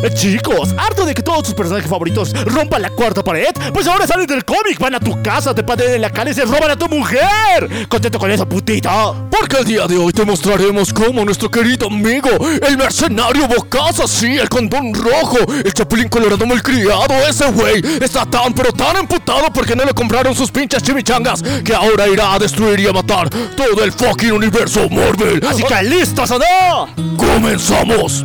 Chicos, harto de que todos tus personajes favoritos rompan la cuarta pared, pues ahora salen del cómic, van a tu casa, te patean en la cara y se roban a tu mujer. Contento con eso, putita. Porque el día de hoy te mostraremos cómo nuestro querido amigo, el mercenario Bocasa, sí, el condón rojo, el chapulín colorado malcriado, ese güey, está tan pero tan emputado porque no le compraron sus pinches chimichangas que ahora irá a destruir y a matar todo el fucking universo Marvel. Así que, ¿listos o no? ¡Comenzamos!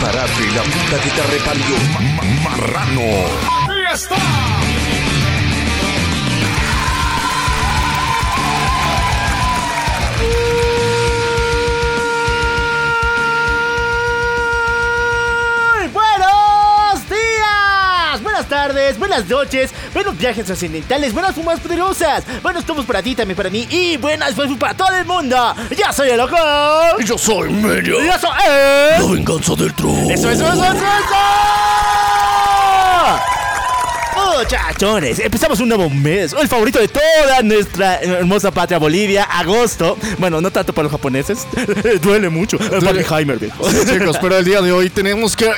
Prepárate la puta que te repalió. marrano. Muy buenas noches, buenos viajes trascendentales, buenas fumas poderosas, buenos tomos para ti, también para mí y buenas fumas para todo el mundo. Ya soy el loco. Y yo soy Media. Ya soy el... La venganza del troll. Eso, eso, eso, eso, eso. Muchachones, empezamos un nuevo mes, el favorito de toda nuestra hermosa patria Bolivia, agosto. Bueno, no tanto para los japoneses, duele mucho. Duele Heimer, viejo. Sí, chicos, pero el día de hoy tenemos que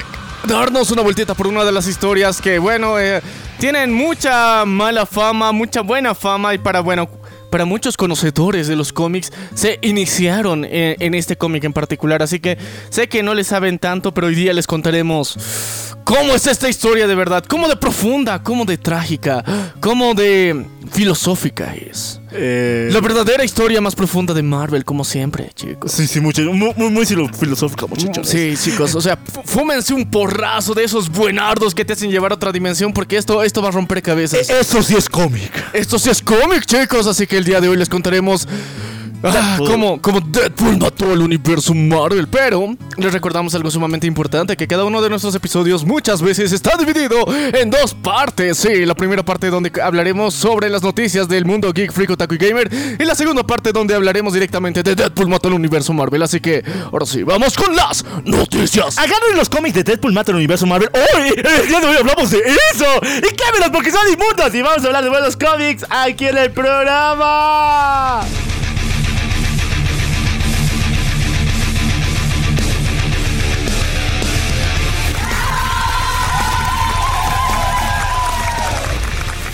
darnos una vueltita por una de las historias que, bueno, eh, tienen mucha mala fama, mucha buena fama y para, bueno, para muchos conocedores de los cómics se iniciaron en, en este cómic en particular. Así que sé que no le saben tanto, pero hoy día les contaremos cómo es esta historia de verdad, cómo de profunda, cómo de trágica, cómo de filosófica es. Eh, La verdadera historia más profunda de Marvel, como siempre, chicos. Sí, sí, mucho, muy, muy, muy filo- filosófica, muchachos. Sí, chicos, o sea, fúmense un porrazo de esos buenardos que te hacen llevar a otra dimensión porque esto, esto va a romper cabezas. Eso sí es cómic. Esto sí es cómic, chicos, así que el día de hoy les contaremos ah, cómo, cómo Deadpool mató al universo Marvel. Pero les recordamos algo sumamente importante, que cada uno de nuestros episodios muchas veces está dividido en dos partes. Sí, la primera parte donde hablaremos sobre las noticias del mundo geek, freak, otaku y gamer. Y la segunda parte donde hablaremos directamente de Deadpool mató al universo Marvel. Así que, ahora sí, vamos con las noticias. Agarren los cómics de Deadpool Mata el Universo Marvel. ¡Hoy! El día de hoy hablamos de eso. Y quémelos porque son inmundos. Y vamos a hablar de buenos cómics aquí en el programa.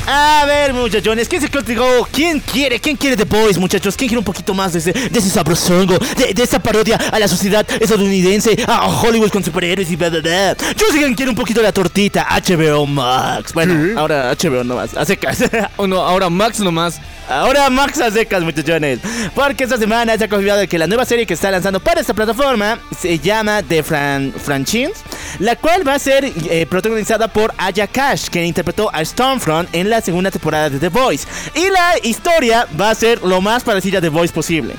A ver, muchachones, ¿quién se contigo? ¿Quién quiere? ¿Quién quiere The Boys, muchachos? ¿Quién quiere un poquito más de ese, de ese sabrosongo? De, de esa parodia a la sociedad estadounidense, a Hollywood con superhéroes y bla, bla, bla. Yo sí que quiero un poquito la tortita, HBO Max. Bueno, ahora HBO nomás, a secas. Oh, no, ahora Max nomás. Ahora Max a secas, muchachones. Porque esta semana se ha confirmado que la nueva serie que está lanzando para esta plataforma se llama The Fran Franchise, la cual va a ser eh, protagonizada por Aya Cash, quien interpretó a Stormfront en la segunda temporada de The Voice. Y la historia va a ser lo más parecida a The Voice posible.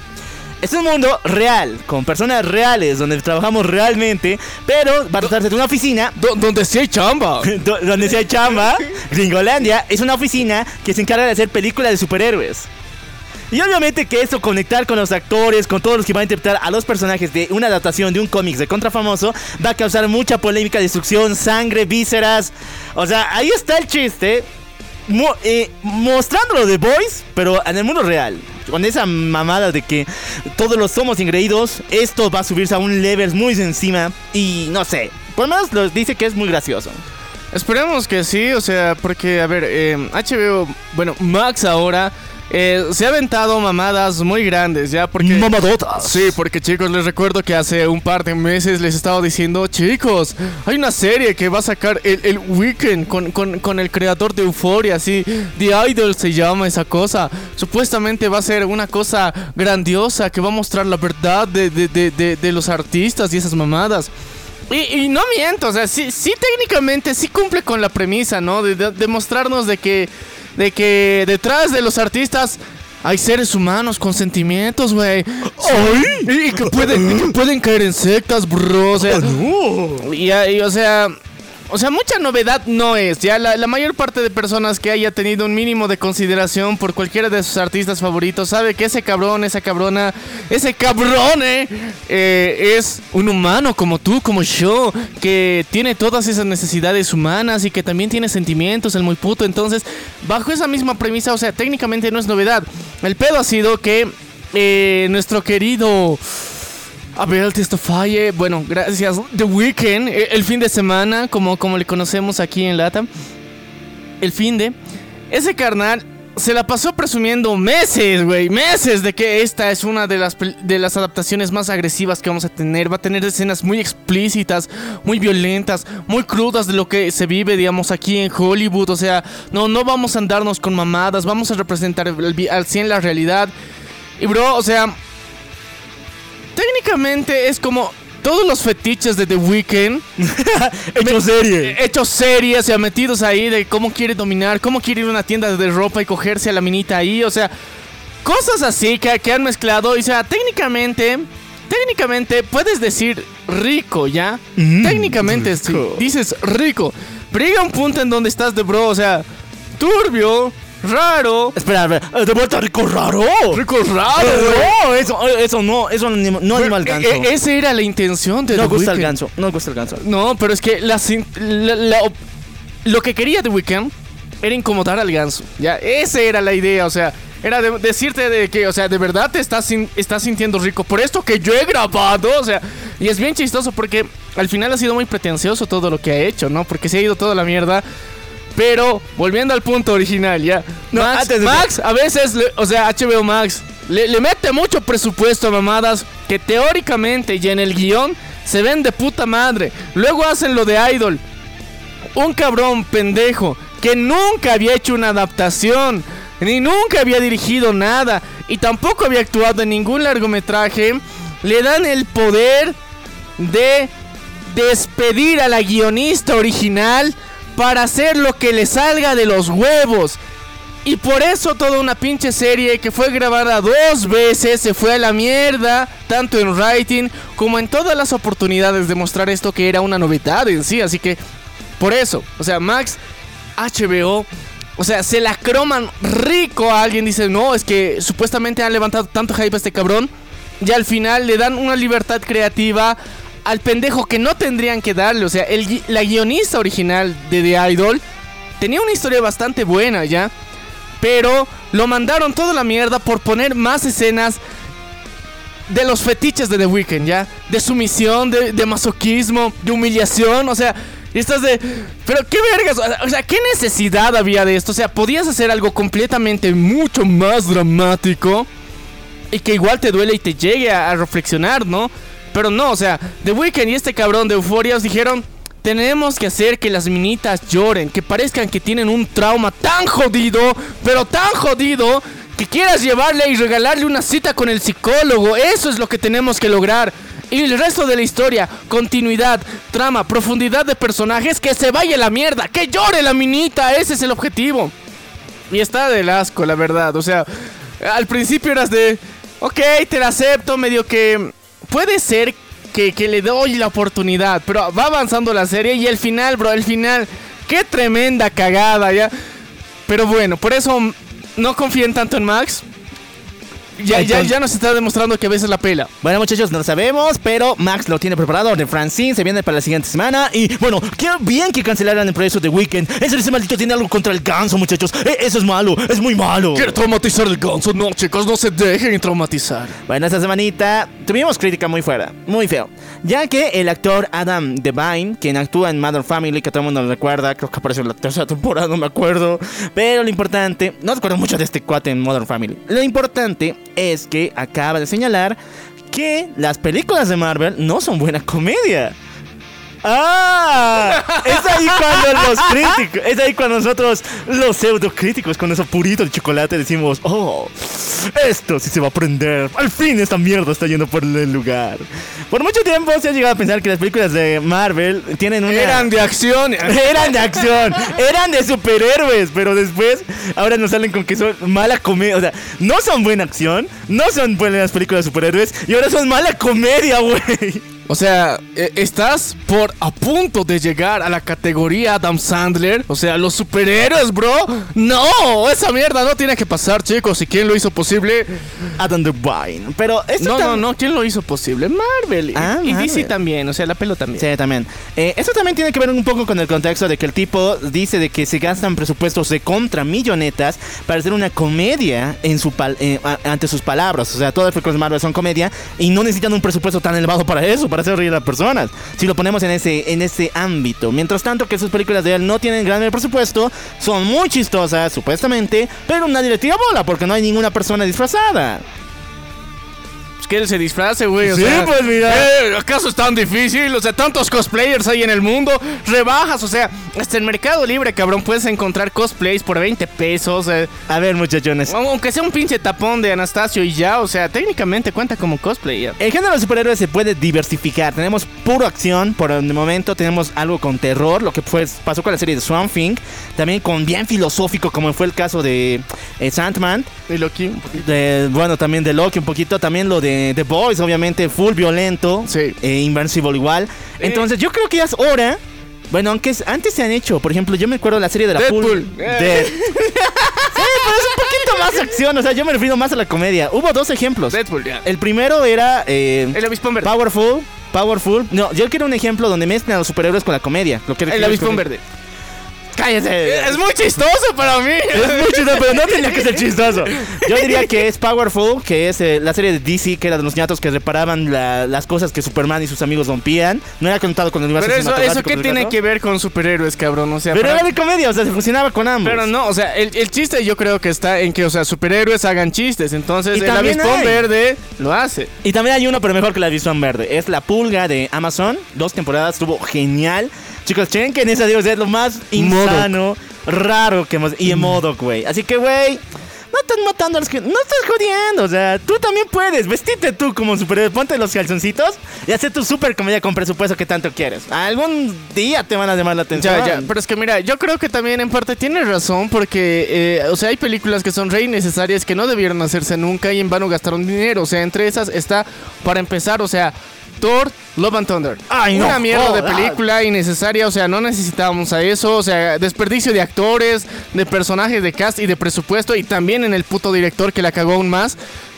Es un mundo real, con personas reales, donde trabajamos realmente, pero va a tratarse de una oficina Do- donde sí hay chamba. do- donde se hay chamba, Gringolandia es una oficina que se encarga de hacer películas de superhéroes. Y obviamente que eso, conectar con los actores, con todos los que van a interpretar a los personajes de una adaptación de un cómic de contra famoso, va a causar mucha polémica, destrucción, sangre, vísceras. O sea, ahí está el chiste. Mo- eh, mostrándolo de Boys, pero en el mundo real. Con esa mamada de que todos los somos ingreídos, esto va a subirse a un level muy encima. Y no sé, por lo menos lo dice que es muy gracioso. Esperemos que sí, o sea, porque, a ver, eh, HBO, bueno, Max ahora eh, se ha aventado mamadas muy grandes, ¿ya? Porque... Mamadotas. Sí, porque chicos, les recuerdo que hace un par de meses les estaba diciendo, chicos, hay una serie que va a sacar el, el Weekend con, con- con el creador de Euphoria, así, The Idol se llama esa cosa. Supuestamente va a ser una cosa grandiosa que va a mostrar la verdad de, de- de- de- de los artistas y esas mamadas. Y, y no miento, o sea, sí, sí técnicamente sí cumple con la premisa, ¿no? De, de- de mostrarnos de que, de que detrás de los artistas hay seres humanos con sentimientos, güey. Y, y que pueden, y que pueden caer en sectas, bro. O sea, y, y, o sea, O sea, mucha novedad no es. Ya la, mayor parte de personas que haya tenido un mínimo de consideración por cualquiera de sus artistas favoritos sabe que ese cabrón, esa cabrona, ese cabrón eh, eh, es un humano como tú, como yo, que tiene todas esas necesidades humanas y que también tiene sentimientos, el muy puto. Entonces, bajo esa misma premisa, o sea, técnicamente no es novedad. El pedo ha sido que eh, nuestro querido... Abel Testofaye, bueno, gracias. The Weeknd, eh, el fin de semana, como, como le conocemos aquí en Lata. El fin de. Ese carnal se la pasó presumiendo meses, güey, meses de que esta es una de las, de las adaptaciones más agresivas que vamos a tener. Va a tener escenas muy explícitas, muy violentas, muy crudas de lo que se vive, digamos, aquí en Hollywood. O sea, no, no vamos a andarnos con mamadas, vamos a representar al 100 la realidad. Y bro, o sea, técnicamente es como todos los fetiches de The Weeknd Hecho serie. hechos series, o sea, metidos ahí de cómo quiere dominar, cómo quiere ir a una tienda de ropa y cogerse a la minita ahí, o sea, cosas así que, que han mezclado, y, o sea, técnicamente, técnicamente puedes decir rico, ¿ya? Mm, técnicamente sí, rico. dices rico, pero llega un punto en donde estás de bro, o sea, turbio, raro, Espera, a ver, ¿de vuelta rico raro? rico raro, Eh. No, eso, eso no, eso no, no anima al ganso. E- esa era la intención de No The gusta el Weeknd. ganso, no gusta el ganso. No, pero es que la, la- la lo que quería The Weeknd era incomodar al ganso. Ya, esa era la idea, o sea, era de- decirte de que, o sea, de verdad te estás, sin- estás sintiendo rico por esto que yo he grabado, o sea, y es bien chistoso porque al final ha sido muy pretencioso todo lo que ha hecho, ¿no? Porque se ha ido toda la mierda. Pero, volviendo al punto original, ya. No, Max, antes de- Max, a veces, le- o sea, HBO Max, le, le mete mucho presupuesto a mamadas que teóricamente y en el guion se ven de puta madre. Luego hacen lo de Idol. Un cabrón pendejo que nunca había hecho una adaptación, ni nunca había dirigido nada, y tampoco había actuado en ningún largometraje, le dan el poder de despedir a la guionista original para hacer lo que le salga de los huevos. Y por eso toda una pinche serie que fue grabada dos veces se fue a la mierda, tanto en writing como en todas las oportunidades de mostrar esto que era una novedad en sí. Así que, por eso, o sea, Max, HBO, o sea, se la croman rico a alguien. Dice, no, es que supuestamente han levantado tanto hype a este cabrón. Y al final le dan una libertad creativa al pendejo que no tendrían que darle. O sea, el, la guionista original de The Idol tenía una historia bastante buena ya. Pero lo mandaron toda la mierda por poner más escenas de los fetiches de The Weeknd, ¿ya? De sumisión, de, masoquismo, de humillación, o sea, y estás de... Pero qué vergas, o sea, ¿qué necesidad había de esto? O sea, podías hacer algo completamente mucho más dramático y que igual te duele y te llegue a, a reflexionar, ¿no? Pero no, o sea, The Weeknd y este cabrón de Euphoria os dijeron, tenemos que hacer que las minitas lloren, que parezcan que tienen un trauma tan jodido, pero tan jodido, que quieras llevarle y regalarle una cita con el psicólogo. Eso es lo que tenemos que lograr. Y el resto de la historia, continuidad, trama, profundidad de personajes, que se vaya la mierda, que llore la minita, ese es el objetivo. Y está del asco, la verdad. O sea, al principio eras de, ok, te la acepto, medio que puede ser que, que le doy la oportunidad, pero va avanzando la serie y el final, bro, el final, qué tremenda cagada, ya. Pero bueno, por eso no confíen tanto en Max. Ya, ya, ya nos está demostrando que a veces la pela. Bueno, muchachos, no lo sabemos, pero Max lo tiene preparado. De Francine se viene para la siguiente semana. Y bueno, qué bien que cancelaran el proyecto de Weekend. En serio, ese maldito tiene algo contra el ganso, muchachos. Eh, eso es malo, es muy malo. Quiere traumatizar el ganso, no, chicos, no se dejen traumatizar. Bueno, esta semanita tuvimos crítica muy fuera, muy feo. Ya que el actor Adam Devine, quien actúa en Mother Family, que todo el mundo lo recuerda, creo que apareció en la tercera temporada, no me acuerdo. Pero lo importante, no recuerdo mucho de este cuate en Modern Family. Lo importante es que acaba de señalar que las películas de Marvel no son buena comedia. ¡Ah! Es ahí cuando los críticos, es ahí cuando nosotros, los pseudo críticos, con esos puritos de chocolate, decimos: ¡Oh! Esto sí se va a aprender. Al fin esta mierda está yendo por el lugar. Por mucho tiempo se ha llegado a pensar que las películas de Marvel tienen una. Eran de acción. Eran de acción, eran de superhéroes, pero después ahora nos salen con que son mala comedia. O sea, no son buena acción, no son buenas películas de superhéroes y ahora son mala comedia, güey. O sea, eh, estás por a punto de llegar a la categoría Adam Sandler. O sea, los superhéroes, bro. No, esa mierda no tiene que pasar, chicos. ¿Y quién lo hizo posible? Adam Devine. Pero esto No, no, no. ¿Quién lo hizo posible? Marvel. Y- Ah, y DC también. O sea, la pelo también. Sí, también. Eh, esto también tiene que ver un poco con el contexto de que el tipo dice de que se gastan presupuestos de contra millonetas para hacer una comedia en su pal- eh, ante sus palabras. O sea, todas las películas de Marvel son comedia y no necesitan un presupuesto tan elevado para eso, para hacer reír a las personas. Si lo ponemos en ese, en ese ámbito. Mientras tanto que sus películas de él no tienen gran presupuesto, son muy chistosas, supuestamente, pero nadie le tira bola porque no hay ninguna persona disfrazada. Pues que él se disfrace, güey. Sí, sea, pues, mira. eh, ¿Acaso es tan difícil? O sea, tantos cosplayers hay en el mundo. Rebajas, o sea, hasta en Mercado Libre, cabrón, puedes encontrar cosplays por 20 pesos. eh, A ver, muchachones. aunque sea un pinche tapón de Anastasio y ya, o sea, técnicamente cuenta como cosplay. El género de superhéroes se puede diversificar. Tenemos puro acción por el momento. Tenemos algo con terror, lo que fue, pasó con la serie de Swamp Thing. También con bien filosófico, como fue el caso de eh, Sandman. Y Loki, un poquito. De, bueno, también de Loki un poquito. También lo de The Boys, obviamente, full violento. Sí. E Invincible igual. Entonces, yo creo que ya es hora. Bueno, aunque es- antes se han hecho. Por ejemplo, yo me acuerdo de la serie de la Deadpool. Pool. De... sí, pero es un poquito más acción. O sea, yo me refiero más a la comedia. Hubo dos ejemplos. Deadpool, ya. El primero era. eh, El avispón verde. Powerful, Powerful. No, yo quiero un ejemplo donde mezclan a los superhéroes con la comedia. Lo que El avispón verde. Cállate. Es muy chistoso para mí. Es muy chistoso, pero no tenía que ser chistoso. Yo diría que es Powerful, que es eh, la serie de DC, que era de los ñatos que reparaban la- las cosas que Superman y sus amigos rompían. No era conectado con el universo Pero eso, eso qué tiene caso. que ver con superhéroes, cabrón. O sea, Pero para- era de comedia, o sea, se funcionaba con ambos. Pero no, o sea, el, el chiste yo creo que está en que, o sea, superhéroes hagan chistes. Entonces, el avispón verde lo hace. Y también hay uno, pero mejor que la visión verde. Es La Pulga de Amazon. Dos temporadas, estuvo genial. Chicos, chequen que en esa Dios es lo más insano, raro que hemos... Y en modo, güey. Así que, güey, no estás matando a los que... No estás jodiendo, o sea, tú también puedes. Vestite tú como superhéroe, ponte los calzoncitos y hace tu super comedia con presupuesto que tanto quieres. Algún día te van a llamar la atención. Ya, ya, pero es que mira, yo creo que también en parte tienes razón porque, eh, o sea, hay películas que son re innecesarias que no debieron hacerse nunca y en vano gastaron dinero. O sea, entre esas está, para empezar, o sea, Thor, Love and Thunder. Ay, no Una mierda de jodas. película innecesaria, o sea, no necesitábamos a eso, o sea, desperdicio de actores, de personajes, de cast y de presupuesto y también en el puto director que la cagó aún más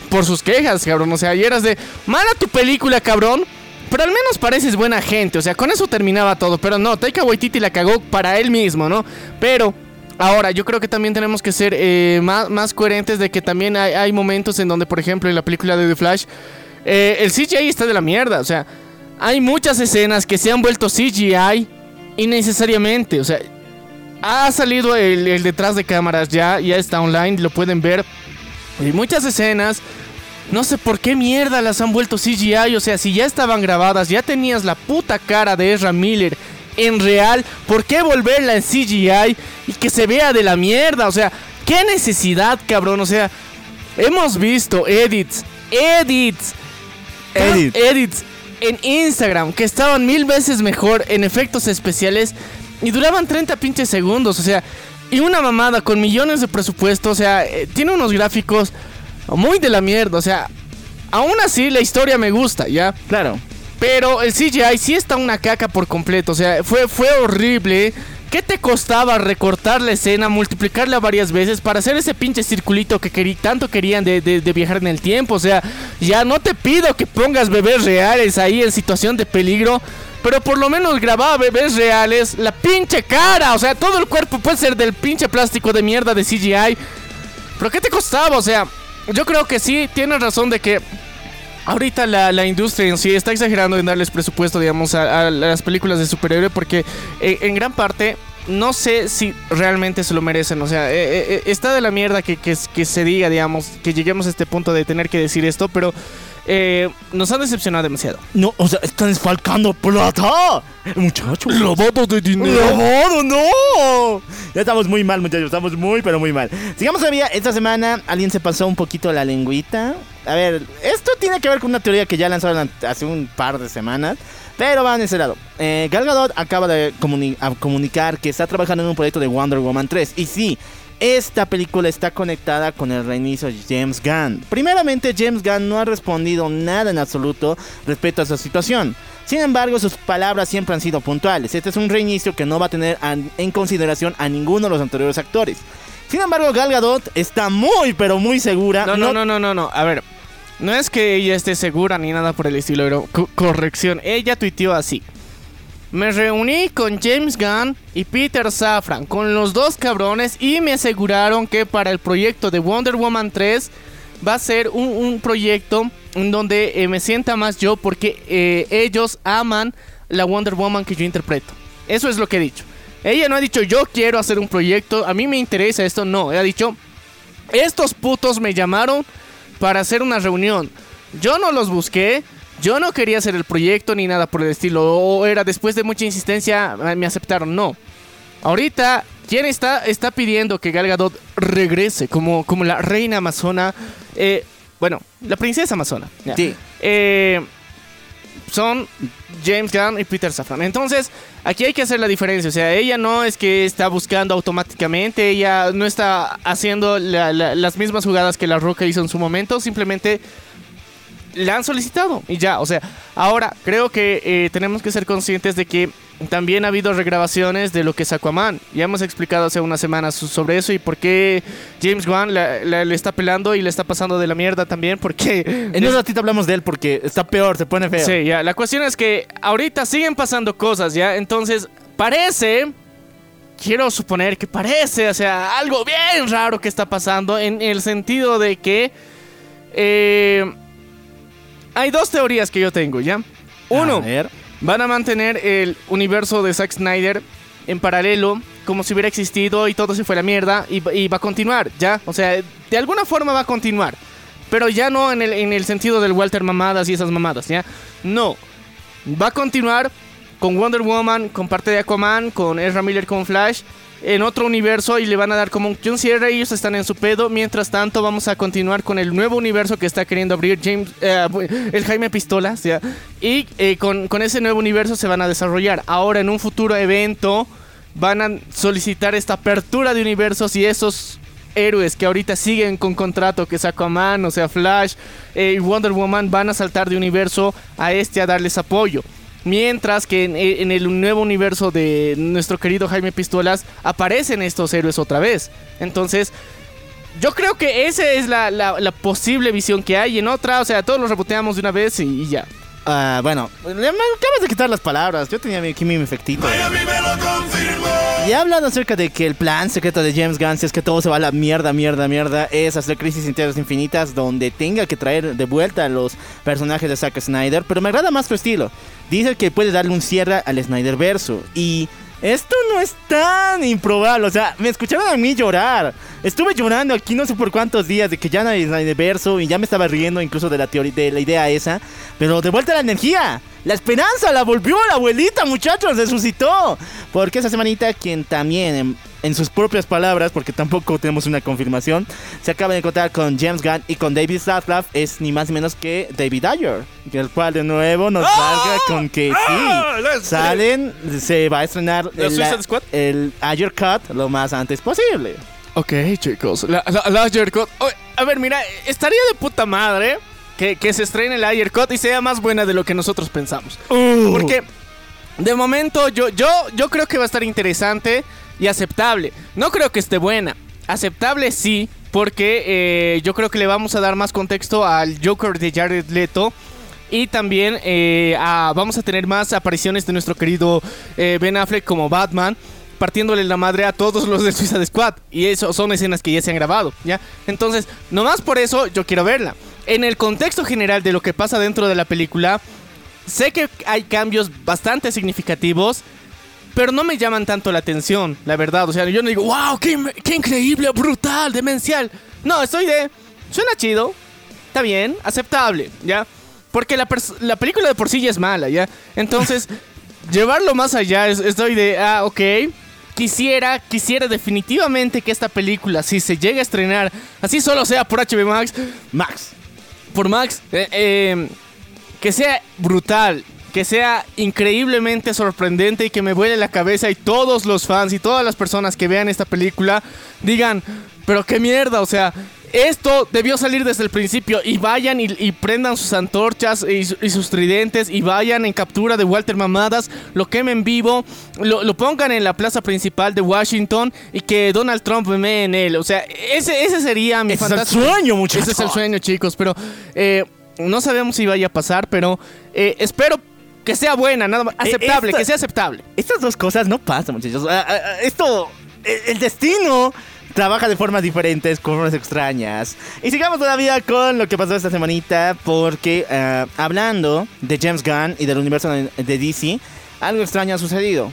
por sus quejas, cabrón. O sea, y eras de, mala tu película, cabrón. Pero al menos pareces buena gente, o sea, con eso terminaba todo. Pero no, Taika Waititi la cagó para él mismo, ¿no? Pero ahora yo creo que también tenemos que ser eh, más, más coherentes de que también hay, hay momentos en donde, por ejemplo, en la película de The Flash, eh, el CGI está de la mierda. O sea, hay muchas escenas que se han vuelto CGI innecesariamente. O sea, ha salido el, el detrás de cámaras ya, ya está online, lo pueden ver. Y muchas escenas, no sé por qué mierda las han vuelto CGI. O sea, si ya estaban grabadas, ya tenías la puta cara de Ezra Miller en real, ¿por qué volverla en CGI y que se vea de la mierda? O sea, ¿qué necesidad, cabrón? O sea, hemos visto edits, edits, Edit. edits en Instagram que estaban mil veces mejor en efectos especiales y duraban 30 pinches segundos, o sea, y una mamada con millones de presupuesto, o sea, eh, tiene unos gráficos muy de la mierda, o sea, aún así la historia me gusta, ¿ya? Claro. Pero el CGI sí está una caca por completo. O sea, fue, fue horrible. ¿Qué te costaba recortar la escena, multiplicarla varias veces para hacer ese pinche circulito que querí- tanto querían de, de- de viajar en el tiempo? O sea, ya no te pido que pongas bebés reales ahí en situación de peligro. Pero por lo menos grababa bebés reales. La pinche cara. O sea, todo el cuerpo puede ser del pinche plástico de mierda de CGI. Pero ¿qué te costaba? O sea, yo creo que sí, tienes razón de que ahorita la, la industria en sí está exagerando en darles presupuesto, digamos, a, las películas de superhéroe porque eh, en gran parte no sé si realmente se lo merecen. O sea, eh, eh, está de la mierda que, que se diga, digamos, que lleguemos a este punto de tener que decir esto, pero eh, nos han decepcionado demasiado. No, o sea, están desfalcando plata. Muchachos. Lavado de ¡Lavado, no! Ya estamos muy mal, muchachos. Estamos muy, pero muy mal. Sigamos todavía. Esta semana alguien se pasó un poquito la lengüita. A ver, esto tiene que ver con una teoría que ya lanzaron hace un par de semanas. Pero va en ese lado. Eh, Gal Gadot acaba de comuni- comunicar que está trabajando en un proyecto de Wonder Woman 3. Y sí, esta película está conectada con el reinicio de James Gunn. Primeramente, James Gunn no ha respondido nada en absoluto respecto a esa situación. Sin embargo, sus palabras siempre han sido puntuales. Este es un reinicio que no va a tener en consideración a ninguno de los anteriores actores. Sin embargo, Gal Gadot está muy, pero muy segura. No, no, no, no, no, no. A ver, no es que ella esté segura ni nada por el estilo, pero co- corrección. Ella tuiteó así. Me reuní con James Gunn y Peter Safran, con los dos cabrones, y me aseguraron que para el proyecto de Wonder Woman 3 va a ser un, proyecto en donde eh, me sienta más yo porque eh, ellos aman la Wonder Woman que yo interpreto. Eso es lo que he dicho. Ella no ha dicho yo quiero hacer un proyecto, a mí me interesa esto, no. Ha dicho estos putos me llamaron para hacer una reunión. Yo no los busqué. Yo no quería hacer el proyecto ni nada por el estilo. O era después de mucha insistencia eh, me aceptaron. No. Ahorita, ¿quién está, está pidiendo que Gal Gadot regrese como, como la reina amazona? Eh, bueno, la princesa amazona. ya. Sí. Eh, son James Gunn y Peter Safran. Entonces, aquí hay que hacer la diferencia. O sea, ella no es que está buscando automáticamente, ella no está haciendo la- la- las mismas jugadas que La Roca hizo en su momento, simplemente la han solicitado y ya. O sea, ahora creo que eh, tenemos que ser conscientes de que también ha habido regrabaciones de lo que es Aquaman. Ya hemos explicado hace unas semanas so- sobre eso y por qué James Wan la- la- le está pelando y le está pasando de la mierda también, porque En un ratito hablamos de él porque está peor, se pone feo. Sí, ya. La cuestión es que ahorita siguen pasando cosas, ¿ya? Entonces, parece. Quiero suponer que parece, o sea, algo bien raro que está pasando en el sentido de que. eh, hay dos teorías que yo tengo, ¿ya? Uno, A van a mantener el universo de Zack Snyder en paralelo, como si hubiera existido y todo se fue a la mierda, y, va- y va a continuar, ¿ya? O sea, de alguna forma va a continuar. Pero ya no en el, en el sentido del Walter mamadas y esas mamadas, ¿ya? No. Va a continuar con Wonder Woman, con parte de Aquaman, con Ezra Miller con Flash, en otro universo y le van a dar como un cierre. Ellos están en su pedo. Mientras tanto, vamos a continuar con el nuevo universo que está queriendo abrir James, eh, el Jaime Pistolas. Y eh, con, ese nuevo universo se van a desarrollar. Ahora, en un futuro evento, van a solicitar esta apertura de universos y esos héroes que ahorita siguen con contrato, que es Aquaman, o sea, Flash eh, y Wonder Woman, van a saltar de universo a este a darles apoyo. Mientras que en, en el nuevo universo de nuestro querido Jaime Pistolas aparecen estos héroes otra vez. Entonces, yo creo que esa es la, posible visión que hay. En otra, o sea, todos los reboteamos de una vez y ya. Ah, bueno, me acabas de quitar las palabras. Yo tenía aquí mi efectito. Y hablando acerca de que el plan secreto de James Gunn, si es que todo se va a la mierda, mierda, mierda, es hacer Crisis en Tierras Infinitas donde tenga que traer de vuelta a los personajes de Zack Snyder. Pero me agrada más tu estilo. Dice que puede darle un cierre al Snyder verso. Y esto no es tan improbable. O sea, me escucharon a mí llorar. Estuve llorando aquí no sé por cuántos días de que ya no hay Snyder verso. Y ya me estaba riendo incluso de la teoría, de la idea esa. Pero de vuelta la energía. La esperanza la volvió la abuelita, muchachos, resucitó. Porque esa semanita quien también, en, sus propias palabras, porque tampoco tenemos una confirmación, se acaba de encontrar con James Gunn y con David Zaslav, es ni más ni menos que David Ayer. El cual de nuevo nos larga con que sí, salen, se va a estrenar ¿La el, Suicide Squad? el Ayer Cut lo más antes posible. Ok, chicos. La, la, la Ayer Cut. Oye, a ver, mira, estaría de puta madre que, que se estrene el Ayer Cut y sea más buena de lo que nosotros pensamos. Porque de momento yo, yo, yo creo que va a estar interesante y aceptable. No creo que esté buena. Aceptable sí, porque eh, yo creo que le vamos a dar más contexto al Joker de Jared Leto. Y también eh, vamos a tener más apariciones de nuestro querido eh, Ben Affleck como Batman, partiéndole la madre a todos los de Suicide Squad. Y eso son escenas que ya se han grabado, ¿ya? Entonces, nomás por eso yo quiero verla. En el contexto general de lo que pasa dentro de la película, sé que hay cambios bastante significativos, pero no me llaman tanto la atención, la verdad. O sea, yo no digo, wow, qué, qué increíble, brutal, demencial. No, estoy de, suena chido, está bien, aceptable, ¿ya? Porque la, la película de por sí ya es mala, ¿ya? Entonces, llevarlo más allá, es- estoy de, ah, ok. Quisiera, quisiera definitivamente que esta película, si se llega a estrenar, así solo sea por HBO Max, Max. por Max, eh, eh, que sea brutal, que sea increíblemente sorprendente y que me vuele la cabeza y todos los fans y todas las personas que vean esta película digan, pero qué mierda, o sea, Esto debió salir desde el principio y vayan y, y prendan sus antorchas y, su- y sus tridentes y vayan en captura de Walter Mamadas, lo quemen vivo, lo, lo pongan en la plaza principal de Washington y que Donald Trump me en él. O sea, ese, ese sería mi Ese es el sueño, muchachos. Ese es el sueño, chicos, pero eh, no sabemos si vaya a pasar, pero eh, espero que sea buena, nada más. Eh, Aceptable, esta- que sea aceptable. Estas dos cosas no pasan, muchachos. Ah, ah, ah, Esto, eh, el destino trabaja de formas diferentes, con formas extrañas. Y sigamos todavía con lo que pasó esta semanita, porque hablando de James Gunn y del universo de DC, algo extraño ha sucedido.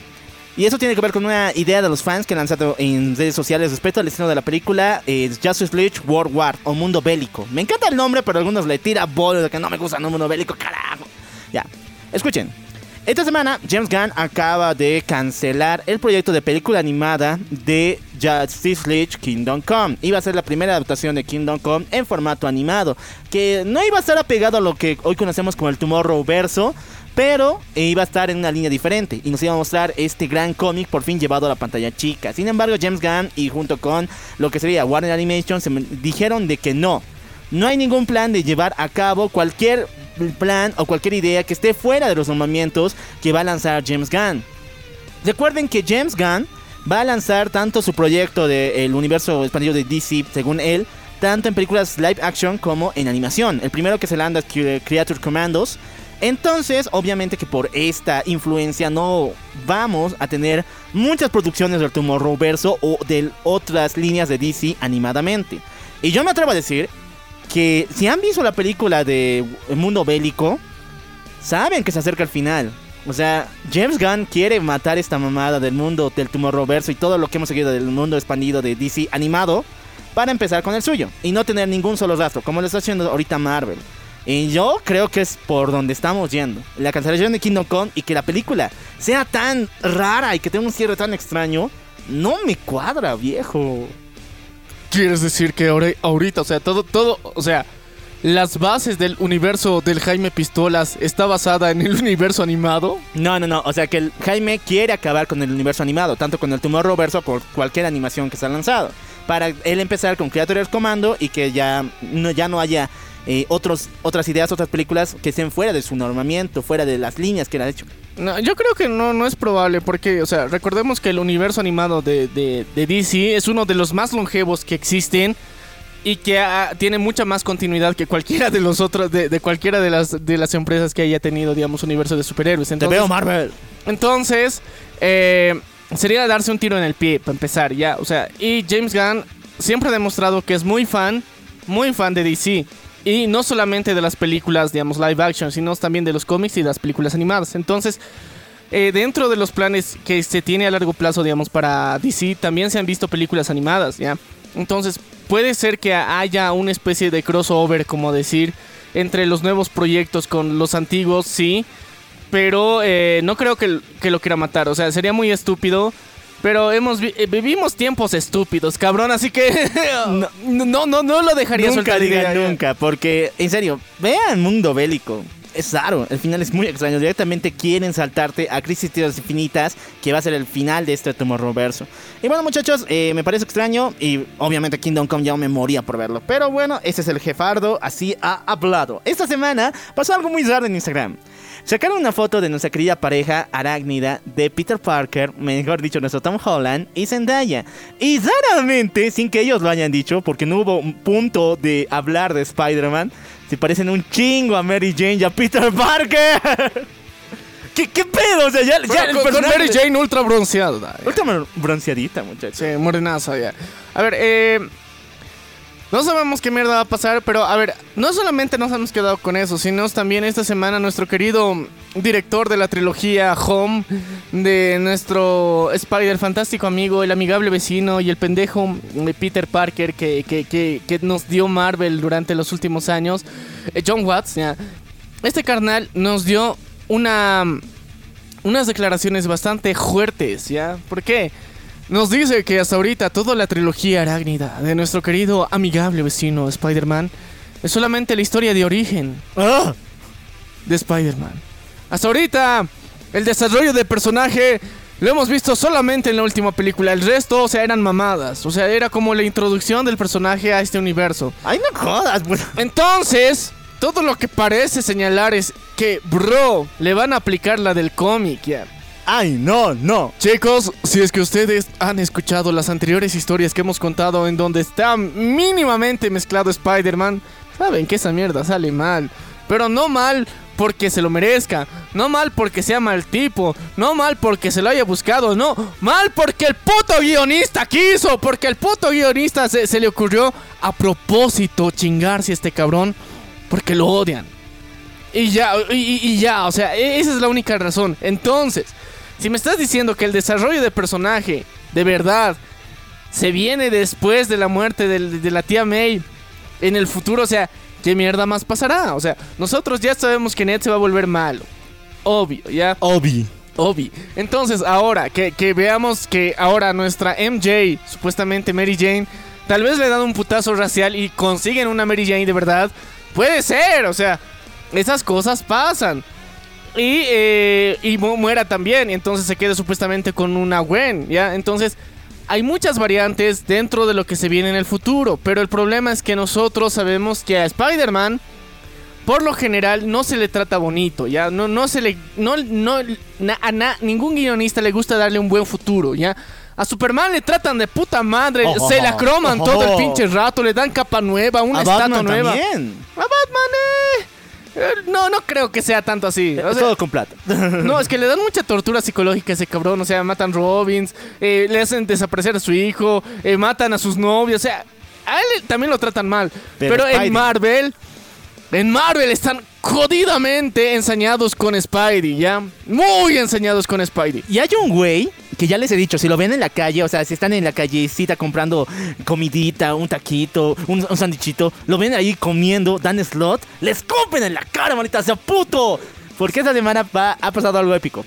Y eso tiene que ver con una idea de los fans que han lanzado en redes sociales respecto al destino de la película eh, Justice League World War o Mundo Bélico. Me encanta el nombre, pero algunos le tira bolo de que no me gusta no Mundo Bélico, carajo. Ya, escuchen. Esta semana, James Gunn acaba de cancelar el proyecto de película animada de Justice League Kingdom Come. Iba a ser la primera adaptación de Kingdom Come en formato animado, que no iba a estar apegado a lo que hoy conocemos como el Tomorrowverso, pero iba a estar en una línea diferente y nos iba a mostrar este gran cómic por fin llevado a la pantalla chica. Sin embargo, James Gunn y junto con lo que sería Warner Animation se dijeron de que no. No hay ningún plan de llevar a cabo cualquier plan o cualquier idea que esté fuera de los nombramientos que va a lanzar James Gunn. Recuerden que James Gunn va a lanzar tanto su proyecto del universo expandido de DC, según él, tanto en películas live action como en animación. El primero que se lanza es Cre- Creature Commandos. Entonces, obviamente que por esta influencia no vamos a tener muchas producciones del Tomorrowverso o de otras líneas de DC animadamente. Y yo me atrevo a decir que si han visto la película de Mundo Bélico, saben que se acerca el final. O sea, James Gunn quiere matar esta mamada del mundo del Tomorrowverso y todo lo que hemos seguido del mundo expandido de DC animado para empezar con el suyo y no tener ningún solo rastro, como lo está haciendo ahorita Marvel. Y yo creo que es por donde estamos yendo. La cancelación de Kingdom Come y que la película sea tan rara y que tenga un cierre tan extraño, no me cuadra, viejo. ¿Quieres decir que ahora, ahorita, o sea, todo, todo, o sea, las bases del universo del Jaime Pistolas está basada en el universo animado? No, no, no. O sea que el Jaime quiere acabar con el universo animado, tanto con el Tomorrowverso como con cualquier animación que se ha lanzado. Para él empezar con Creators Commando y que ya no, ya no haya eh, otros, otras ideas, otras películas que estén fuera de su normamiento, fuera de las líneas que él ha hecho. No, yo creo que no, no es probable porque, o sea, recordemos que el universo animado de, de- de DC es uno de los más longevos que existen y que ah, tiene mucha más continuidad que cualquiera de los otros, de, de cualquiera de las, de las empresas que haya tenido, digamos, universo de superhéroes. Te Entonces, veo, Marvel. Entonces, eh, sería darse un tiro en el pie para empezar, ya. O sea, y James Gunn siempre ha demostrado que es muy fan, muy fan de DC. Y no solamente de las películas, digamos, live action, sino también de los cómics y de las películas animadas. Entonces, eh, dentro de los planes que se tiene a largo plazo, digamos, para DC, también se han visto películas animadas, ¿ya? Entonces, puede ser que haya una especie de crossover, como decir, entre los nuevos proyectos con los antiguos, sí. Pero eh, no creo que, que lo quiera matar. O sea, sería muy estúpido. Pero hemos vi- eh, vivimos tiempos estúpidos, cabrón. Así que no, no, no, no lo dejaría Nunca yo. nunca, porque en serio, vean Mundo Bélico. Es raro, el final es muy extraño. Directamente quieren saltarte a Crisis Tierras Infinitas, que va a ser el final de este Tomorrowverso. Y bueno, muchachos, eh, me parece extraño. Y obviamente Kingdom Come ya me moría por verlo. Pero bueno, ese es el jefardo, así ha hablado. Esta semana pasó algo muy raro en Instagram. Sacaron una foto de nuestra querida pareja arácnida de Peter Parker, mejor dicho, nuestro Tom Holland y Zendaya. Y raramente, sin que ellos lo hayan dicho, porque no hubo un punto de hablar de Spider-Man, se parecen un chingo a Mary Jane y a Peter Parker. ¿Qué, qué pedo? O sea, ya, ya con, Mary Jane ultra bronceada. Ultra bronceadita, muchachos. Sí, morenaza ya. A ver, eh. No sabemos qué mierda va a pasar, pero a ver, no solamente nos hemos quedado con eso, sino también esta semana nuestro querido director de la trilogía Home, de nuestro Spider fantástico amigo, el amigable vecino y el pendejo de Peter Parker que, que, que, que nos dio Marvel durante los últimos años, eh, John Watts, ya. Este carnal nos dio una unas declaraciones bastante fuertes, ¿ya? ¿Por qué? Nos dice que hasta ahorita toda la trilogía arácnida de nuestro querido amigable vecino Spider-Man es solamente la historia de origen Ah, de Spider-Man. Hasta ahorita el desarrollo del personaje Lo hemos visto solamente en la última película. El resto, o sea, eran mamadas. O sea, era como la introducción del personaje a este universo. Ay, no jodas, pues. Entonces, todo lo que parece señalar es que, bro, le van a aplicar la del cómic, ya. Ay, no, no. Chicos, si es que ustedes han escuchado las anteriores historias que hemos contado en donde está mínimamente mezclado Spider-Man, saben que esa mierda sale mal. Pero no mal porque se lo merezca, no mal porque sea mal tipo, no mal porque se lo haya buscado, no, mal porque el puto guionista quiso, porque el puto guionista se, se le ocurrió a propósito chingarse a este cabrón, porque lo odian. Y ya, y, y- ya, o sea, e- esa es la única razón. Entonces, si me estás diciendo que el desarrollo de personaje, de verdad, se viene después de la muerte de, la tía May en el futuro, o sea, ¿qué mierda más pasará? O sea, nosotros ya sabemos que Ned se va a volver malo. Obvio, ya. Obi. Obvio. Entonces, ahora que, que veamos que ahora nuestra MJ, supuestamente Mary Jane, tal vez le dan un putazo racial y consiguen una Mary Jane de verdad. Puede ser, o sea, esas cosas pasan. Y, eh, y mu- muera también, y entonces se quede supuestamente con una Gwen, ¿ya? Entonces, hay muchas variantes dentro de lo que se viene en el futuro, pero el problema es que nosotros sabemos que a Spider-Man por lo general no se le trata bonito, ya no no se le no no na- a na- ningún guionista le gusta darle un buen futuro, ya. A Superman le tratan de puta madre, Oh, se la croman oh, todo el oh. pinche rato, le dan capa nueva, una A estatua Batman nueva. también. A Batman, eh, No, no creo que sea tanto así. O sea, Todo con plata. no, es que le dan mucha tortura psicológica a ese cabrón. O sea, matan Robins, eh, le hacen desaparecer a su hijo, eh, matan a sus novios. O sea, a él también lo tratan mal. Pero en Marvel, en Marvel están jodidamente ensañados con Spidey, ¿ya? Muy ensañados con Spidey. Y hay un güey que ya les he dicho, si lo ven en la calle, o sea, si están en la callecita comprando comidita, un taquito, un, sandichito, lo ven ahí comiendo, dan slot, les escupen en la cara, manita, sea puto. Porque esta semana ha pasado algo épico.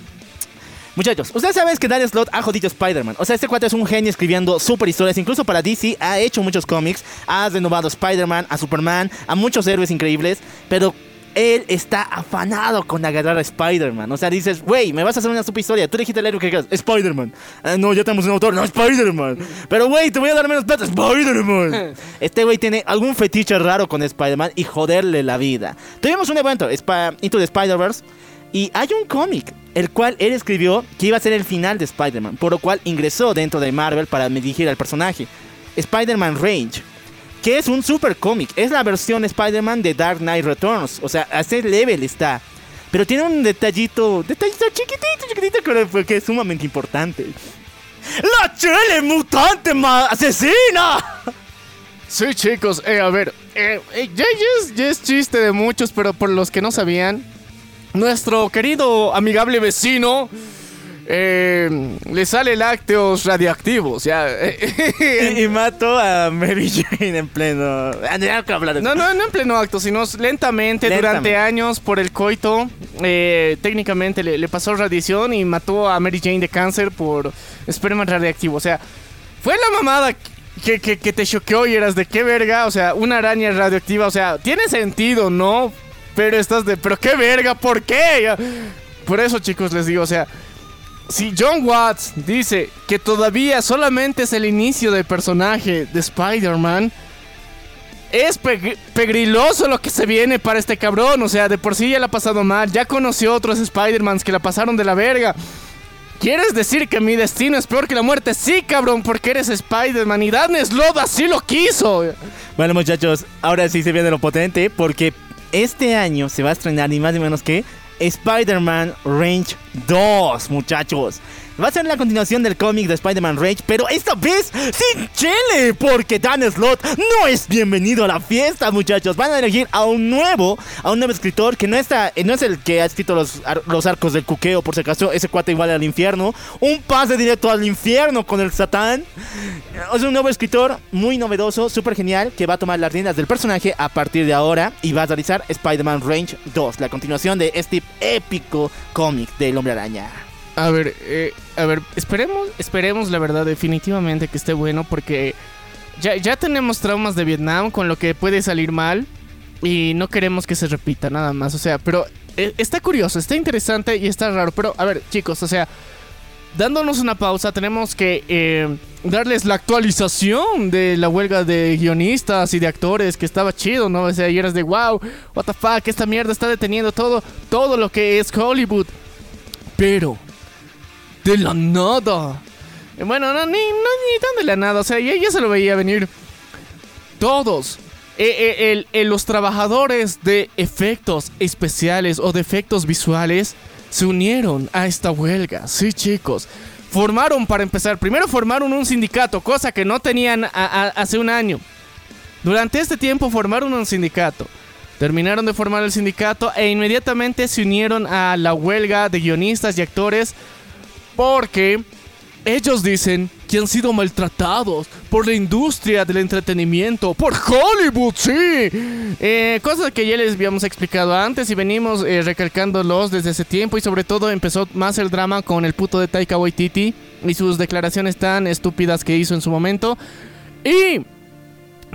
Muchachos, ustedes saben que Dan Slott ha jodido Spider-Man. O sea, este cuate es un genio escribiendo super historias. Incluso para DC ha hecho muchos cómics. Ha renovado a Spider-Man, a Superman, a muchos héroes increíbles. Pero él está afanado con agarrar a Spider-Man. O sea, dices, güey, me vas a hacer una super historia. Tú dijiste el héroe que quieras. Spider-Man. Ah, no, ya tenemos un autor. No, Spider-Man. Pero, güey, te voy a dar menos plata. Spider-Man. Este güey tiene algún fetiche raro con Spider-Man y joderle la vida. Tuvimos un evento, Spa- Into the Spider-Verse. Y hay un cómic, el cual él escribió que iba a ser el final de Spider-Man, por lo cual ingresó dentro de Marvel para dirigir al personaje. Spider-Man Range, que es un super cómic, es la versión Spider-Man de Dark Knight Returns, o sea, a ese level está. Pero tiene un detallito, detallito chiquitito, chiquitito, que- es sumamente importante. ¡La chile mutante asesina! Sí, chicos, eh, a ver, eh, eh, ya es, ya es chiste de muchos, pero por los que no sabían, nuestro querido amigable vecino eh, le sale lácteos radioactivos, ya. Y, y mató a Mary Jane en pleno... No, no, no en pleno acto, sino lentamente, Lentamente. durante años por el coito. eh, técnicamente le, le pasó radiación y mató a Mary Jane de cáncer por esperma radiactivo. O sea, fue la mamada que, que, que te choqueó y eras de qué verga. O sea, una araña radioactiva. O sea, tiene sentido, ¿no? Pero estás de, pero qué verga, ¿por qué? Por eso, chicos, les digo, o sea. Si John Watts dice que todavía solamente es el inicio del personaje de Spider-Man, es pegr- pegriloso lo que se viene para este cabrón. O sea, de por sí ya la ha pasado mal. Ya conoció otros Spider-Mans que la pasaron de la verga. ¿Quieres decir que mi destino es peor que la muerte? Sí, cabrón, porque eres Spider-Man. Y Dan Slott así lo quiso. Bueno, muchachos, ahora sí se viene lo potente porque este año se va a estrenar ni más ni menos que Spider-Man Range 2, muchachos. Va a ser la continuación del cómic de Spider-Man Range, pero esta vez sin Chile, porque Dan Slott no es bienvenido a la fiesta, muchachos. Van a elegir a un nuevo, a un nuevo escritor que no está, eh, no es el que ha escrito los, los arcos del cuqueo, por si acaso, ese cuate igual al infierno. Un pase directo al infierno con el Satán. Es un nuevo escritor muy novedoso, súper genial, que va a tomar las riendas del personaje a partir de ahora y va a realizar Spider-Man Range 2, la continuación de este épico cómic del Hombre Araña. A ver, eh, a ver, esperemos, esperemos la verdad definitivamente que esté bueno porque ya, ya tenemos traumas de Vietnam con lo que puede salir mal y no queremos que se repita nada más, o sea, pero eh, está curioso, está interesante y está raro, pero a ver chicos, o sea, dándonos una pausa, tenemos que eh, darles la actualización de la huelga de guionistas y de actores, que estaba chido, ¿no? O sea, y eras de wow, what the fuck, esta mierda está deteniendo todo, todo lo que es Hollywood. Pero, de la nada. Eh, Bueno, no, ni, no, ni tan de la nada, o sea, ya, ya se lo veía venir. Todos. eh, eh, el- el- los trabajadores de efectos especiales o de efectos visuales se unieron a esta huelga. Sí, chicos. Formaron, para empezar, primero formaron un sindicato, cosa que no tenían a- a- hace un año. Durante este tiempo formaron un sindicato. Terminaron de formar el sindicato e inmediatamente se unieron a la huelga de guionistas y actores porque ellos dicen que han sido maltratados por la industria del entretenimiento, por Hollywood, sí. Eh, cosas que ya les habíamos explicado antes y venimos eh, recalcándolos desde ese tiempo y sobre todo empezó más el drama con el puto de Taika Waititi y sus declaraciones tan estúpidas que hizo en su momento. Y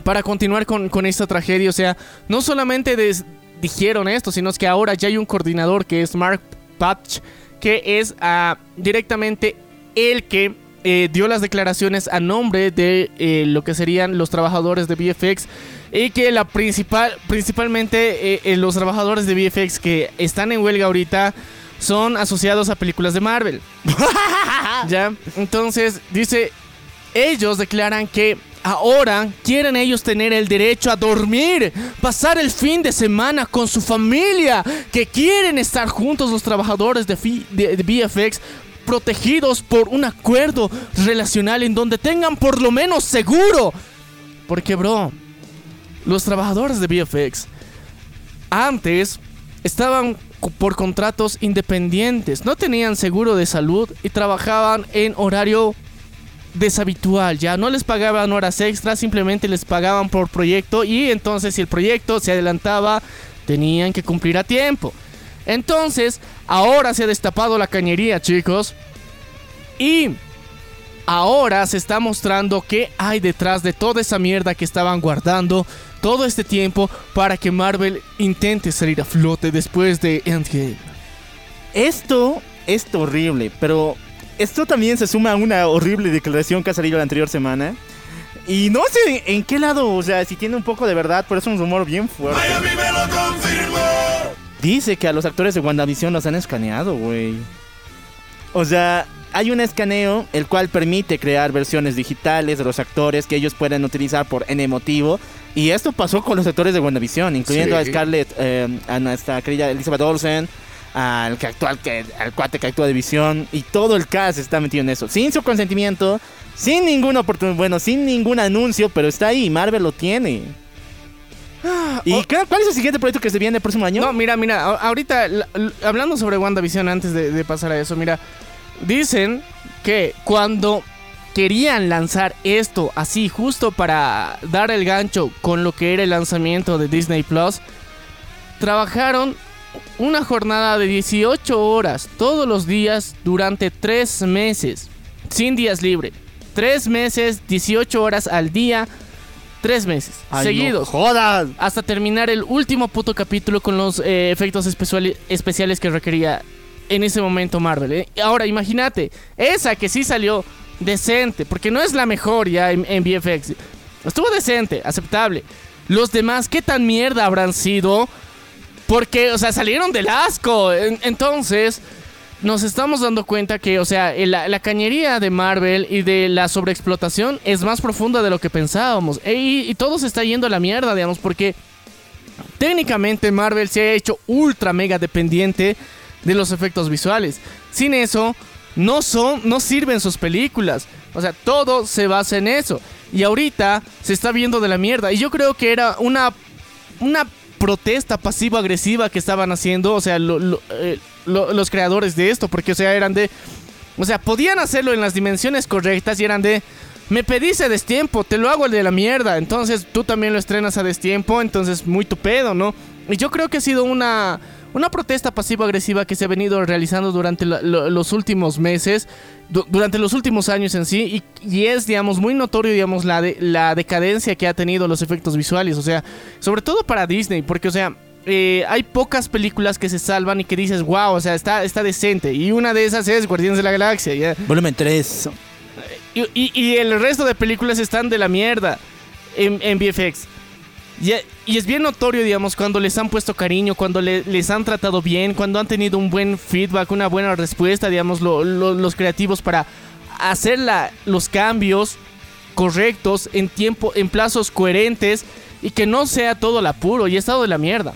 para continuar con, con esta tragedia, o sea, no solamente des- dijeron esto, sino es que ahora ya hay un coordinador que es Mark Patch, que es ah, directamente el que eh, dio las declaraciones a nombre de eh, lo que serían los trabajadores de VFX y que la principal, principalmente eh, los trabajadores de VFX que están en huelga ahorita son asociados a películas de Marvel. ¿Ya? Entonces, dice, ellos declaran que ahora quieren ellos tener el derecho a dormir, pasar el fin de semana con su familia, que quieren estar juntos los trabajadores de, de- VFX protegidos por un acuerdo relacional en donde tengan por lo menos seguro. Porque, bro, los trabajadores de VFX antes estaban por contratos independientes, no tenían seguro de salud y trabajaban en horario deshabitual, ya no les pagaban horas extras, simplemente les pagaban por proyecto y entonces si el proyecto se adelantaba, tenían que cumplir a tiempo. Entonces, ahora se ha destapado la cañería, chicos. Y ahora se está mostrando qué hay detrás de toda esa mierda que estaban guardando todo este tiempo para que Marvel intente salir a flote después de Endgame. Esto es horrible, pero esto también se suma a una horrible declaración que ha salido la anterior semana. Y no sé en qué lado, o sea, si tiene un poco de verdad, pero es un rumor bien fuerte. Dice que a los actores de WandaVision los han escaneado, güey. O sea, hay un escaneo el cual permite crear versiones digitales de los actores que ellos pueden utilizar por N motivo. Y esto pasó con los actores de WandaVision, incluyendo Sí. a Scarlett, eh, a nuestra querida Elizabeth Olsen, al que actúa, al, que, al cuate que actúa de Visión, y todo el cast está metido en eso, sin su consentimiento, sin ninguna oportunidad, bueno, sin ningún anuncio, pero está ahí, Marvel lo tiene. ¿Y oh. qué- cuál es el siguiente proyecto que se viene el próximo año? No, mira, mira, ahorita hablando sobre WandaVision antes de, de pasar a eso, mira, dicen que cuando querían lanzar esto así justo para dar el gancho con lo que era el lanzamiento de Disney Plus, trabajaron una jornada de 18 horas todos los días durante 3 meses, sin días libres. 3 meses, 18 horas al día, 3 meses Ay, no seguidos jodas. hasta terminar el último puto capítulo con los eh, efectos especiales que requería en ese momento Marvel. ¿eh? Ahora, imagínate, esa que sí salió decente, porque no es la mejor ya en, en VFX. Estuvo decente, aceptable. Los demás, ¿qué tan mierda habrán sido? Porque, o sea, salieron del asco. En- entonces, nos estamos dando cuenta que, o sea, la cañería de Marvel y de la sobreexplotación es más profunda de lo que pensábamos. E- y, y todo se está yendo a la mierda, digamos, porque técnicamente Marvel se ha hecho ultra mega dependiente de los efectos visuales. Sin eso, no son, no sirven sus películas. O sea, todo se basa en eso. Y ahorita se está viendo de la mierda. Y yo creo que era una, una protesta pasivo-agresiva que estaban haciendo, o sea, eh, lo- los creadores de esto, porque, o sea, eran de... O sea, podían hacerlo en las dimensiones correctas y eran de... Me pedís a destiempo, te lo hago el de la mierda. Entonces tú también lo estrenas a destiempo, entonces muy tu pedo, ¿no? Y yo creo que ha sido una, una protesta pasivo-agresiva que se ha venido realizando durante la- lo- los últimos meses, du- durante los últimos años en sí, y, y es, digamos, muy notorio, digamos, la, de- la decadencia que ha tenido los efectos visuales, o sea, sobre todo para Disney, porque, o sea, eh, hay pocas películas que se salvan y que dices, wow, o sea, está, está decente. Y una de esas es Guardianes de la Galaxia, ¿ya? Volumen 3. Y, y- y el resto de películas están de la mierda en, en VFX. Y, y es bien notorio, digamos, cuando les han puesto cariño, cuando le- les han tratado bien, cuando han tenido un buen feedback, una buena respuesta, digamos, lo- lo- los creativos para hacer los cambios correctos en tiempo, en plazos coherentes y que no sea todo el apuro y estado de la mierda.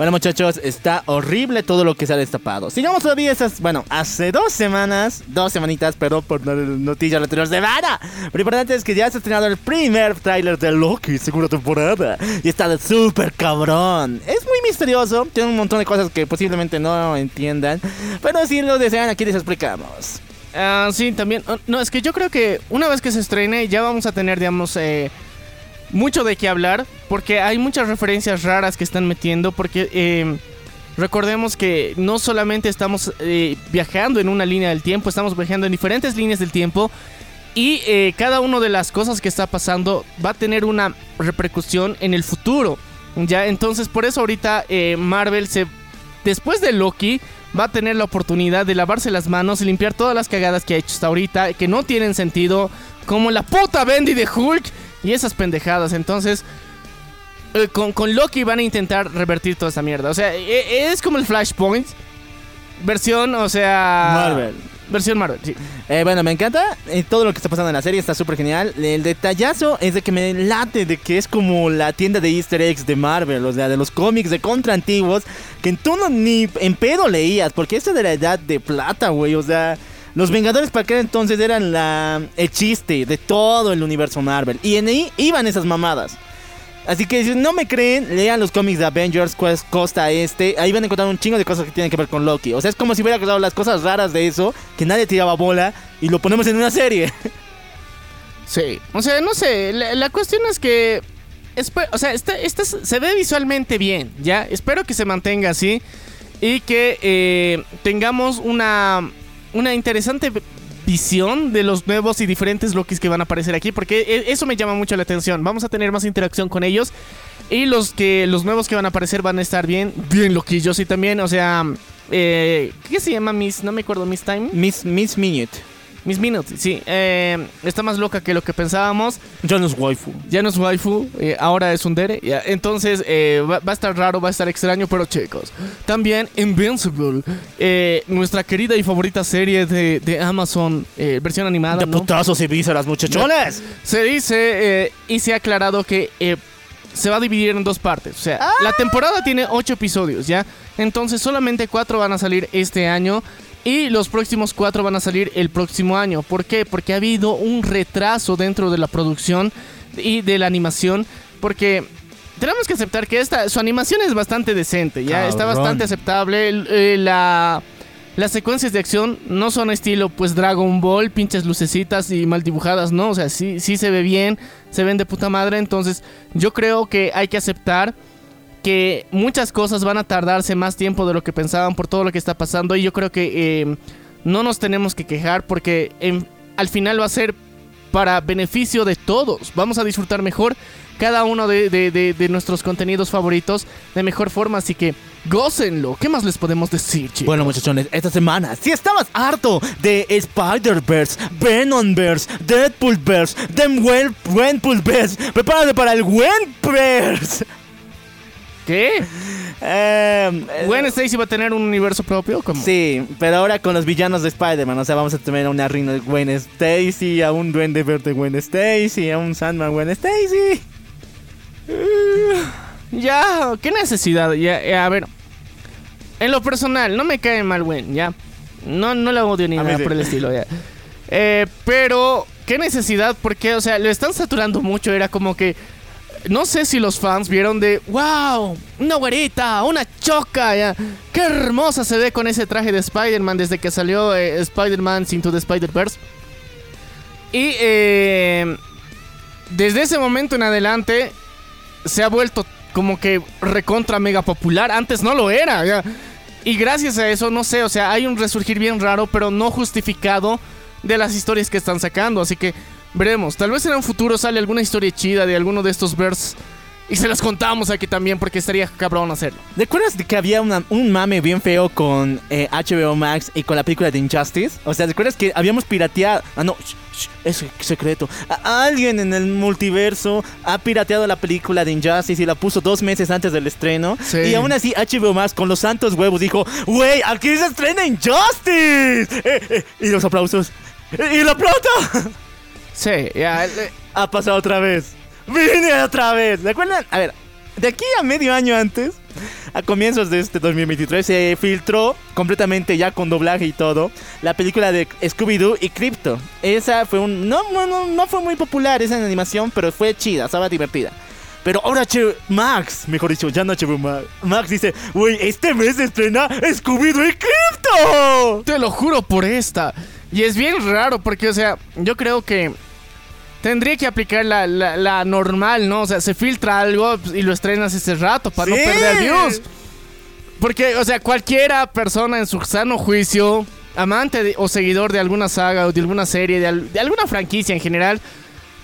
Bueno, muchachos, está horrible todo lo que se ha destapado. Sigamos todavía esas. Bueno, hace dos semanas, dos semanitas, perdón por noticias anteriores de Vara. Pero importante es que ya se ha estrenado el primer tráiler de Loki, segunda temporada. Y está de súper cabrón. Es muy misterioso, tiene un montón de cosas que posiblemente no entiendan. Pero si lo desean, aquí les explicamos. Ah, sí, también. ah, No, es que yo creo que una vez que se estrene ya vamos a tener, digamos, eh, mucho de qué hablar. Porque hay muchas referencias raras que están metiendo. Porque eh, recordemos que no solamente estamos eh, viajando en una línea del tiempo, estamos viajando en diferentes líneas del tiempo. Y eh, cada una de las cosas que está pasando va a tener una repercusión en el futuro. Ya, entonces por eso ahorita Marvel se después de Loki, va a tener la oportunidad de lavarse las manos y limpiar todas las cagadas que ha hecho hasta ahorita, que no tienen sentido, como la puta Bendy de Hulk y esas pendejadas. Entonces, eh, con, con Loki van a intentar revertir toda esa mierda. O sea, e- es como el Flashpoint, versión, o sea... Marvel. Versión Marvel, sí. Eh, bueno, me encanta eh, todo lo que está pasando en la serie, está súper genial. El detallazo es de que me late de que es como la tienda de easter eggs de Marvel, o sea, de los cómics de contra antiguos, que tú no ni en pedo leías, porque esto de la edad de plata, güey, o sea... Los Vengadores para aquel entonces eran la, el chiste de todo el universo Marvel. Y en ahí iban esas mamadas. Así que si no me creen, lean los cómics de Avengers, Costa Este. Ahí van a encontrar un chingo de cosas que tienen que ver con Loki. O sea, es como si hubiera quedado las cosas raras de eso, que nadie tiraba bola, y lo ponemos en una serie. Sí, o sea, no sé, la, cuestión es que, o sea, este s- se ve visualmente bien, ¿ya? Espero que se mantenga así y que eh, tengamos una, una interesante visión de los nuevos y diferentes Lokis que van a aparecer aquí, porque e- eso me llama mucho la atención. Vamos a tener más interacción con ellos y los que los nuevos que van a aparecer van a estar bien, bien loquillos y también, o sea, eh, ¿qué se llama Miss? No me acuerdo, Miss Time. Miss, Miss Minute. Miss Minutes, sí. eh, está más loca que lo que pensábamos. Jonas Waifu. Ya no es waifu, eh, ahora es un dere. ya. Entonces eh, va, va a estar raro, va a estar extraño, pero chicos. También Invincible, eh, nuestra querida y favorita serie de, de Amazon, eh, versión animada. De ¿no? putazos y vísceras, muchachones. Se dice eh, y se ha aclarado que eh, se va a dividir en dos partes. O sea, la temporada tiene ocho episodios, ¿ya? Entonces solamente cuatro van a salir este año. Y los próximos cuatro van a salir el próximo año. ¿Por qué? Porque ha habido un retraso dentro de la producción y de la animación. Porque tenemos que aceptar que esta, su animación es bastante decente, ya está bastante aceptable. Eh, la, las secuencias de acción no son estilo pues Dragon Ball, pinches lucecitas y mal dibujadas, no, o sea, sí, sí se ve bien, se ven de puta madre, entonces yo creo que hay que aceptar que muchas cosas van a tardarse más tiempo de lo que pensaban por todo lo que está pasando y yo creo que eh, no nos tenemos que quejar porque en- al final va a ser para beneficio de todos. Vamos a disfrutar mejor cada uno de, nuestros contenidos favoritos de mejor forma, así que gócenlo. ¿Qué más les podemos decir, chicos? Bueno, muchachones, esta semana, si estabas harto de Spider-Verse, Venomverse, Deadpoolverse, Dem Wen- Gwenpoolverse, prepárate para el Gwenverse. ¿Qué? Eh, eh, ¿Gwen Stacy va a tener un universo propio? ¿Cómo? Sí, pero ahora con los villanos de Spider-Man, o sea, vamos a tener a una reina de Gwen Stacy, a un duende verde Gwen Stacy, a un Sandman Gwen Stacy. Ya, qué necesidad. Ya, ya, a ver. En lo personal, no me cae mal, Gwen, ya. No, no la odio ni A nada sí. por el estilo, ya. Eh, pero, qué necesidad, porque, o sea, lo están saturando mucho. Era como que. No sé si los fans vieron de. ¡Wow! Una güerita, una choca, ya. ¡Qué hermosa se ve con ese traje de Spider-Man desde que salió eh, Spider-Man Into the Spider-Verse! Y eh, desde ese momento en adelante se ha vuelto como que recontra mega popular. Antes no lo era. ya. Y gracias a eso, no sé, o sea, hay un resurgir bien raro, pero no justificado de las historias que están sacando. Así que veremos. Tal vez en un futuro sale alguna historia chida de alguno de estos verse Y se los contamos aquí también porque estaría cabrón hacerlo. ¿Recuerdas de que había una- un mame bien feo con eh, HBO Max y con la película de Injustice? O sea, ¿recuerdas que habíamos pirateado? Ah, no, shh, shh, es secreto. A- alguien en el multiverso ha pirateado la película de Injustice y la puso dos meses antes del estreno. Sí. Y aún así, HBO Max con los santos huevos dijo: ¡Wey, aquí se estrena Injustice! Eh, eh, y los aplausos. ¡Y la plata! Sí, ya. eh, ha pasado otra vez. Vine otra vez. ¿Recuerdan? A ver, de aquí a medio año antes, a comienzos de este 2023, se filtró completamente ya con doblaje y todo la película de Scooby-Doo y Crypto. Esa fue un. No, no, no, fue muy popular esa animación, pero fue chida, estaba divertida. Pero ahora H Max, mejor dicho, ya no HBO Max. Max dice, güey, este mes estrena Scooby-Doo y Crypto. Te lo juro por esta. Y es bien raro porque, o sea, yo creo que tendría que aplicar la, la- la normal, ¿no? O sea, se filtra algo y lo estrenas ese rato para Sí. no perder views. Porque, o sea, cualquiera persona en su sano juicio, amante de- o seguidor de alguna saga o de alguna serie, de, al- de alguna franquicia en general,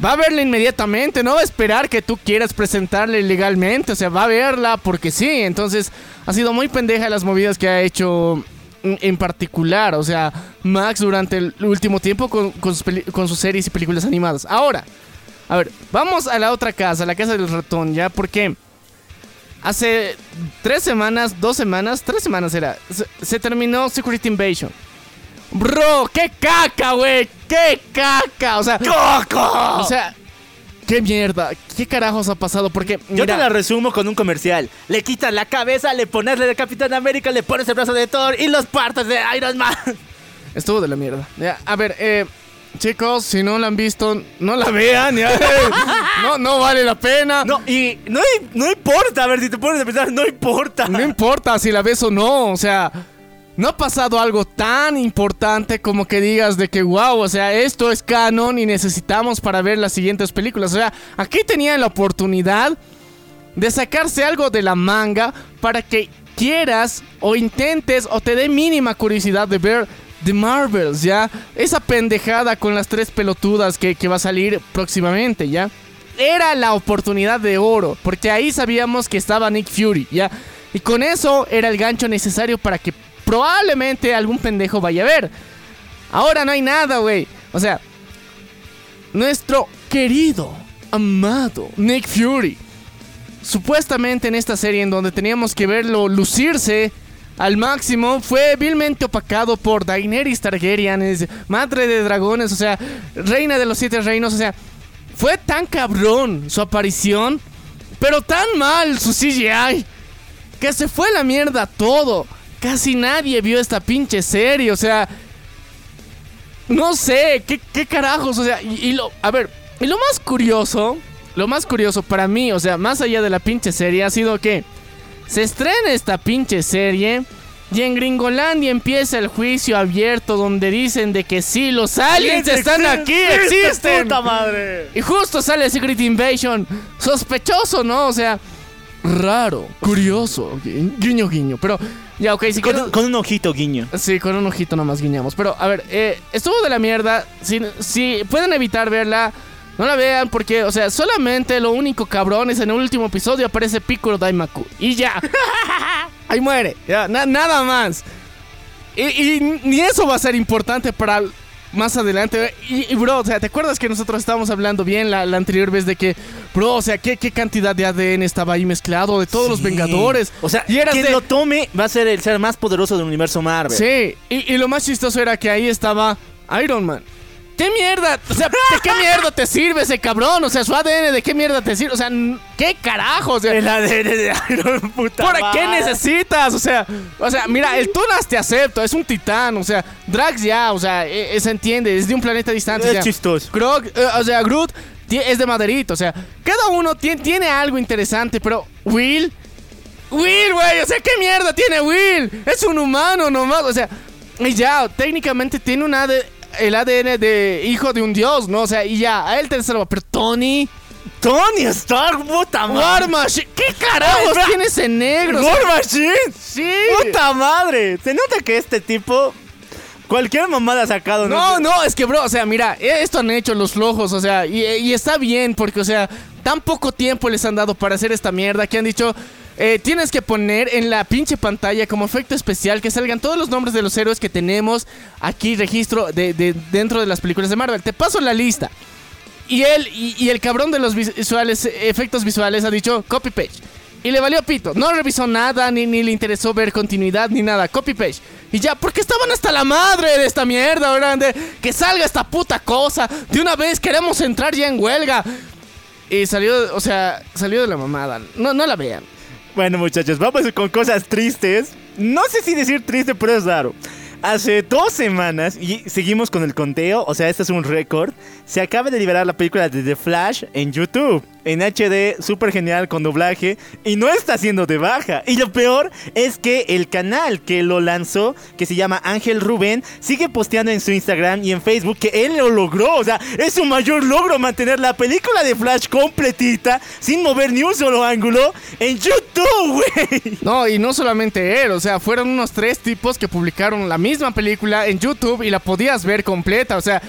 va a verla inmediatamente, no va a esperar que tú quieras presentarle legalmente, o sea, va a verla porque sí. Entonces, ha sido muy pendeja las movidas que ha hecho en particular, o sea, Max durante el último tiempo con, con sus, peli- con sus series y películas animadas. Ahora, a ver, vamos a la otra casa, la casa del ratón, ¿ya? Porque hace tres semanas, dos semanas, tres semanas era, se, se terminó Secret Invasion. Bro, qué caca, güey, qué caca, o sea, ¡Coco! o sea, qué mierda, qué carajos ha pasado, porque Yo te la resumo con un comercial. Le quitas la cabeza, le pones la de Capitán América, le pones el brazo de Thor y los partes de Iron Man. Estuvo de la mierda. Ya, a ver, eh, chicos, si no la han visto, no la vean, ya. no, no vale la pena. No, y no, no importa, a ver, si te pones a pensar, no importa. No importa si la ves o no, o sea, no ha pasado algo tan importante como que digas de que, wow, o sea, esto es canon y necesitamos para ver las siguientes películas. O sea, aquí tenían la oportunidad de sacarse algo de la manga para que quieras o intentes o te dé mínima curiosidad de ver The Marvels, ¿ya? Esa pendejada con las tres pelotudas que, que va a salir próximamente, ¿ya? Era la oportunidad de oro, porque ahí sabíamos que estaba Nick Fury, ¿ya? Y con eso era el gancho necesario para que probablemente algún pendejo vaya a ver. Ahora no hay nada, güey. O sea, nuestro querido, amado Nick Fury supuestamente en esta serie en donde teníamos que verlo lucirse al máximo, fue vilmente opacado por Daenerys Targaryen, madre de dragones, o sea, reina de los siete reinos, o sea, fue tan cabrón su aparición, pero tan mal su CGI, que se fue la mierda todo. Casi nadie vio esta pinche serie, o sea, no sé, ¿qué, qué carajos? O sea, y, y lo. A ver, y lo más curioso, lo más curioso para mí, o sea, más allá de la pinche serie, ha sido que se estrena esta pinche serie. Y en Gringolandia empieza el juicio abierto donde dicen de que sí, los aliens están aquí, existen. ¡Puta madre! Y justo sale Secret Invasion. Sospechoso, ¿no? O sea, raro, curioso. gui- Guiño, guiño. Pero, ya, ok, si Con, quieres- con un ojito guiño. Sí, con un ojito nomás guiñamos. Pero, a ver, eh, estuvo de la mierda. Si, si pueden evitar verla, no la vean porque, o sea, solamente lo único cabrón es en el último episodio aparece Piccolo Daimaku. Y ya. Ahí muere. Ya, na- nada más. Y, y ni eso va a ser importante para el- más adelante. Y, y, bro, o sea, ¿te acuerdas que nosotros estábamos hablando bien la, la anterior vez de que, bro, o sea, ¿qué, qué cantidad de ADN estaba ahí mezclado de todos los. Vengadores? O sea, y eras quien de- lo tome va a ser el ser más poderoso del universo Marvel. Sí, y, y lo más chistoso era que ahí estaba Iron Man. ¿Qué mierda? O sea, ¿de qué mierda te sirve ese cabrón? O sea, su ADN, ¿de qué mierda te sirve? O sea, ¿qué carajo? O sea, El ADN de Iron puta ¿Para qué necesitas? O sea, o sea, mira, el Tunas te acepto, es un titán, o sea, Drax ya, o sea, e- e- se entiende, es de un planeta distante. o Es sea, chistoso. Grog, eh, o sea, Groot es de maderito, o sea, cada uno tie- tiene algo interesante, pero Will, Will, güey, o sea, ¿qué mierda tiene Will? Es un humano nomás, o sea, y ya, técnicamente tiene un AD el ADN de hijo de un dios, ¿no? O sea, y ya, a él te salva, pero Tony, Tony Stark, puta madre. War Machine, ¿qué carajos Ay, tiene ese negro? O sea, War Machine. sí. Puta madre. Se nota que este tipo Cualquier mamada ha sacado. No, no, es que, bro, o sea, mira, eh, esto han hecho los flojos, o sea, y, y está bien, porque, o sea, tan poco tiempo les han dado para hacer esta mierda que han dicho. Eh, tienes que poner en la pinche pantalla como efecto especial que salgan todos los nombres de los héroes que tenemos aquí registro de, de- dentro de las películas de Marvel. Te paso la lista. Y él y, el cabrón de los visuales, efectos visuales ha dicho copy page. Y le valió pito. No revisó nada, ni, ni le interesó ver continuidad, ni nada. Copy page. Y ya, porque estaban hasta la madre de esta mierda, ¿verdad? De que salga esta puta cosa. De una vez queremos entrar ya en huelga. Y salió, o sea, salió de la mamada. No, no la vean. Bueno, muchachos, vamos con cosas tristes. No sé si decir triste, pero es raro. Hace dos semanas, y seguimos con el conteo, o sea, este es un récord, se acaba de liberar la película de The Flash en YouTube, en HD, súper genial, con doblaje, y no está siendo de baja. Y lo peor es que el canal que lo lanzó, que se llama Ángel Rubén, sigue posteando en su Instagram y en Facebook que él lo logró. O sea, es su mayor logro mantener la película de Flash completita, sin mover ni un solo ángulo, en YouTube, güey. No, y no solamente él, o sea, fueron unos tres tipos que publicaron la misma película en YouTube y la podías ver completa, o sea,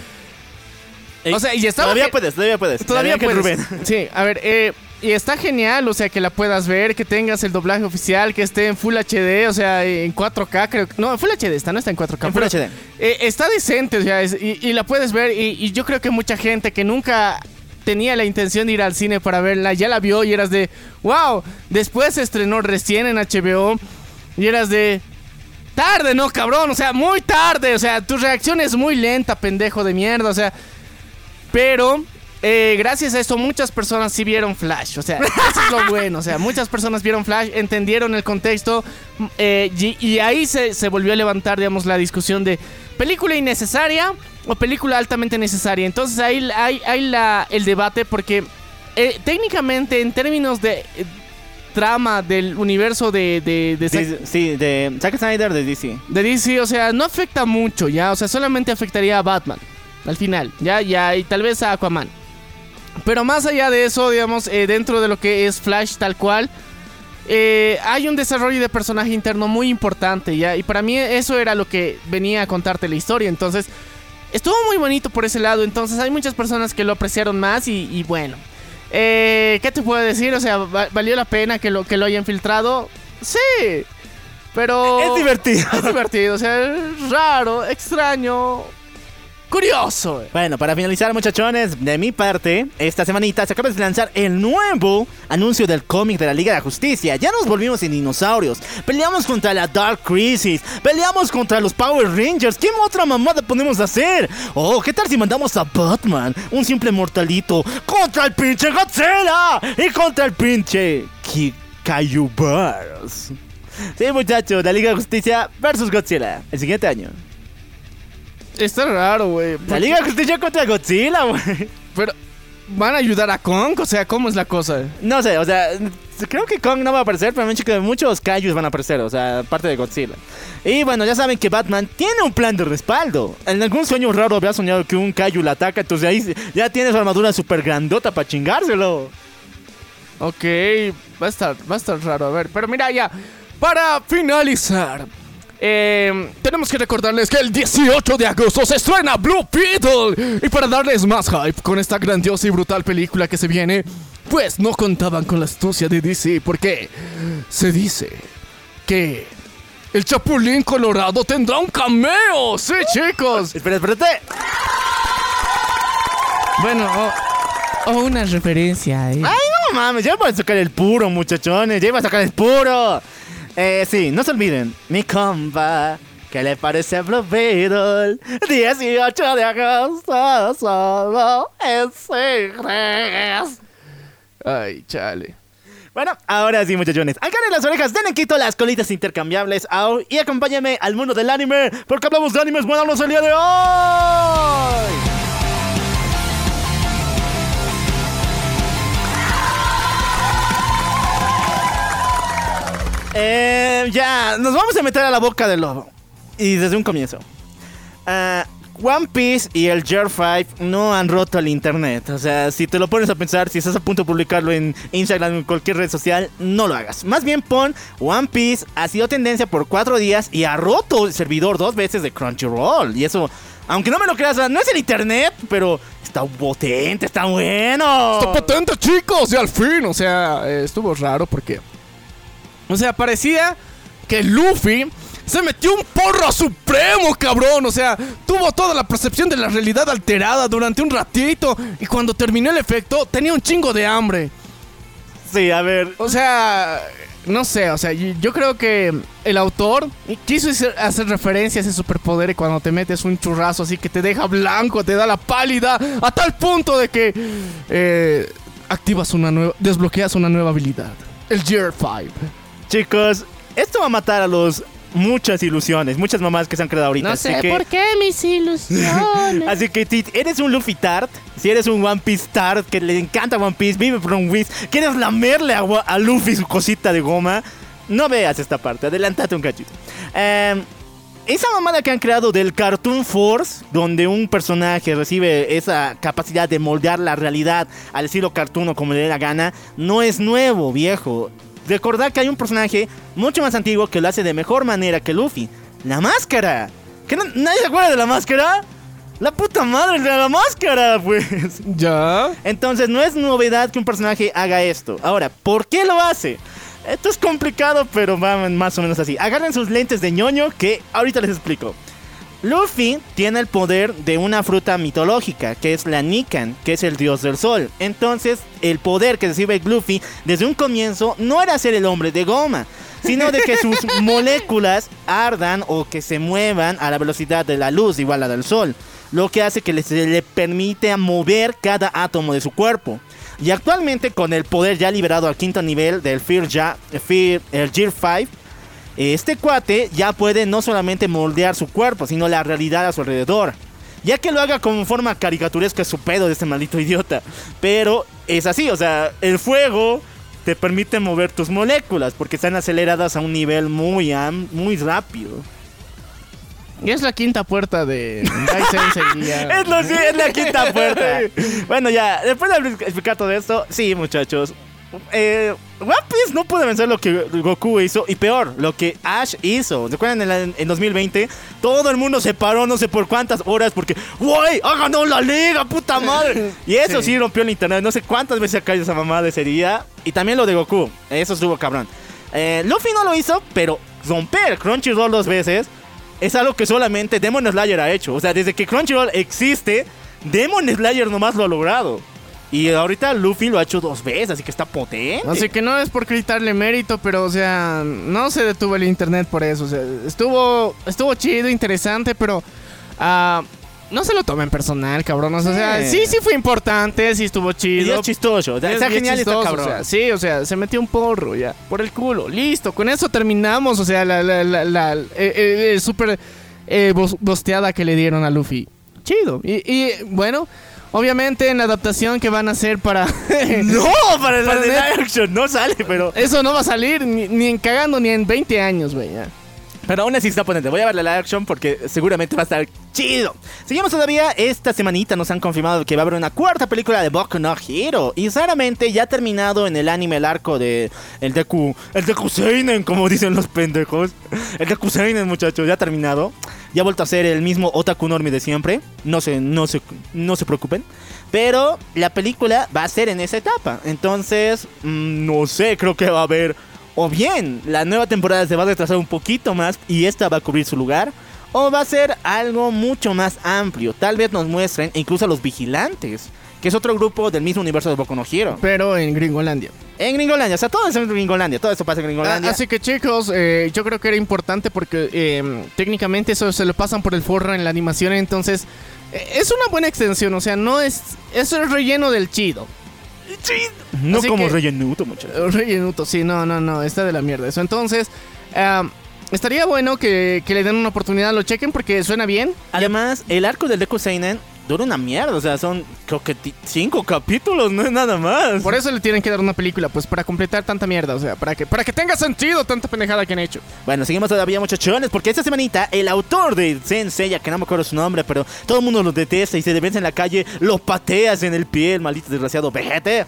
O sea, y estaba Todavía puedes, todavía puedes. todavía puedes. Rubén. Sí, a ver, eh, y está genial, o sea, que la puedas ver, que tengas el doblaje oficial, que esté en Full HD, o sea, en 4K, creo. No, en Full HD está, no está en 4K. En Full HD. eh, está decente, o sea, es- y, y la puedes ver, y, y yo creo que mucha gente que nunca tenía la intención de ir al cine para verla, ya la vio y eras de, wow, después se estrenó recién en HBO y eras de... Tarde, no, cabrón, o sea, muy tarde, o sea, tu reacción es muy lenta, pendejo de mierda, o sea, pero eh, gracias a esto muchas personas sí vieron Flash. O sea, eso es lo bueno. O sea, muchas personas vieron Flash, entendieron el contexto eh, y, y ahí se, se volvió a levantar, digamos, la discusión de película innecesaria o película altamente necesaria. Entonces ahí hay, hay la, el debate porque eh, técnicamente en términos de... eh, trama del universo de, de, de Zack- Sí, sí, de Zack Snyder de DC. de DC, o sea, no afecta mucho, ya, o sea, solamente afectaría a Batman al final, ya, ya, y tal vez a Aquaman. Pero más allá de eso, digamos, eh, dentro de lo que es Flash tal cual, eh, hay un desarrollo de personaje interno muy importante, ya, y para mí eso era lo que venía a contarte la historia, entonces, estuvo muy bonito por ese lado, entonces hay muchas personas que lo apreciaron más y, y bueno. Eh, ¿Qué te puedo decir? O sea, va- ¿valió la pena que lo, que lo hayan filtrado? Sí. Pero... Es divertido. Es divertido, o sea, es raro, extraño, curioso. eh. Bueno, para finalizar, muchachones, de mi parte, esta semanita se acaba de lanzar el nuevo anuncio del cómic de la Liga de Justicia. Ya nos volvimos en dinosaurios. Peleamos contra la Dark Crisis. Peleamos contra los Power Rangers. ¿Qué otra mamada podemos hacer? Oh, ¿qué tal si mandamos a Batman, un simple mortalito, contra el pinche Godzilla y contra el pinche Ki- Kaiju Bears? Sí, muchachos, la Liga de Justicia versus Godzilla el siguiente año. Está raro, güey. La Liga de Justicia contra Godzilla, güey. Pero, ¿van a ayudar a Kong? O sea, ¿cómo es la cosa? No sé, o sea, creo que Kong no va a aparecer, pero me han dicho que muchos Kaijus van a aparecer, o sea, parte de Godzilla. Y bueno, ya saben que Batman tiene un plan de respaldo. En algún sueño raro había soñado que un Kaiju la ataca, entonces ahí ya tiene su armadura super grandota para chingárselo. Ok, va a estar, va a estar raro, a ver. Pero mira, ya, para finalizar, eh, tenemos que recordarles que el 18 de agosto se estrena Blue Beetle. Y para darles más hype con esta grandiosa y brutal película que se viene, pues no contaban con la astucia de DC, porque se dice que el Chapulín Colorado tendrá un cameo. Sí, chicos. Espera, espérate. Bueno, o, o una referencia ahí. Ay, no mames, ya iba a sacar el puro, muchachones, ya iba a sacar el puro. Eh, sí, no se olviden, mi compa, ¿qué le parece a Blue Beetle? 18 de agosto, solo en cines. Ay, chale. Bueno, ahora sí, muchachones. Agarren las orejas, den en quito las colitas intercambiables au, y acompáñenme al mundo del anime, porque hablamos de animes buenos el día de hoy. Eh, ya, nos vamos a meter a la boca del lobo. Y desde un comienzo. Ah, One Piece y el Gear 5 no han roto el internet. O sea, si te lo pones a pensar, si estás a punto de publicarlo en Instagram o en cualquier red social, no lo hagas. Más bien pon One Piece ha sido tendencia por cuatro días y ha roto el servidor dos veces de Crunchyroll. Y eso, aunque no me lo creas, no es el internet, pero está potente, está bueno. Está potente, chicos, y al fin, o sea, estuvo raro porque. O sea, parecía que Luffy se metió un porro supremo, cabrón. O sea, tuvo toda la percepción de la realidad alterada durante un ratito. Y cuando terminó el efecto, tenía un chingo de hambre. Sí, a ver. O sea, no sé, o sea, yo, creo que el autor quiso hacer, referencia a ese superpoder y cuando te metes un churrazo así que te deja blanco, te da la pálida, a tal punto de que eh, activas una nueva, desbloqueas una nueva habilidad. El Gear 5. Chicos, esto va a matar a los muchas ilusiones, muchas mamás que se han creado ahorita. No así sé que- por qué mis ilusiones. Así que si eres un Luffy Tart, si eres un One Piece Tart que le encanta One Piece, vive por un Whis, quieres lamerle a, Luffy su cosita de goma, no veas esta parte, adelantate un cachito. Em, esa mamada que han creado del Cartoon Force, donde un personaje recibe esa capacidad de moldear la realidad al estilo cartoon o como le dé la gana, no es nuevo, viejo. Recordad que hay un personaje mucho más antiguo que lo hace de mejor manera que Luffy. La máscara. ¿Que no- ¿Nadie se acuerda de la máscara? La puta madre de la máscara, pues. ¿Ya? Entonces no es novedad que un personaje haga esto. Ahora, ¿por qué lo hace? Esto es complicado, pero va más o menos así. Agarren sus lentes de ñoño que ahorita les explico. Luffy tiene el poder de una fruta mitológica, que es la Nikan, que es el dios del sol. Entonces, el poder que recibe Luffy desde un comienzo no era ser el hombre de goma, sino de que sus moléculas ardan o que se muevan a la velocidad de la luz, igual a la del sol. Lo que hace que se le permite mover cada átomo de su cuerpo. Y actualmente con el poder ya liberado al quinto nivel del Fear, ja, Fear el Gear 5, este cuate ya puede no solamente moldear su cuerpo, sino la realidad a su alrededor. Ya que lo haga como forma caricaturesca es su pedo de este maldito idiota. Pero es así, o sea, el fuego te permite mover tus moléculas porque están aceleradas a un nivel muy, am- muy rápido. Y es la quinta puerta de. Es, lo, sí, es la quinta puerta. bueno, ya, después de explicar todo esto, sí, muchachos. Eh, One Piece no puede vencer lo que Goku hizo y peor, lo que Ash hizo. ¿Se acuerdan en, la- en 2020? Todo el mundo se paró no sé por cuántas horas porque ¡Güey! ¡Ha ganado la liga, puta madre! Y eso sí. Sí. rompió el internet. No sé cuántas veces ha caído esa mamada ese día. Y también lo de Goku. Eso estuvo cabrón. Eh, Luffy no lo hizo, pero romper Crunchyroll dos veces es algo que solamente Demon Slayer ha hecho. O sea, desde que Crunchyroll existe, Demon Slayer nomás lo ha logrado. Y ahorita Luffy lo ha hecho dos veces, así que está potente. Así que no es por quitarle mérito, pero o sea, no se detuvo el internet por eso. O sea, estuvo, estuvo chido, interesante, pero ah, no se lo tomen personal, cabrón. O sea, Sí. sí, sí fue importante, sí estuvo y chido. es chistoso. o sea, Es está genial y está chistoso, cabrón. o sea, sí, o sea, se metió un porro ya, por el culo. Listo, con eso terminamos. O sea, la, la, la, la- eh, eh, eh, super eh, bos- bosteada que le dieron a Luffy. Chido. Y, y, bueno, obviamente en la adaptación que van a hacer para. No, para la de net- live action no sale, pero. Eso no va a salir ni, ni en cagando ni en 20 años, güey. Pero aún así está potente. Voy a ver la live action porque seguramente va a estar chido. Seguimos todavía. Esta semanita nos han confirmado que va a haber una cuarta película de Boku no Hero. Y sinceramente ya ha terminado en el anime el arco de el Deku. El Deku Seinen, como dicen los pendejos. El Deku Seinen, muchachos, ya ha terminado. Ya ha vuelto a ser el mismo Otaku Normie de siempre. No se, no se, no se preocupen. Pero la película va a ser en esa etapa. Entonces, mm, no sé, creo que va a haber. O bien, la nueva temporada se va a retrasar un poquito más y esta va a cubrir su lugar. O va a ser algo mucho más amplio. Tal vez nos muestren incluso a los vigilantes. Que es otro grupo del mismo universo de Boku no Hero. Pero en Gringolandia. En Gringolandia, o sea, todo es en Gringolandia. Todo eso pasa en Gringolandia. Ah, Así que chicos, eh, yo creo que era importante porque eh, técnicamente eso se lo pasan por el forro en la animación, entonces eh, es una buena extensión, o sea, no es... Eso es relleno del chido. No así como que- rellenuto, muchachos. Eh, Rellenuto, sí, no, no, no, está de la mierda eso. Entonces, ah, estaría bueno que, que le den una oportunidad, lo chequen porque suena bien. Además, el arco del Deku Seinen dura una mierda. O sea, son creo que cinco capítulos, no es nada más. Por eso le tienen que dar una película, pues para completar tanta mierda, o sea, para que, para que tenga sentido tanta pendejada que han hecho. Bueno, seguimos todavía, muchachones, porque esta semanita el autor de Sensei, que no me acuerdo su nombre, pero todo el mundo lo detesta y se ves en la calle, lo pateas en el pie, el maldito desgraciado vejete. Eh,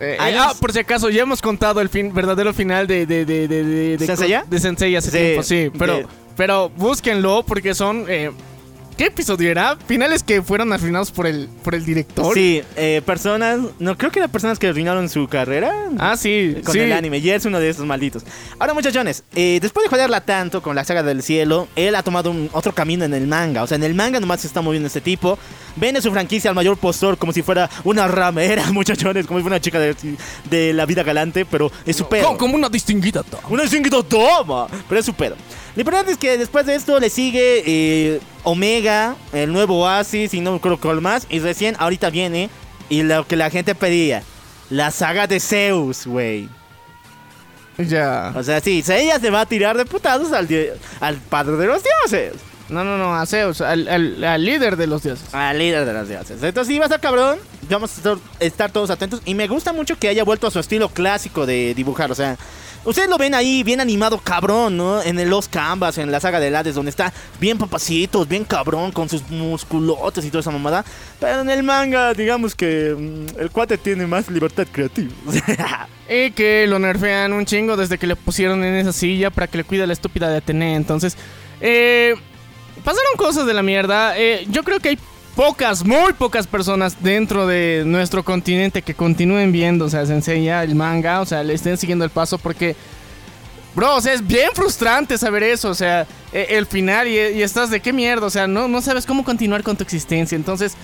eh, ah, por si acaso, ya hemos contado el fin, verdadero final de... ¿De, de, de, de, ¿Senseiya? De Sensei hace Sí, tiempo, sí. Pero, pero búsquenlo porque son... eh, ¿Qué episodio era? Finales que fueron arruinados por el, por el director. Sí, eh, personas, no creo que eran personas que arruinaron su carrera. Ah, sí. con sí. el anime, y es uno de esos malditos. Ahora, muchachones, eh, después de joderla tanto con la saga del cielo, él ha tomado un otro camino en el manga. O sea, en el manga nomás se está moviendo este tipo. Vende su franquicia al mayor postor como si fuera una ramera, muchachones, como si fuera una chica de, de la vida galante, pero es su pedo. Como, como una distinguida. to- Una distinguida toma, pero es su pedo. Lo importante es que después de esto le sigue eh, Omega, el nuevo Oasis y no acuerdo cuál más. Y recién ahorita viene y lo que la gente pedía, la saga de Zeus, güey. Ya. O sea, sí, ella se va a tirar de putados al, al padre de los dioses. No, no, no, a Zeus, al, al- al líder de los dioses. Al líder de los dioses. Entonces sí va a estar cabrón. Vamos a estar, estar todos atentos. Y me gusta mucho que haya vuelto a su estilo clásico de dibujar. O sea, ustedes lo ven ahí bien animado, cabrón, ¿no? En el Los Canvas, en la saga de Hades, donde está bien papacitos, bien cabrón, con sus musculotes y toda esa mamada. Pero en el manga, digamos que mm, el cuate tiene más libertad creativa. Y que lo nerfean un chingo desde que le pusieron en esa silla para que le cuide a la estúpida de Atenea. Entonces, eh, pasaron cosas de la mierda. Eh, yo creo que hay pocas, muy pocas personas dentro de nuestro continente que continúen viendo, o sea, se enseña el manga, o sea, le estén siguiendo el paso porque... Bro, o sea, es bien frustrante saber eso, o sea, eh, el final y, y estás de qué mierda, o sea, no, no sabes cómo continuar con tu existencia. Entonces,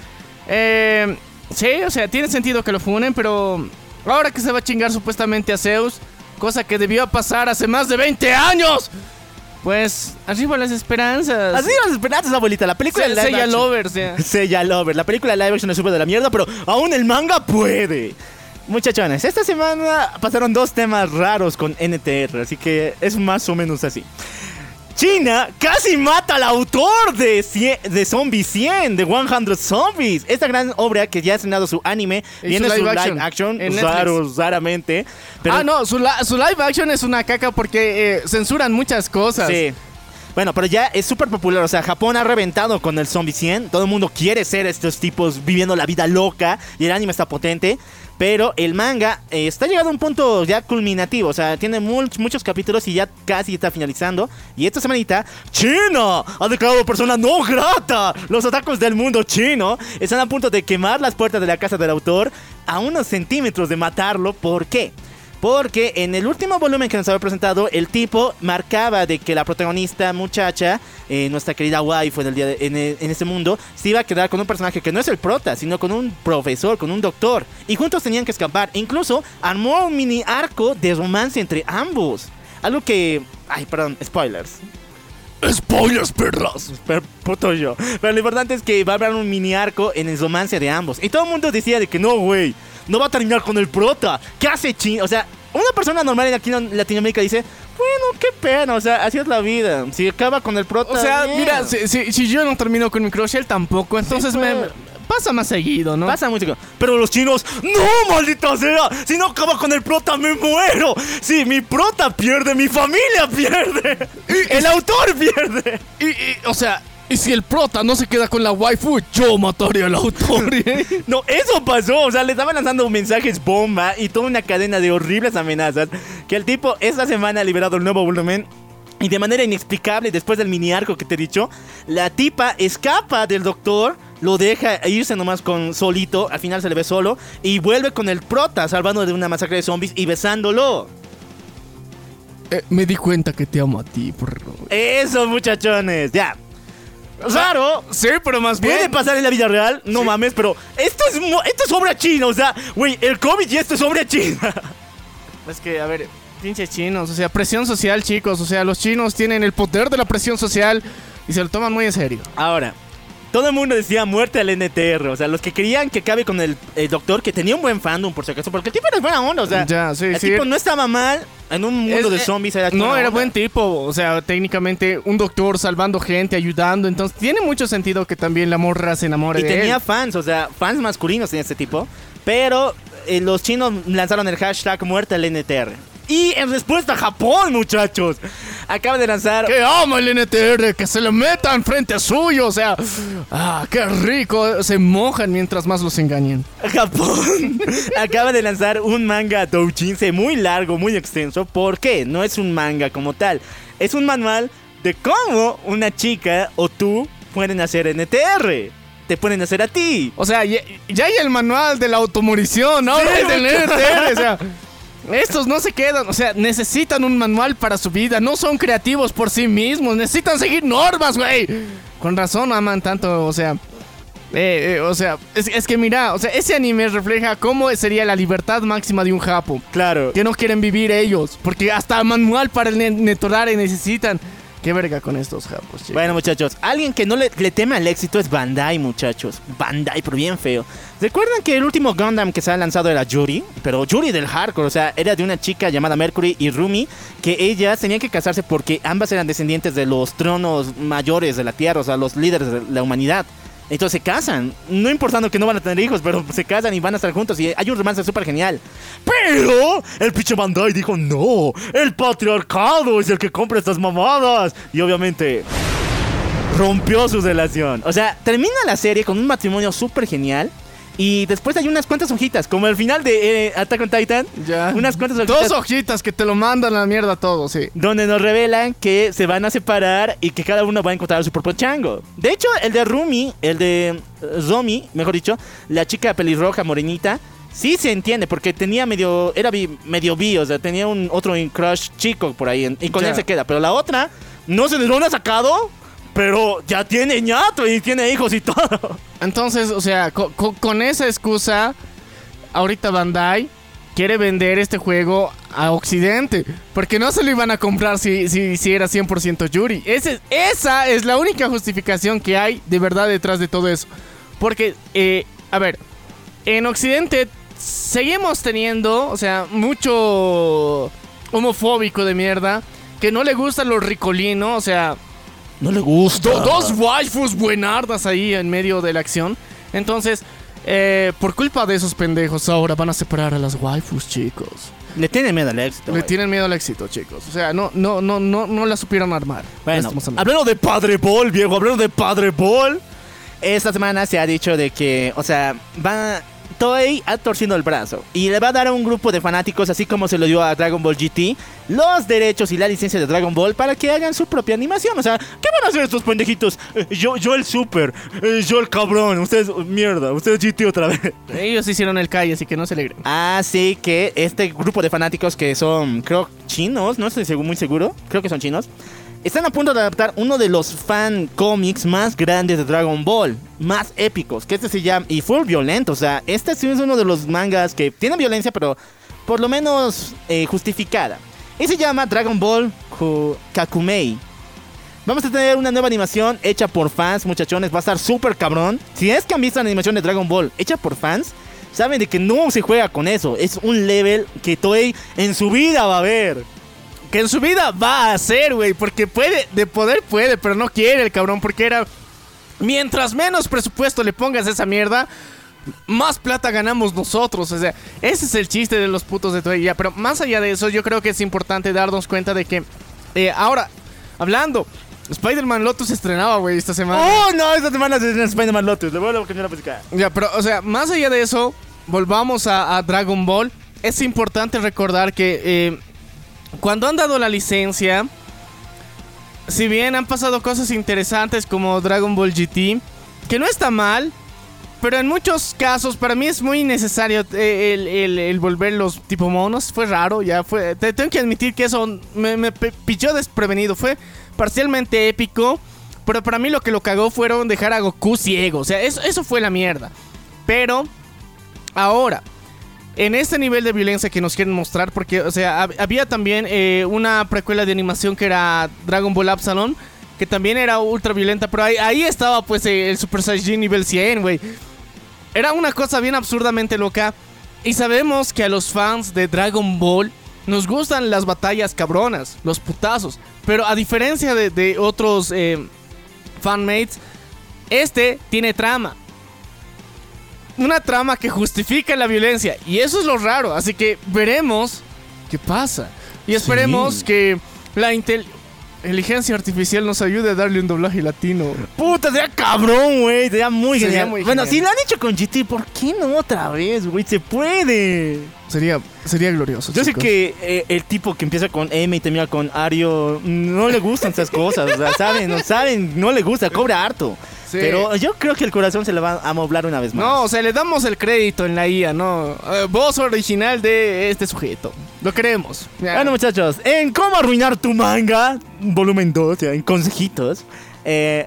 eh, sí, o sea, tiene sentido que lo funen, pero ahora que se va a chingar supuestamente a Zeus, cosa que debió pasar hace más de 20 años, pues arriba las esperanzas. Así las esperanzas, abuelita. La película Se, de live Seiya action- Lovers, ya. Seiya Lover. La película live action es súper de la mierda, pero aún el manga puede. Muchachones, esta semana pasaron dos temas raros con NTR, así que es más o menos así. China casi mata al autor de, de Zombie 100, de 100 Zombies. Esta gran obra que ya ha estrenado su anime, Y viene su su live action action, en raro, raramente. Pero ah, no, su, la- su live action es una caca porque eh, censuran muchas cosas. Sí. Bueno, pero ya es súper popular. O sea, Japón ha reventado con el Zombie 100. Todo el mundo quiere ser estos tipos viviendo la vida loca. Y el anime está potente. Pero el manga eh, está llegando a un punto ya culminativo. O sea, tiene much- muchos capítulos y ya casi está finalizando. Y esta semanita, China ha declarado persona no grata. Los atacos del mundo chino están a punto de quemar las puertas de la casa del autor a unos centímetros de matarlo. ¿Por qué? Porque en el último volumen que nos había presentado, el tipo marcaba de que la protagonista muchacha, eh, nuestra querida waifu en, el día de- en, en este mundo, se iba a quedar con un personaje que no es el prota, sino con un profesor, con un doctor. Y juntos tenían que escapar. Incluso armó un mini arco de romance entre ambos. Algo que... Ay, perdón, spoilers. Spoilers, perras. Pero puto yo. Pero lo importante es que va a haber un mini arco en el romance de ambos. Y todo el mundo decía de que no, güey. No va a terminar con el prota. ¿Qué hace China? O sea, una persona normal en aquí en Latinoamérica dice, bueno, qué pena. O sea, así es la vida. Si acaba con el prota. O sea, mira, si, si- si yo no termino con mi crush, él tampoco, entonces me, pues. pasa más seguido, ¿no? Pasa mucho. Pero los chinos, no, maldita sea. Si no acaba con el prota, me muero. Si mi prota pierde, mi familia pierde. El autor pierde. Y, y, o sea, y si el prota no se queda con la waifu, yo mataría al autor. ¿eh? No, eso pasó. O sea, le estaban lanzando mensajes bomba y toda una cadena de horribles amenazas. Que el tipo esta semana ha liberado el nuevo volumen. Y de manera inexplicable, después del mini arco que te he dicho, la tipa escapa del doctor, lo deja irse nomás con solito, al final se le ve solo, y vuelve con el prota, salvando de una masacre de zombies y besándolo. Eh, me di cuenta que te amo a ti, perro. Eso, muchachones, ya. Raro, Sí, pero más Puede pasar en la vida real, no mames, pero esto es, mo- esto es obra china, o sea, güey, el COVID y esto es obra china. Es que, a ver, pinches chinos, o sea, presión social, chicos. O sea, los chinos tienen el poder de la presión social y se lo toman muy en serio. Ahora, todo el mundo decía muerte al NTR. O sea, los que querían que acabe con el, el doctor, que tenía un buen fandom, por si acaso, porque el tipo era buena onda. O sea, Ya, sí, el sí. tipo no estaba mal en un mundo Es- de eh, zombies. Era No, era onda. buen tipo, o sea, técnicamente un doctor salvando gente, ayudando, entonces tiene mucho sentido que también la morra se enamore Y de tenía fans, o sea, fans masculinos tenía este tipo. Pero eh, los chinos lanzaron el hashtag muerte al NTR. Y en respuesta a Japón, muchachos, acaba de lanzar Que ama el NTR, que se le metan frente suyo, o sea, ah, qué rico, se mojan mientras más los engañen. Japón acaba de lanzar un manga doujinse muy largo, muy extenso. ¿Por qué? No es un manga como tal. Es un manual de cómo una chica o tú pueden hacer NTR. Te pueden hacer a ti. O sea, ya, ya hay el manual de la automorición, ahora Sí, el del. NTR, o sea, estos no se quedan, o sea, necesitan un manual para su vida, no son creativos por sí mismos, necesitan seguir normas, güey. Con razón aman tanto, o sea, eh, eh, o sea, es, es que mira, o sea, ese anime refleja cómo sería la libertad máxima de un japo. Claro. Que no quieren vivir ellos, porque hasta manual para el ne- netorare necesitan. Qué verga con estos japos, chicos. Bueno, muchachos, alguien que no le, le teme al éxito es Bandai, muchachos. Bandai, pero bien feo. ¿Recuerdan que el último Gundam que se ha lanzado era Yuri? Pero Yuri del hardcore, o sea, era de una chica llamada Mercury y Rumi, que ellas tenían que casarse porque ambas eran descendientes de los tronos mayores de la Tierra, o sea, los líderes de la humanidad. Entonces se casan, no importando que no van a tener hijos, pero se casan y van a estar juntos y hay un romance súper genial. Pero el pinche Bandai dijo, no, el patriarcado es el que compra estas mamadas. Y obviamente rompió su relación. O sea, termina la serie con un matrimonio súper genial. Y después hay unas cuantas hojitas, como el final de eh, Attack on Titan. Ya. Unas cuantas hojitas. Dos hojitas que te lo mandan a la mierda todo, sí. Donde nos revelan que se van a separar y que cada uno va a encontrar su propio chango. De hecho, el de Rumi, el de eh, Zomi, mejor dicho, la chica pelirroja morenita, sí se entiende porque tenía medio, era bi- medio bi, o sea, tenía un otro crush chico por ahí y con Ya. él se queda. Pero la otra, no se lo ha sacado, pero ya tiene ñato y tiene hijos y todo. Entonces, o sea, co- co- con esa excusa, ahorita Bandai quiere vender este juego a Occidente. Porque no se lo iban a comprar si, si, si era 100% Yuri. Esa es la única justificación que hay de verdad detrás de todo eso. Porque, eh, a ver, en Occidente seguimos teniendo, o sea, mucho homofóbico de mierda. Que no le gusta lo ricolino, o sea, No le gusta. Do- dos waifus buenardas ahí en medio de la acción. Entonces, eh, por culpa de esos pendejos, ahora van a separar a las waifus, chicos. Le tiene miedo al éxito. Le güey. tienen miedo al éxito, chicos. O sea, no, no, no, no, no la supieron armar. Bueno, hablando de Padre Ball, viejo, hablando de Padre Ball. Esta semana se ha dicho de que, o sea, va. Toei ha torcido el brazo y le va a dar a un grupo de fanáticos, así como se lo dio a Dragon Ball GT, los derechos y la licencia de Dragon Ball para que hagan su propia animación. O sea, ¿qué van a hacer estos pendejitos? Eh, yo, yo el super, eh, yo el cabrón, ustedes, mierda, ustedes GT otra vez. Ellos hicieron el calle, así que no se alegren. Así que este grupo de fanáticos que son, creo, chinos, no estoy muy seguro, creo que son chinos, están a punto de adaptar uno de los fan cómics más grandes de Dragon Ball, más épicos, que este se llama, y fue violento, o sea, este sí es uno de los mangas que tiene violencia, pero por lo menos eh, justificada. Y se llama Dragon Ball Ku- Kakumei. Vamos a tener una nueva animación hecha por fans, muchachones. Va a estar súper cabrón. Si es que han visto la animación de Dragon Ball hecha por fans, saben de que no se juega con eso. Es un level que Toei en su vida va a ver. Que en su vida va a hacer, güey. Porque puede, de poder puede, pero no quiere el cabrón. Porque era. Mientras menos presupuesto le pongas a esa mierda, más plata ganamos nosotros. O sea, ese es el chiste de los putos de. Ya, Pero más allá de eso, yo creo que es importante darnos cuenta de que. eh, ahora, hablando, Spider-Man Lotus se estrenaba, güey, esta semana. Oh, no, esta semana se estrena Spider-Man Lotus. Le voy a cambiar la música. Ya, pero, o sea, más allá de eso, volvamos a, a Dragon Ball. Es importante recordar que eh, cuando han dado la licencia, si bien han pasado cosas interesantes como Dragon Ball GT, que no está mal, pero en muchos casos para mí es muy necesario eh, el, volver los tipo monos. Fue raro, ya fue. Te, tengo que admitir que eso me, me pilló desprevenido. Fue parcialmente épico, pero para mí lo que lo cagó fueron dejar a Goku ciego. O sea, eso fue la mierda. Pero ahora, en este nivel de violencia que nos quieren mostrar, porque, o sea, hab- había también eh, una precuela de animación que era Dragon Ball Absalom, que también era ultra violenta, pero ahí, estaba pues eh, el Super Saiyajin nivel 100, güey. Era una cosa bien absurdamente loca. Y sabemos que a los fans de Dragon Ball nos gustan las batallas cabronas, los putazos. Pero a diferencia de, de otros eh, fanmates, este tiene trama. Una trama que justifica la violencia. Y eso es lo raro. Así que veremos qué pasa. Y esperemos Sí. que la intel- inteligencia artificial nos ayude a darle un doblaje latino. Puta, sería cabrón, güey. Sería muy Sería genial. muy bueno, genial. si lo han hecho con GT, ¿por qué no otra vez, güey? Se puede. Sería, sería glorioso. Yo sé que eh, el tipo que empieza con M y termina con Ario no le gustan esas cosas, o sea, saben, no saben, no le gusta, cobra harto. Sí. Pero yo creo que el corazón se le va a moblar una vez más. No, o sea, le damos el crédito en la IA, ¿no? Eh, voz original de este sujeto. Lo queremos. Ya. Bueno, muchachos, en Cómo arruinar tu manga, volumen 2, ya, en consejitos, eh,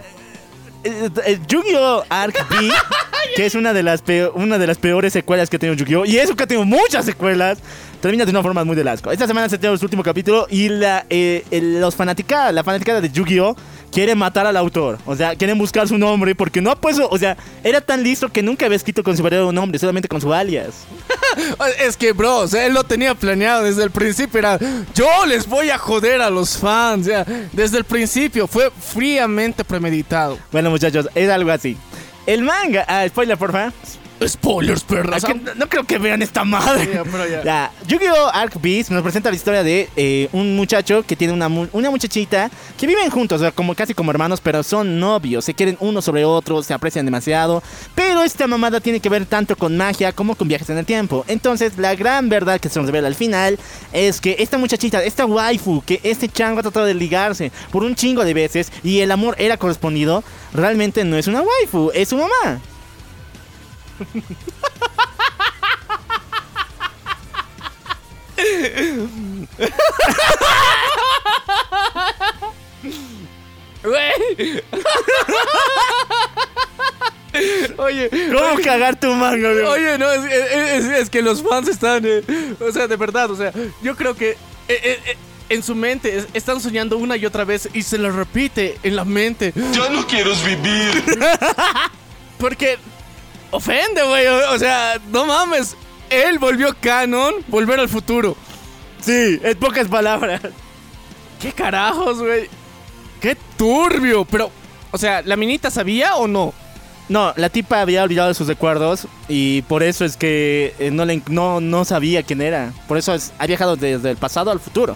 eh, eh, Yu-Gi-Oh! Arc B, que es una de, las una de las peores secuelas que ha tenido Yu-Gi-Oh! Y eso que ha tenido muchas secuelas, termina de una forma muy de asco. Esta semana se tiene su último capítulo y la, eh, los fanática, la fanaticada de Yu-Gi-Oh! Quiere matar al autor. O sea, quieren buscar su nombre porque no ha puesto. O sea, era tan listo que nunca había escrito con su verdadero nombre, solamente con su alias. Es que, bro, o sea, él lo tenía planeado desde el principio. Era, yo les voy a joder a los fans. Ya, desde el principio fue fríamente premeditado. Bueno, muchachos, es algo así. El manga. Ah, spoiler, porfa. Spoilers, perras. Es que no, no creo que vean esta madre. Ya, pero ya. Ya, Yu-Gi-Oh! Arc Beast nos presenta la historia de eh, un muchacho que tiene una, mu- una muchachita que viven juntos, o sea, como, casi como hermanos, pero son novios, se quieren uno sobre otro, se aprecian demasiado. Pero esta mamada tiene que ver tanto con magia como con viajes en el tiempo. Entonces, la gran verdad que se nos revela al final es que esta muchachita, esta waifu, que este chango ha tratado de ligarse por un chingo de veces y el amor era correspondido, realmente no es una waifu, es su mamá. Güey. Oye, ¿Cómo cagar tu manga, güey? Oye, no, es, es- es- es que los fans están, eh, o sea, de verdad, o sea, yo creo que eh, eh, eh, en su mente es- están soñando una y otra vez y se lo repite en la mente. Ya no quiero vivir. Porque ofende, güey, o, sea, no mames, él volvió canon, volver al futuro. Sí, en pocas palabras. ¿Qué carajos, güey? Qué turbio, pero, o sea, ¿la minita sabía o no? No, la tipa había olvidado sus recuerdos y por eso es que eh, no, le, no, no sabía quién era. Por eso es- ha viajado desde el pasado al futuro.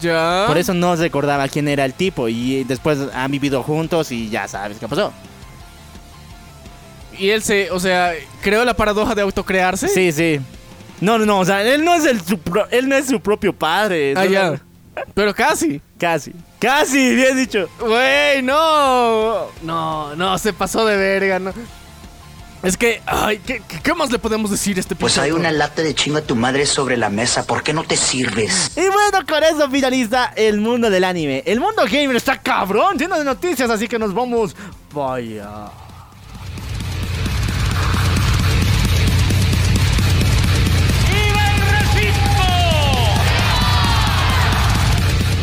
Ya. Por eso no recordaba quién era el tipo y después han vivido juntos y ya sabes qué pasó. Y él se, o sea, creó la paradoja de autocrearse. Sí, sí. No, no, no, o sea, él no es, el, su, pro- él no es su propio padre. Ah, No, ya. no, Pero casi. Casi. Casi, bien dicho. Güey, no. No, no, se pasó de verga, no. Es que, ay, ¿qué, qué- qué más le podemos decir a este Pues hay una lata de chinga tu madre sobre la mesa. ¿Por qué no te sirves? Y bueno, con eso finaliza el mundo del anime. El mundo gamer está cabrón, lleno de noticias, así que nos vamos. Vaya.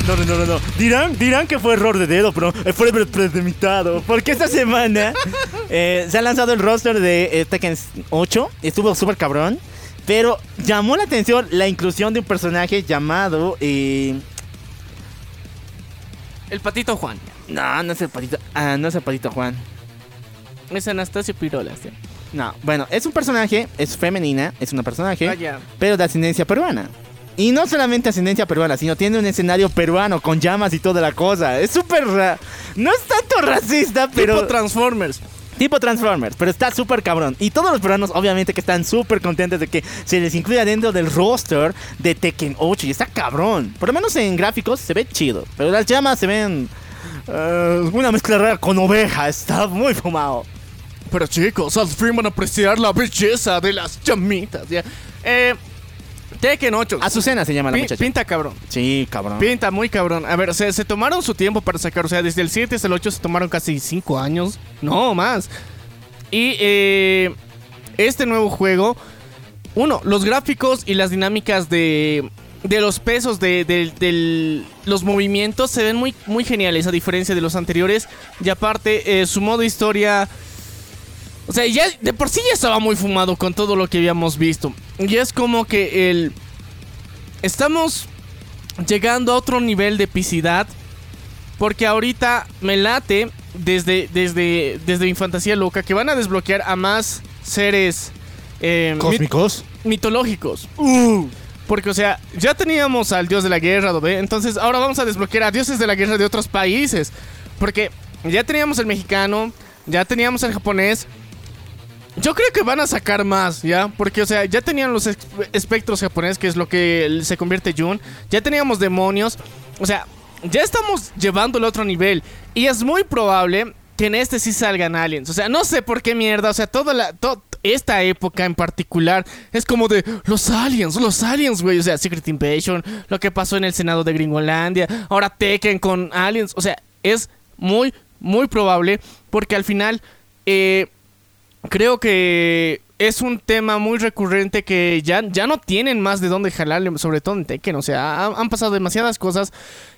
No, no, no, no. Dirán, dirán que fue error de dedo, pero eh, fue pre- premeditado. Porque esta semana eh, se ha lanzado el roster de eh, Tekken 8. Estuvo súper cabrón. Pero llamó la atención la inclusión de un personaje llamado. eh, El patito Juan. no, no es el patito. Ah, no es el patito Juan. Es Anastasio Pirola, sí. No, bueno, es un personaje, es femenina, es una personaje, Vaya. pero de ascendencia peruana. Y no solamente ascendencia peruana, sino tiene un escenario peruano con llamas y toda la cosa. Es súper. No es tanto racista, pero. Tipo Transformers. Tipo Transformers, pero está súper cabrón. Y todos los peruanos, obviamente, que están súper contentos de que se les incluya dentro del roster de Tekken 8. Y está cabrón. Por lo menos en gráficos se ve chido. Pero las llamas se ven. eh, una mezcla rara con oveja. Está muy fumado. Pero chicos, al fin van a apreciar la belleza de las llamitas, ya. Eh, Tekken 8. Azucena se llama la muchacha. pinta cabrón. Sí, cabrón. Pinta muy cabrón. A ver, se, se tomaron su tiempo para sacar. O sea, desde el 7 hasta el 8 se tomaron casi 5 años. No, más. Y eh, este nuevo juego. Uno, los gráficos y las dinámicas de, de los pesos de, de- del- los movimientos se ven muy, muy geniales a diferencia de los anteriores. Y aparte, eh, su modo historia... O sea, ya de por sí ya estaba muy fumado con todo lo que habíamos visto. Y es como que el... Estamos llegando a otro nivel de epicidad. Porque ahorita me late desde, desde, desde mi fantasía loca que van a desbloquear a más seres eh, mit- Cósmicos. mitológicos. Uh. Porque, o sea, ya teníamos al dios de la guerra, ¿no ve? Entonces, ahora vamos a desbloquear a dioses de la guerra de otros países. Porque ya teníamos el mexicano, ya teníamos el japonés. Yo creo que van a sacar más, ¿ya? Porque, o sea, ya tenían los espectros japoneses, que es lo que se convierte Jun. Ya teníamos demonios. O sea, ya estamos llevándolo a otro nivel. Y es muy probable que en este sí salgan aliens. O sea, no sé por qué mierda. O sea, toda la. to- esta época en particular es como de los aliens, los aliens, güey. O sea, Secret Invasion, lo que pasó en el Senado de Gringolandia, ahora Tekken con aliens. O sea, es muy, muy probable porque al final eh, creo que es un tema muy recurrente que ya, ya no tienen más de dónde jalarle, sobre todo en Tekken. O sea, han, pasado demasiadas cosas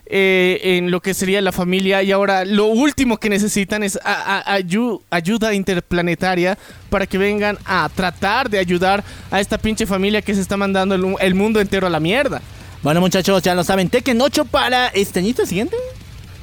eh, en lo que sería la familia y ahora lo último que necesitan es a- a- ayu- ayuda interplanetaria para que vengan a tratar de ayudar a esta pinche familia que se está mandando el, el mundo entero a la mierda. Bueno, muchachos, ya lo saben. Tekken 8 para este añito siguiente.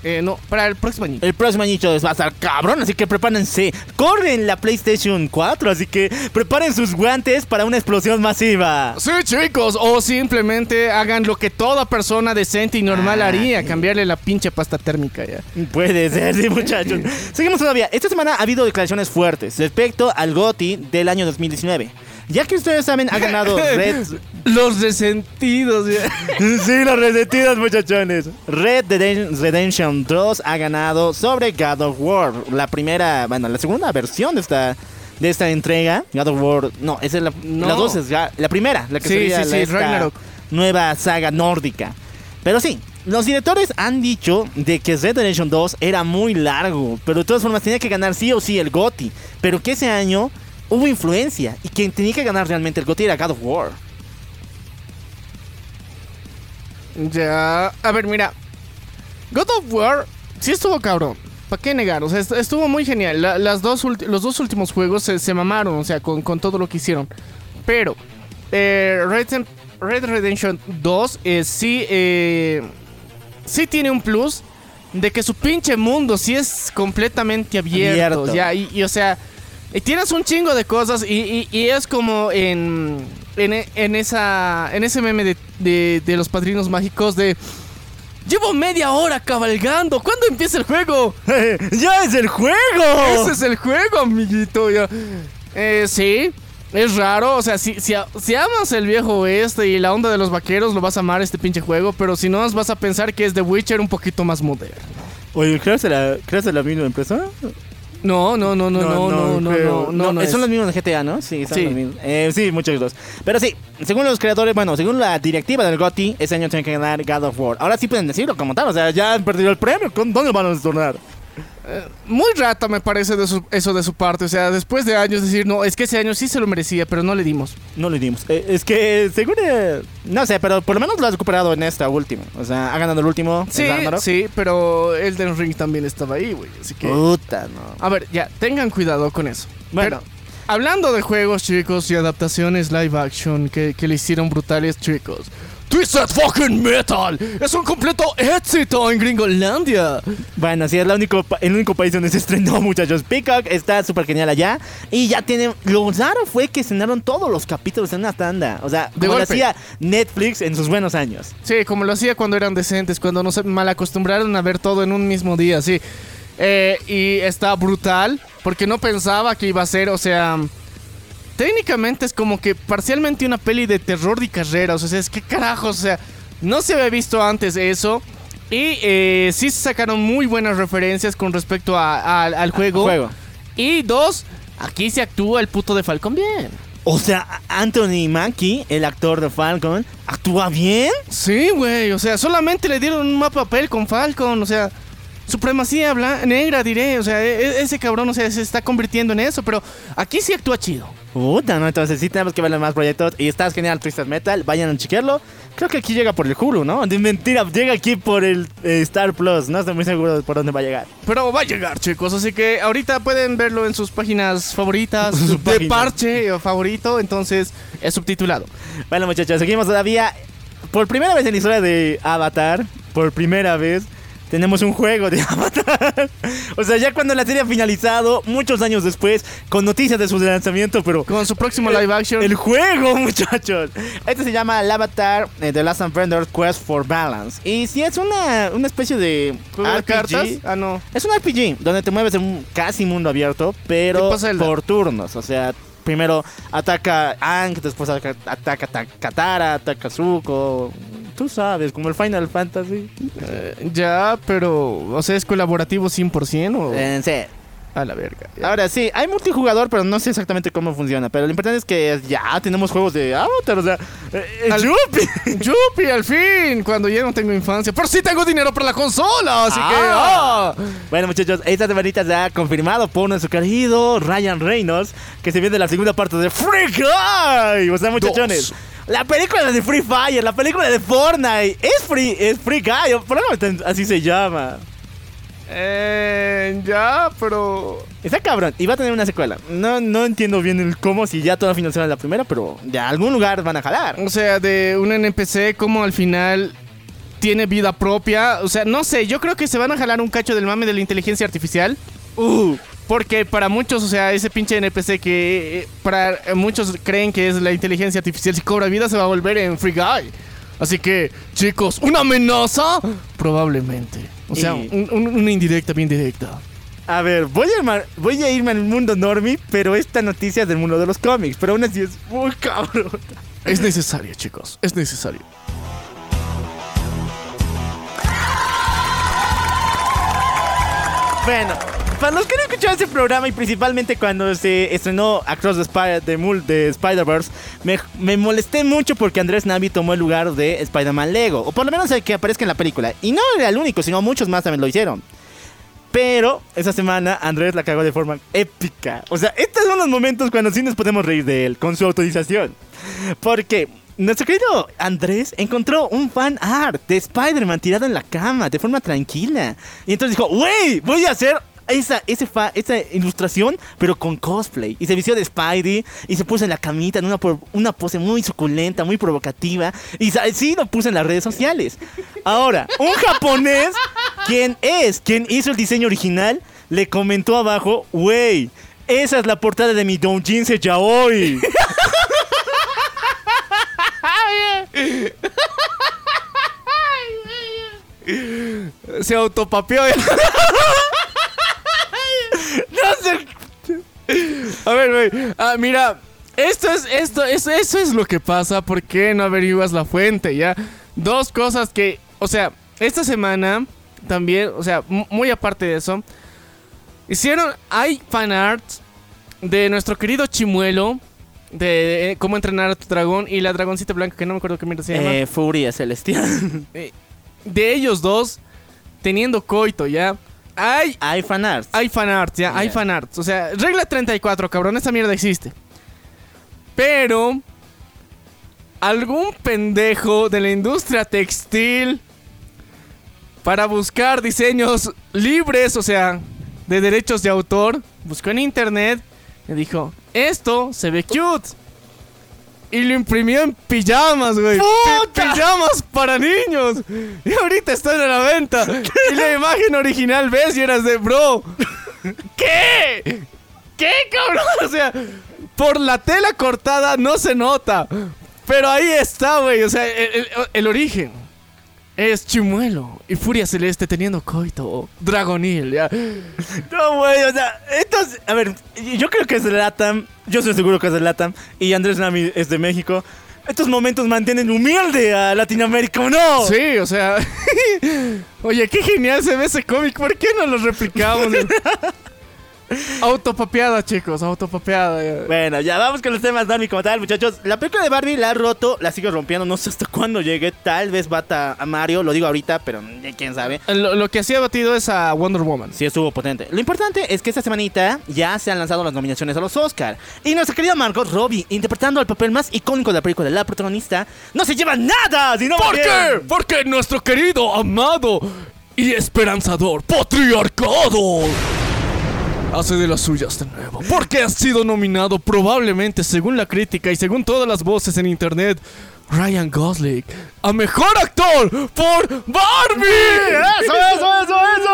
Eh, no, para el próximo año. El próximo añito va a estar cabrón, así que prepárense. Corren la PlayStation 4, así que preparen sus guantes para una explosión masiva. Sí, chicos, o simplemente hagan lo que toda persona decente y normal haría, cambiarle la pinche pasta térmica ya. Puede ser, sí, muchachos. Seguimos todavía. Esta semana ha habido declaraciones fuertes respecto al GOTI del año 2019. Ya que ustedes saben, ha ganado Red. Los resentidos, sí, los resentidos, muchachones. Red Dead Redemption 2 ha ganado sobre God of War. La primera, bueno, la segunda versión de esta, de esta entrega. God of War. No, esa es la, No. la dos es la primera, la que Sí, sería sí, la- sí, esta Ragnarok. nueva saga nórdica. Pero sí, los directores han dicho de que Red Dead Redemption 2 era muy largo, pero de todas formas tenía que ganar sí o sí el GOTY. Pero que ese año hubo influencia y quien tenía que ganar realmente el GOTY era God of War. Ya. A ver, mira. God of War sí estuvo cabrón. ¿Para qué negar? O sea, est- estuvo muy genial. La- las dos los dos últimos juegos se, se mamaron, o sea, con, con todo lo que hicieron. Pero, eh, Red, Dem- Red Redemption 2 eh, sí, eh, sí tiene un plus de que su pinche mundo sí es completamente abierto. Abierto. Ya, y, y, o sea, tienes un chingo de cosas y, y- y es como en, en, en esa, en ese meme de, de, de los padrinos mágicos de... Llevo media hora cabalgando. ¿Cuándo empieza el juego? ¡Ya es el juego! Ese es el juego, amiguito. Ya. Eh, sí, es raro. O sea, si, si, si amas el viejo oeste y la onda de los vaqueros, lo vas a amar este pinche juego. Pero si no, vas a pensar que es The Witcher un poquito más moderno. Oye, ¿crees de la, ¿crees de la misma empresa? No, no, no, no, no, no, no, no, no, no. Son los mismos de GTA, ¿no? Sí, son Sí. los mismos. Eh, sí, muchos dos. Pero sí, según los creadores, bueno, según la directiva del GOTY, ese año tienen que ganar God of War. Ahora sí pueden decirlo como tal, o sea, ya han perdido el premio. ¿con- ¿Dónde van a destornar? Muy rata me parece de su- eso de su parte. O sea, después de años decir, no, es que ese año sí se lo merecía, pero no le dimos. No le dimos. Eh, es que, según. eh, no sé, pero por lo menos lo ha recuperado en esta última. O sea, ha ganado el último. Sí, el sí, pero Elden Ring también estaba ahí, güey. Así que... Puta, no. A ver, ya, tengan cuidado con eso. Bueno. Pero, hablando de juegos, chicos, y adaptaciones live action que, que le hicieron brutales, chicos. Twisted Fucking Metal es un completo éxito en Gringolandia. Bueno, sí, es la único, el único país donde se estrenó, muchachos. Peacock está súper genial allá. Y ya tienen. Lo raro fue que estrenaron todos los capítulos en una tanda. O sea, como lo hacía Netflix en sus buenos años. Sí, como lo hacía cuando eran decentes, cuando nos mal acostumbraron a ver todo en un mismo día, sí. Eh, y está brutal, porque no pensaba que iba a ser, o sea... Técnicamente es como que parcialmente una peli de terror de carreras, o sea, es que carajos, o sea, no se había visto antes eso. Y eh, sí se sacaron muy buenas referencias con respecto a- a- al juego. Juego. Y dos, aquí se actúa el puto de Falcon bien. O sea, Anthony Mackie, el actor de Falcon, actúa bien. Sí, güey, o sea, solamente le dieron un mapa papel con Falcon, o sea, supremacía blan- negra, diré, o sea, e- e- ese cabrón, o sea, se está convirtiendo en eso, pero aquí sí actúa chido. Puta, ¿no? Entonces sí tenemos que ver los más proyectos. Y está genial Twisted Metal. Vayan a chequearlo. Creo que aquí llega por el Hulu, ¿no? De mentira, llega aquí por el eh, Star Plus. No estoy muy seguro de por dónde va a llegar. Pero va a llegar, chicos. Así que ahorita pueden verlo en sus páginas favoritas. Sus de páginas. parche o favorito. Entonces es subtitulado. Bueno, muchachos, seguimos todavía. Por primera vez en la historia de Avatar, por primera vez, tenemos un juego de Avatar. o sea, ya cuando la serie ha finalizado, muchos años después, con noticias de su lanzamiento, pero. Con su próximo live action. El juego, muchachos. Este se llama el Avatar eh, The Last Vendor Quest for Balance. Y sí, es una, una especie de. ¿Juego de RPG. cartas? Ah, no. Es un RPG donde te mueves en un casi mundo abierto, pero por turnos. O sea, primero ataca Aang, después ataca, ataca Ta- Katara, ataca Zuko. Tú sabes, como el Final Fantasy. Eh, ya, pero. O sea, es colaborativo 100% o. Eh, sí. A la verga. Ya. Ahora sí, hay multijugador, pero no sé exactamente cómo funciona. Pero lo importante es que ya tenemos juegos de Avatar, o sea, eh, eh, Al- Yupi. Yupi, al fin, cuando ya no tengo infancia. Pero sí tengo dinero para la consola, así que. Ah. ah. Bueno, muchachos, esta semanita se ha confirmado por nuestro querido Ryan Reynolds que se viene la segunda parte de Free Guy. O sea, muchachones. Dos. La película de Free Fire, la película de Fortnite, es Free, es Free Guy, así se llama. Eh, ya, pero. Está cabrón, y va a tener una secuela. No, no entiendo bien el cómo, si ya toda financiaron la primera, pero de algún lugar van a jalar. O sea, de un NPC, como al final tiene vida propia. O sea, no sé, yo creo que se van a jalar un cacho del mame de la inteligencia artificial. Uh, Porque para muchos, o sea, ese pinche NPC que eh, para muchos creen que es la inteligencia artificial, si cobra vida se va a volver en Free Guy. Así que, chicos, ¿una amenaza? Probablemente. O sea, Y- un- un- una indirecta, bien directa. a ver, voy a, irme, voy a irme al mundo normie, pero esta noticia es del mundo de los cómics. Pero aún así es muy cabrón. Es necesario, chicos, es necesario. Bueno, para los que no escucharon ese programa y principalmente cuando se estrenó Across the, Spy- the Mul- de Spider-Verse, me, me molesté mucho porque Andrés Navi tomó el lugar de Spider-Man Lego, o por lo menos el que aparezca en la película. Y no era el único, sino muchos más también lo hicieron. Pero esa semana Andrés la cagó de forma épica. O sea, estos son los momentos cuando sí nos podemos reír de él, con su autorización. Porque nuestro querido Andrés encontró un fan art de Spider-Man tirado en la cama, de forma tranquila. Y entonces dijo, wey, voy a hacer esa, ese fa- esa ilustración, pero con cosplay. Y se vistió de Spidey y se puso en la camita en una, pose muy suculenta, muy provocativa. Y sí lo puso en las redes sociales. Ahora, un japonés, quien es, quien hizo el diseño original, le comentó abajo, wey, esa es la portada de mi Doujinse Yaoi. Se autopapeó. A ver, güey. Ah, mira, esto es, esto, eso, eso es lo que pasa. ¿Por qué no averiguas la fuente? Ya. Dos cosas que, o sea, esta semana también, o sea, mu- muy aparte de eso, hicieron, hay fanarts de nuestro querido Chimuelo. De eh, cómo entrenar a tu dragón y la dragoncita blanca que no me acuerdo qué mierda se llama. Eh, Furia Celestial. de ellos dos teniendo coito, ya. Hay Hay fanarts. hay fanarts, ya, hay Ya. fanarts. O sea, regla 34, cabrón, esta mierda existe. Pero algún pendejo de la industria textil para buscar diseños libres, o sea, de derechos de autor, buscó en internet y dijo, esto se ve cute. Y lo imprimió en pijamas, güey. Pi- Pijamas para niños. Y ahorita están a la venta. Y la imagen original ves y eras de, bro. ¿Qué? ¿Qué, cabrón? O sea, por la tela cortada no se nota. Pero ahí está, güey. O sea, el, el- el origen es Chimuelo y Furia Celeste teniendo coito. Dragonil, ya. No, güey, o sea, estos. A ver, yo creo que es de Latam. Yo estoy seguro que es de Latam. Y Andrés Nami es de México. Estos momentos mantienen humilde a Latinoamérica, ¿o no? Sí, o sea. Oye, qué genial se ve ese cómic. ¿Por qué no lo replicamos? Autopapeada, chicos, autopapeada. Bueno, ya vamos con los temas Barbie como tal, muchachos. La película de Barbie la ha roto, la sigue rompiendo, no sé hasta cuándo llegue. Tal vez bata a Mario, lo digo ahorita, pero eh, quién sabe. Lo, lo que hacía batido es a Wonder Woman. Sí, estuvo potente. Lo importante es que esta semanita ya se han lanzado las nominaciones a los Oscar. Y nuestra querida Margot Robbie, interpretando el papel más icónico de la película, la protagonista, no se lleva nada, sino ¿Por qué? Porque nuestro querido, amado y esperanzador patriarcado hace de las suyas de nuevo. Porque ha sido nominado probablemente, según la crítica y según todas las voces en internet, Ryan Gosling a mejor actor por Barbie. ¡Eso, eso, eso, eso!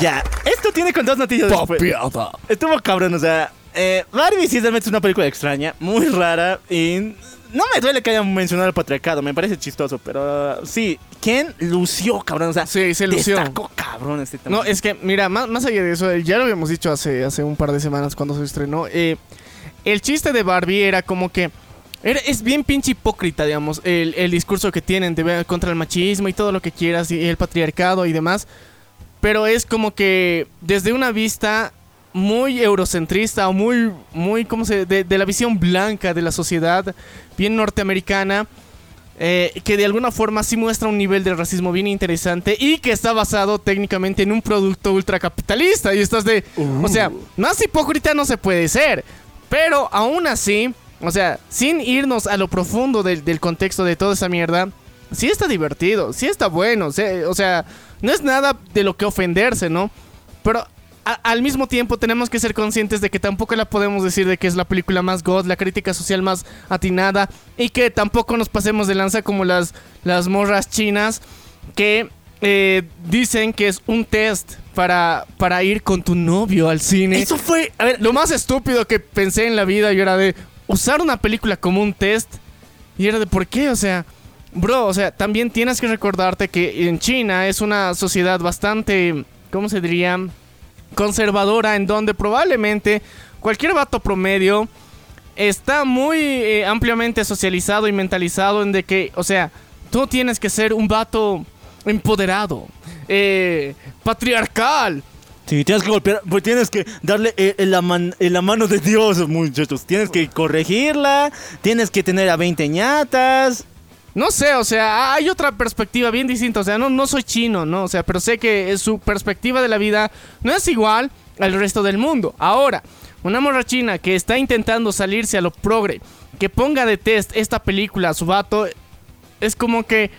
Ya, esto tiene con dos noticias. Papeada. Estuvo cabrón, o sea, eh, Barbie sí realmente es una película extraña, muy rara y no me duele que hayan mencionado el patriarcado, me parece chistoso, pero sí, Ken lució, cabrón, o sea, Sí, se lució. destacó cabrón este tema. No, es que, mira, más, más allá de eso, ya lo habíamos dicho hace, hace un par de semanas cuando se estrenó. eh, el chiste de Barbie era como que. era- es bien pinche hipócrita, digamos, el, el discurso que tienen de ver contra el machismo y todo lo que quieras, y el patriarcado y demás. Pero es como que desde una vista muy eurocentrista o muy, muy, ¿cómo se? De, de la visión blanca de la sociedad, bien norteamericana. eh, que de alguna forma sí muestra un nivel de racismo bien interesante y que está basado técnicamente en un producto ultracapitalista. Y estás de. O sea, más hipócrita no se puede ser. Pero aún así, o sea, sin irnos a lo profundo del, del contexto de toda esa mierda, sí está divertido, sí está bueno. o sea, no es nada de lo que ofenderse, ¿no? Pero a- al mismo tiempo tenemos que ser conscientes de que tampoco la podemos decir de que es la película más god, la crítica social más atinada y que tampoco nos pasemos de lanza como las, las morras chinas que eh, dicen que es un test para, para ir con tu novio al cine. Eso fue, a ver, Lo más estúpido que pensé en la vida yo era de usar una película como un test y era de por qué, o sea, bro, o sea, también tienes que recordarte que en China es una sociedad bastante, ¿cómo se diría? Conservadora en donde probablemente cualquier vato promedio está muy eh, ampliamente socializado y mentalizado en de que, o sea, tú tienes que ser un vato empoderado, eh, patriarcal, Sí, tienes que golpear, pues tienes que darle eh, la, la mano de Dios, muchachos. Tienes que corregirla, tienes que tener a 20 ñatas. No sé, o sea, hay otra perspectiva bien distinta. O sea, no, no soy chino, ¿no? O sea, pero sé que su perspectiva de la vida no es igual al resto del mundo. Ahora, una morra china que está intentando salirse a lo progre, que ponga de test esta película a su vato, es como que.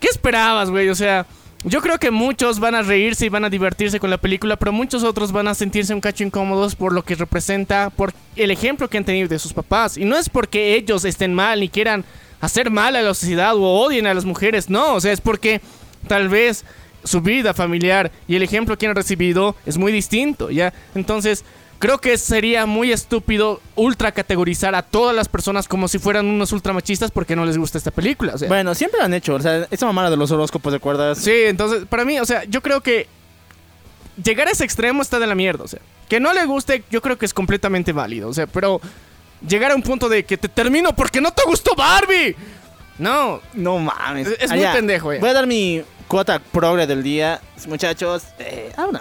¿Qué esperabas, güey? O sea. Yo creo que muchos van a reírse y van a divertirse con la película, pero muchos otros van a sentirse un cacho incómodos por lo que representa, por el ejemplo que han tenido de sus papás. Y no es porque ellos estén mal ni quieran hacer mal a la sociedad o odien a las mujeres, no, o sea, es porque tal vez su vida familiar y el ejemplo que han recibido es muy distinto, ¿ya? Entonces, creo que sería muy estúpido ultra categorizar a todas las personas como si fueran unos ultramachistas porque no les gusta esta película, o sea. Bueno, siempre lo han hecho. O sea, esa mamada de los horóscopos, ¿te acuerdas? Sí, entonces, para mí, o sea, yo creo que llegar a ese extremo está de la mierda, o sea, que no le guste, yo creo que es completamente válido, o sea, pero llegar a un punto de que te termino porque no te gustó Barbie. No, No mames. Es- es muy pendejo, ya. Voy a dar mi cuota progre del día. Muchachos, eh, ah, no, no.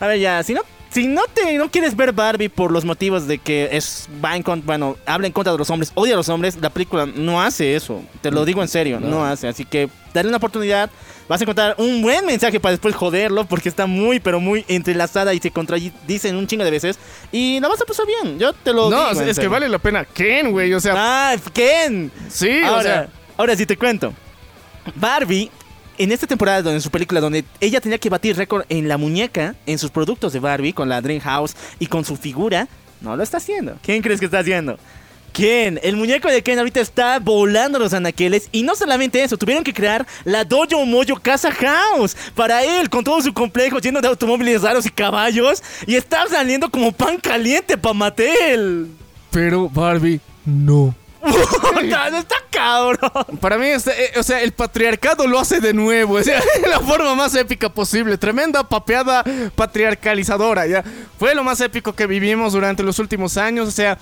a ver, ya, si no, si no te no quieres ver Barbie por los motivos de que es va en contra, bueno, habla en contra de los hombres, odia a los hombres, la película no hace eso. Te lo digo en serio, no, hace. Así que dale una oportunidad. Vas a encontrar un buen mensaje para después joderlo porque está muy, pero muy entrelazada y se contradicen un chingo de veces. Y la vas a pasar bien. Yo te lo no, digo. es, que vale la pena. Ken, güey, o sea, Ah, Ken. sí, ahora, o sea, ahora sí te cuento. Barbie, en esta temporada, donde en su película, donde ella tenía que batir récord en la muñeca, en sus productos de Barbie, con la Dream House y con su figura, no lo está haciendo. ¿Quién crees que está haciendo? Ken, el muñeco de Ken ahorita está volando los anaqueles y no solamente eso, tuvieron que crear la Dojo Mojo Casa House para él, con todo su complejo lleno de automóviles raros y caballos y está saliendo como pan caliente para Mattel. pero Barbie, no. Está cabrón. Para mí, este, eh, o sea, el patriarcado lo hace de nuevo, o sea, la forma más épica posible. Tremenda papeada patriarcalizadora, ya. Fue lo más épico que vivimos durante los últimos años, o sea,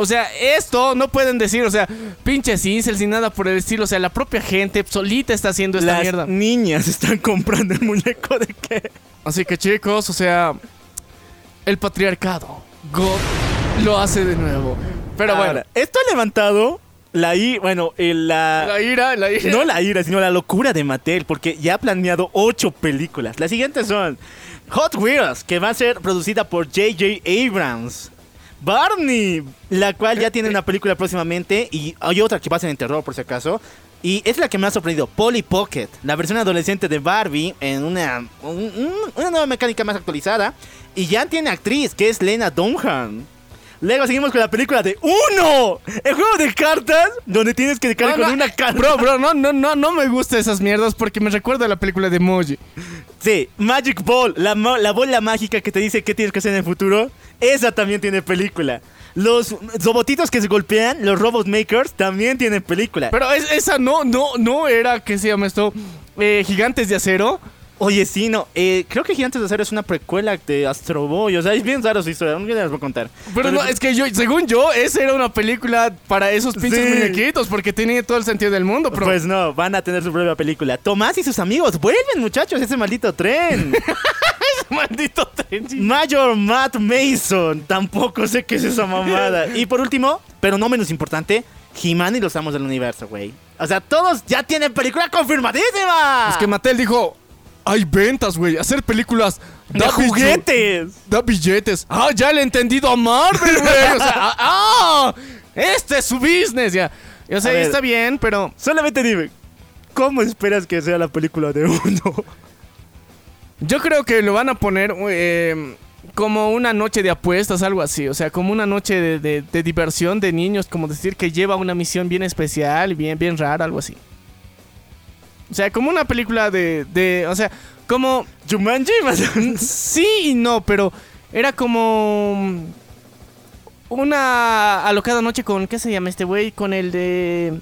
O sea, esto no pueden decir, o sea, pinches incels ni nada por el estilo. O sea, la propia gente solita está haciendo esta Las mierda. niñas están comprando el muñeco de qué. Así que chicos, o sea, el patriarcado, God lo hace de nuevo. Pero bueno, esto ha levantado la i, bueno, el- la, la ira, la ira. no la ira, sino la locura de Mattel, porque ya ha planeado ocho películas. Las siguientes son Hot Wheels, que va a ser producida por J.J. Abrams. Barney, la cual ya tiene una película próximamente y hay otra que va a ser en terror por si acaso. Y es la que me ha sorprendido, Polly Pocket, la versión adolescente de Barbie en una, un- un- una nueva mecánica más actualizada. Y ya tiene actriz, que es Lena Dunham. Luego seguimos con la película de Uno, el juego de cartas donde tienes que No, con no, una eh, carta. Bro, bro, no, no, no, no me gustan esas mierdas porque me recuerda a la película de Moji. Sí, Magic Ball, la, la bola mágica que te dice qué tienes que hacer en el futuro. Esa también tiene película. Los robotitos que se golpean, los Robot Makers, también tienen película. Pero es- esa no, no, no era, ¿qué se llama esto? Eh, Gigantes de acero. Oye, sí, no. eh, creo que Gigantes de Acero es una precuela de Astro Boy. O sea, es bien raro su historia. Un día les voy a contar. Pero no, es que yo, según yo, esa era una película para esos pinches Sí. muñequitos porque tenía todo el sentido del mundo, pero Pues no, van a tener su propia película. Tomás y sus amigos, vuelven muchachos, ese maldito tren. maldito tren. sí. Major Matt Mason, tampoco sé qué es esa mamada. Y por último, pero no menos importante, He-Man y los amos del universo, güey. O sea, todos ya tienen película confirmadísima. Es que Mattel dijo, hay ventas, güey, hacer películas de da billu- juguetes. Da billetes. Ah, ya le he entendido a Marvel, güey. O sea, ah, ah, este es su business, ya. O sea, A ver. está bien, pero Solamente dime, ¿cómo esperas que sea la película de uno? yo creo que lo van a poner eh, como una noche de apuestas, algo así. O sea, como una noche de, de- de diversión de niños, como decir que lleva una misión bien especial, bien, bien rara, algo así. O sea, como una película de, de o sea, como Jumanji. Sí y no, pero era como una alocada noche con ¿qué se llama este güey? Con el de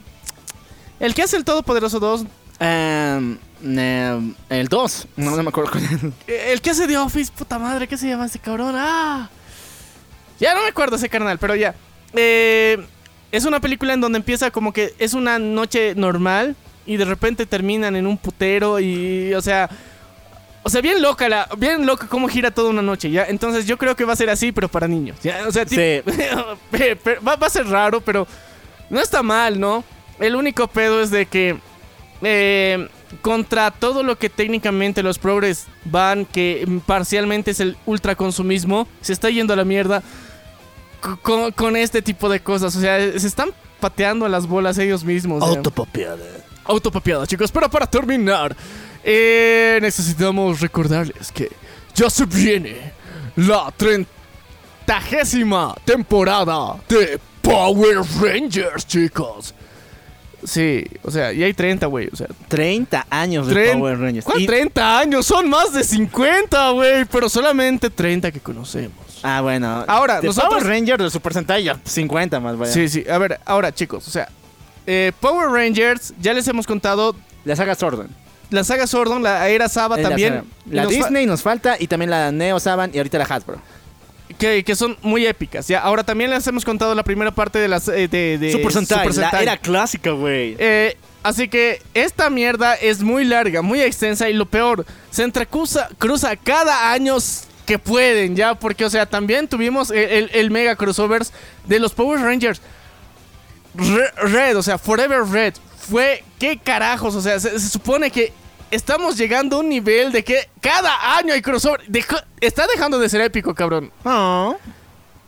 el que hace el Todopoderoso 2, Em, em, el 2, no, no me acuerdo con él. el que hace de Office, puta madre, ¿qué se llama ese cabrón? Ah. Ya no me acuerdo ese carnal, pero ya. Eh, es una película en donde empieza como que es una noche normal y de repente terminan en un putero y o sea, o sea, bien loca la, bien loca cómo gira toda una noche, ¿ya? Entonces yo creo que va a ser así, pero para niños, ¿ya? O sea, Sí. va, va a ser raro, pero no está mal, ¿no? El único pedo es de que eh, contra todo lo que técnicamente los progres van, que parcialmente es el ultraconsumismo, se está yendo a la mierda co- con, con este tipo de cosas. O sea, se están pateando las bolas ellos mismos. ¿ya? Autopapeada. chicos. Pero para terminar, eh, necesitamos recordarles que ya se viene la trentagésima temporada de Power Rangers, chicos. Sí, o sea, y hay 30, güey. O sea, 30 años de Tren- Power Rangers. ¿cuál Y- 30 años? Son más de 50, güey. Pero solamente 30 que conocemos. Ah, bueno. Ahora, de nosotros- Power Rangers de Super Sentai ya 50 más, vaya. Sí, sí. A ver, ahora, chicos, o sea, eh, Power Rangers, ya les hemos contado La saga Sordon. la saga Sordon, la era Saba la también. saga. La nos Disney nos falta y también la Neo Saban y ahorita la Hasbro. que, que son muy épicas. Ya, ahora también les hemos contado la primera parte de las eh, de, de Super Sentai, Super Sentai. la era clásica, güey. Eh, así que esta mierda es muy larga, muy extensa y lo peor, se entrecruza cruza cada año que pueden, ya, porque, o sea, también tuvimos el, el- el mega crossovers de los Power Rangers. Re- Red, o sea, Forever Red, fue, ¿qué carajos? O sea, se, se supone que estamos llegando a un nivel de que cada año hay crossover. Está dejando de ser épico, cabrón. Oh.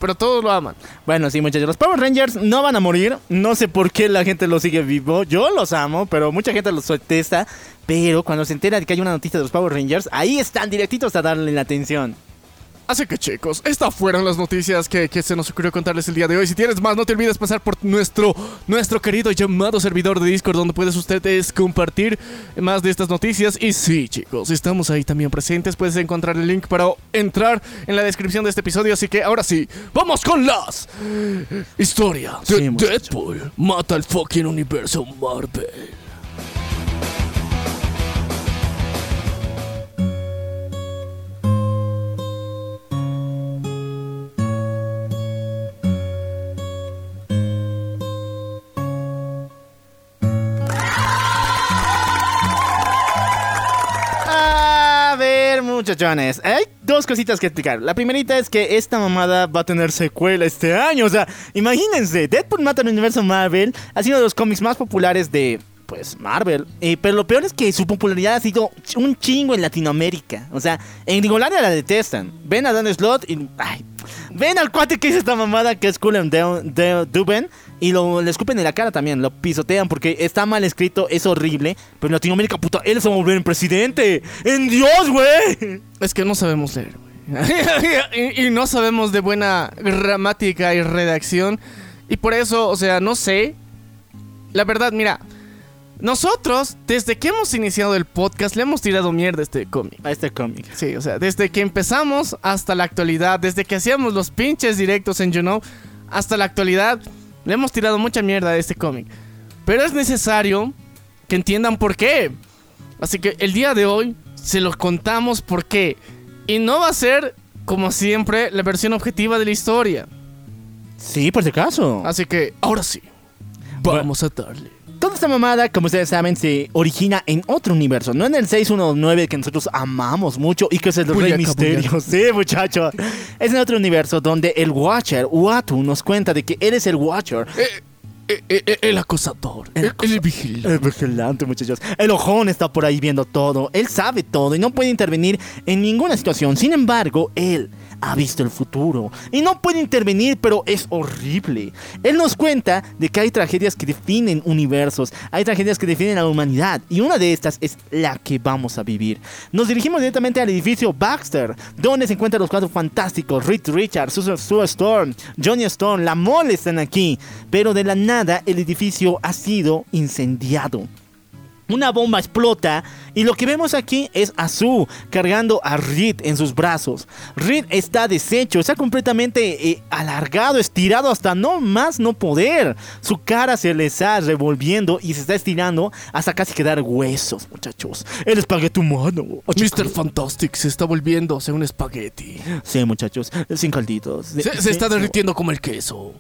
Pero todos lo aman. Bueno, sí, muchachos. Los Power Rangers no van a morir. No sé por qué la gente los sigue vivo. Yo los amo, pero mucha gente los detesta. Pero cuando se entera de que hay una noticia de los Power Rangers, ahí están directitos a darle la atención. Así que chicos, estas fueron las noticias que, que se nos ocurrió contarles el día de hoy. Si tienes más, no te olvides pasar por nuestro, nuestro querido llamado servidor de Discord, donde puedes ustedes compartir más de estas noticias. Y sí, chicos, estamos ahí también presentes. Puedes encontrar el link para entrar en la descripción de este episodio. Así que ahora sí, vamos con las historia de Sí. Deadpool. Mata el fucking universo Marvel. Muchachones, hay dos cositas que explicar. La primerita es que esta mamada va a tener secuela este año. O sea, imagínense, Deadpool mata al universo Marvel ha sido uno de los cómics más populares de, pues, Marvel. Eh, pero lo peor es que su popularidad ha sido un chingo en Latinoamérica. O sea, en Gringolandia la detestan. Ven a Dan Slot y... Ay, ven al cuate que hizo esta mamada que es Cullen Duben y lo, le escupen en la cara también, lo pisotean porque está mal escrito, es horrible. Pero en Latinoamérica, puta, él se va a volver en presidente. ¡En Dios, güey! Es que no sabemos leer, güey. y, y no sabemos de buena gramática y redacción. Y por eso, o sea, no sé. La verdad, mira. Nosotros, desde que hemos iniciado el podcast, le hemos tirado mierda a este cómic. A este cómic. Sí, o sea, desde que empezamos hasta la actualidad, desde que hacíamos los pinches directos en You Know, hasta la actualidad, le hemos tirado mucha mierda a este cómic. Pero es necesario que entiendan por qué. Así que el día de hoy se los contamos por qué. Y no va a ser, como siempre, la versión objetiva de la historia. Sí, por si acaso. Así que, ahora sí, vamos a darle. Toda esta mamada, como ustedes saben, se origina en otro universo, no en el 619 que nosotros amamos mucho y que es el Rey Misterio. Sí, muchachos. Es en otro universo donde el Watcher, Uatu, nos cuenta de que él es el Watcher. Eh, eh, eh, el acosador, el, el vigilante. El vigilante, muchachos. El ojón está por ahí viendo todo. Él sabe todo y no puede intervenir en ninguna situación. Sin embargo, él ha visto el futuro y no puede intervenir, pero es horrible. Él nos cuenta de que hay tragedias que definen universos, hay tragedias que definen a la humanidad y una de estas es la que vamos a vivir. Nos dirigimos directamente al edificio Baxter, donde se encuentran los cuatro fantásticos, Reed Richards, Sue Storm, Johnny Stone, la mole están aquí, pero de la nada el edificio ha sido incendiado. Una bomba explota y lo que vemos aquí es a Sue cargando a Reed en sus brazos. Reed está deshecho, está completamente eh, alargado, estirado hasta no más no poder. Su cara se le está revolviendo y se está estirando hasta casi quedar huesos, muchachos. El espagueti humano. Mr. Fantastic se está volviendo un espagueti. Sí, muchachos, sin calditos. Se, se está derritiendo como el queso.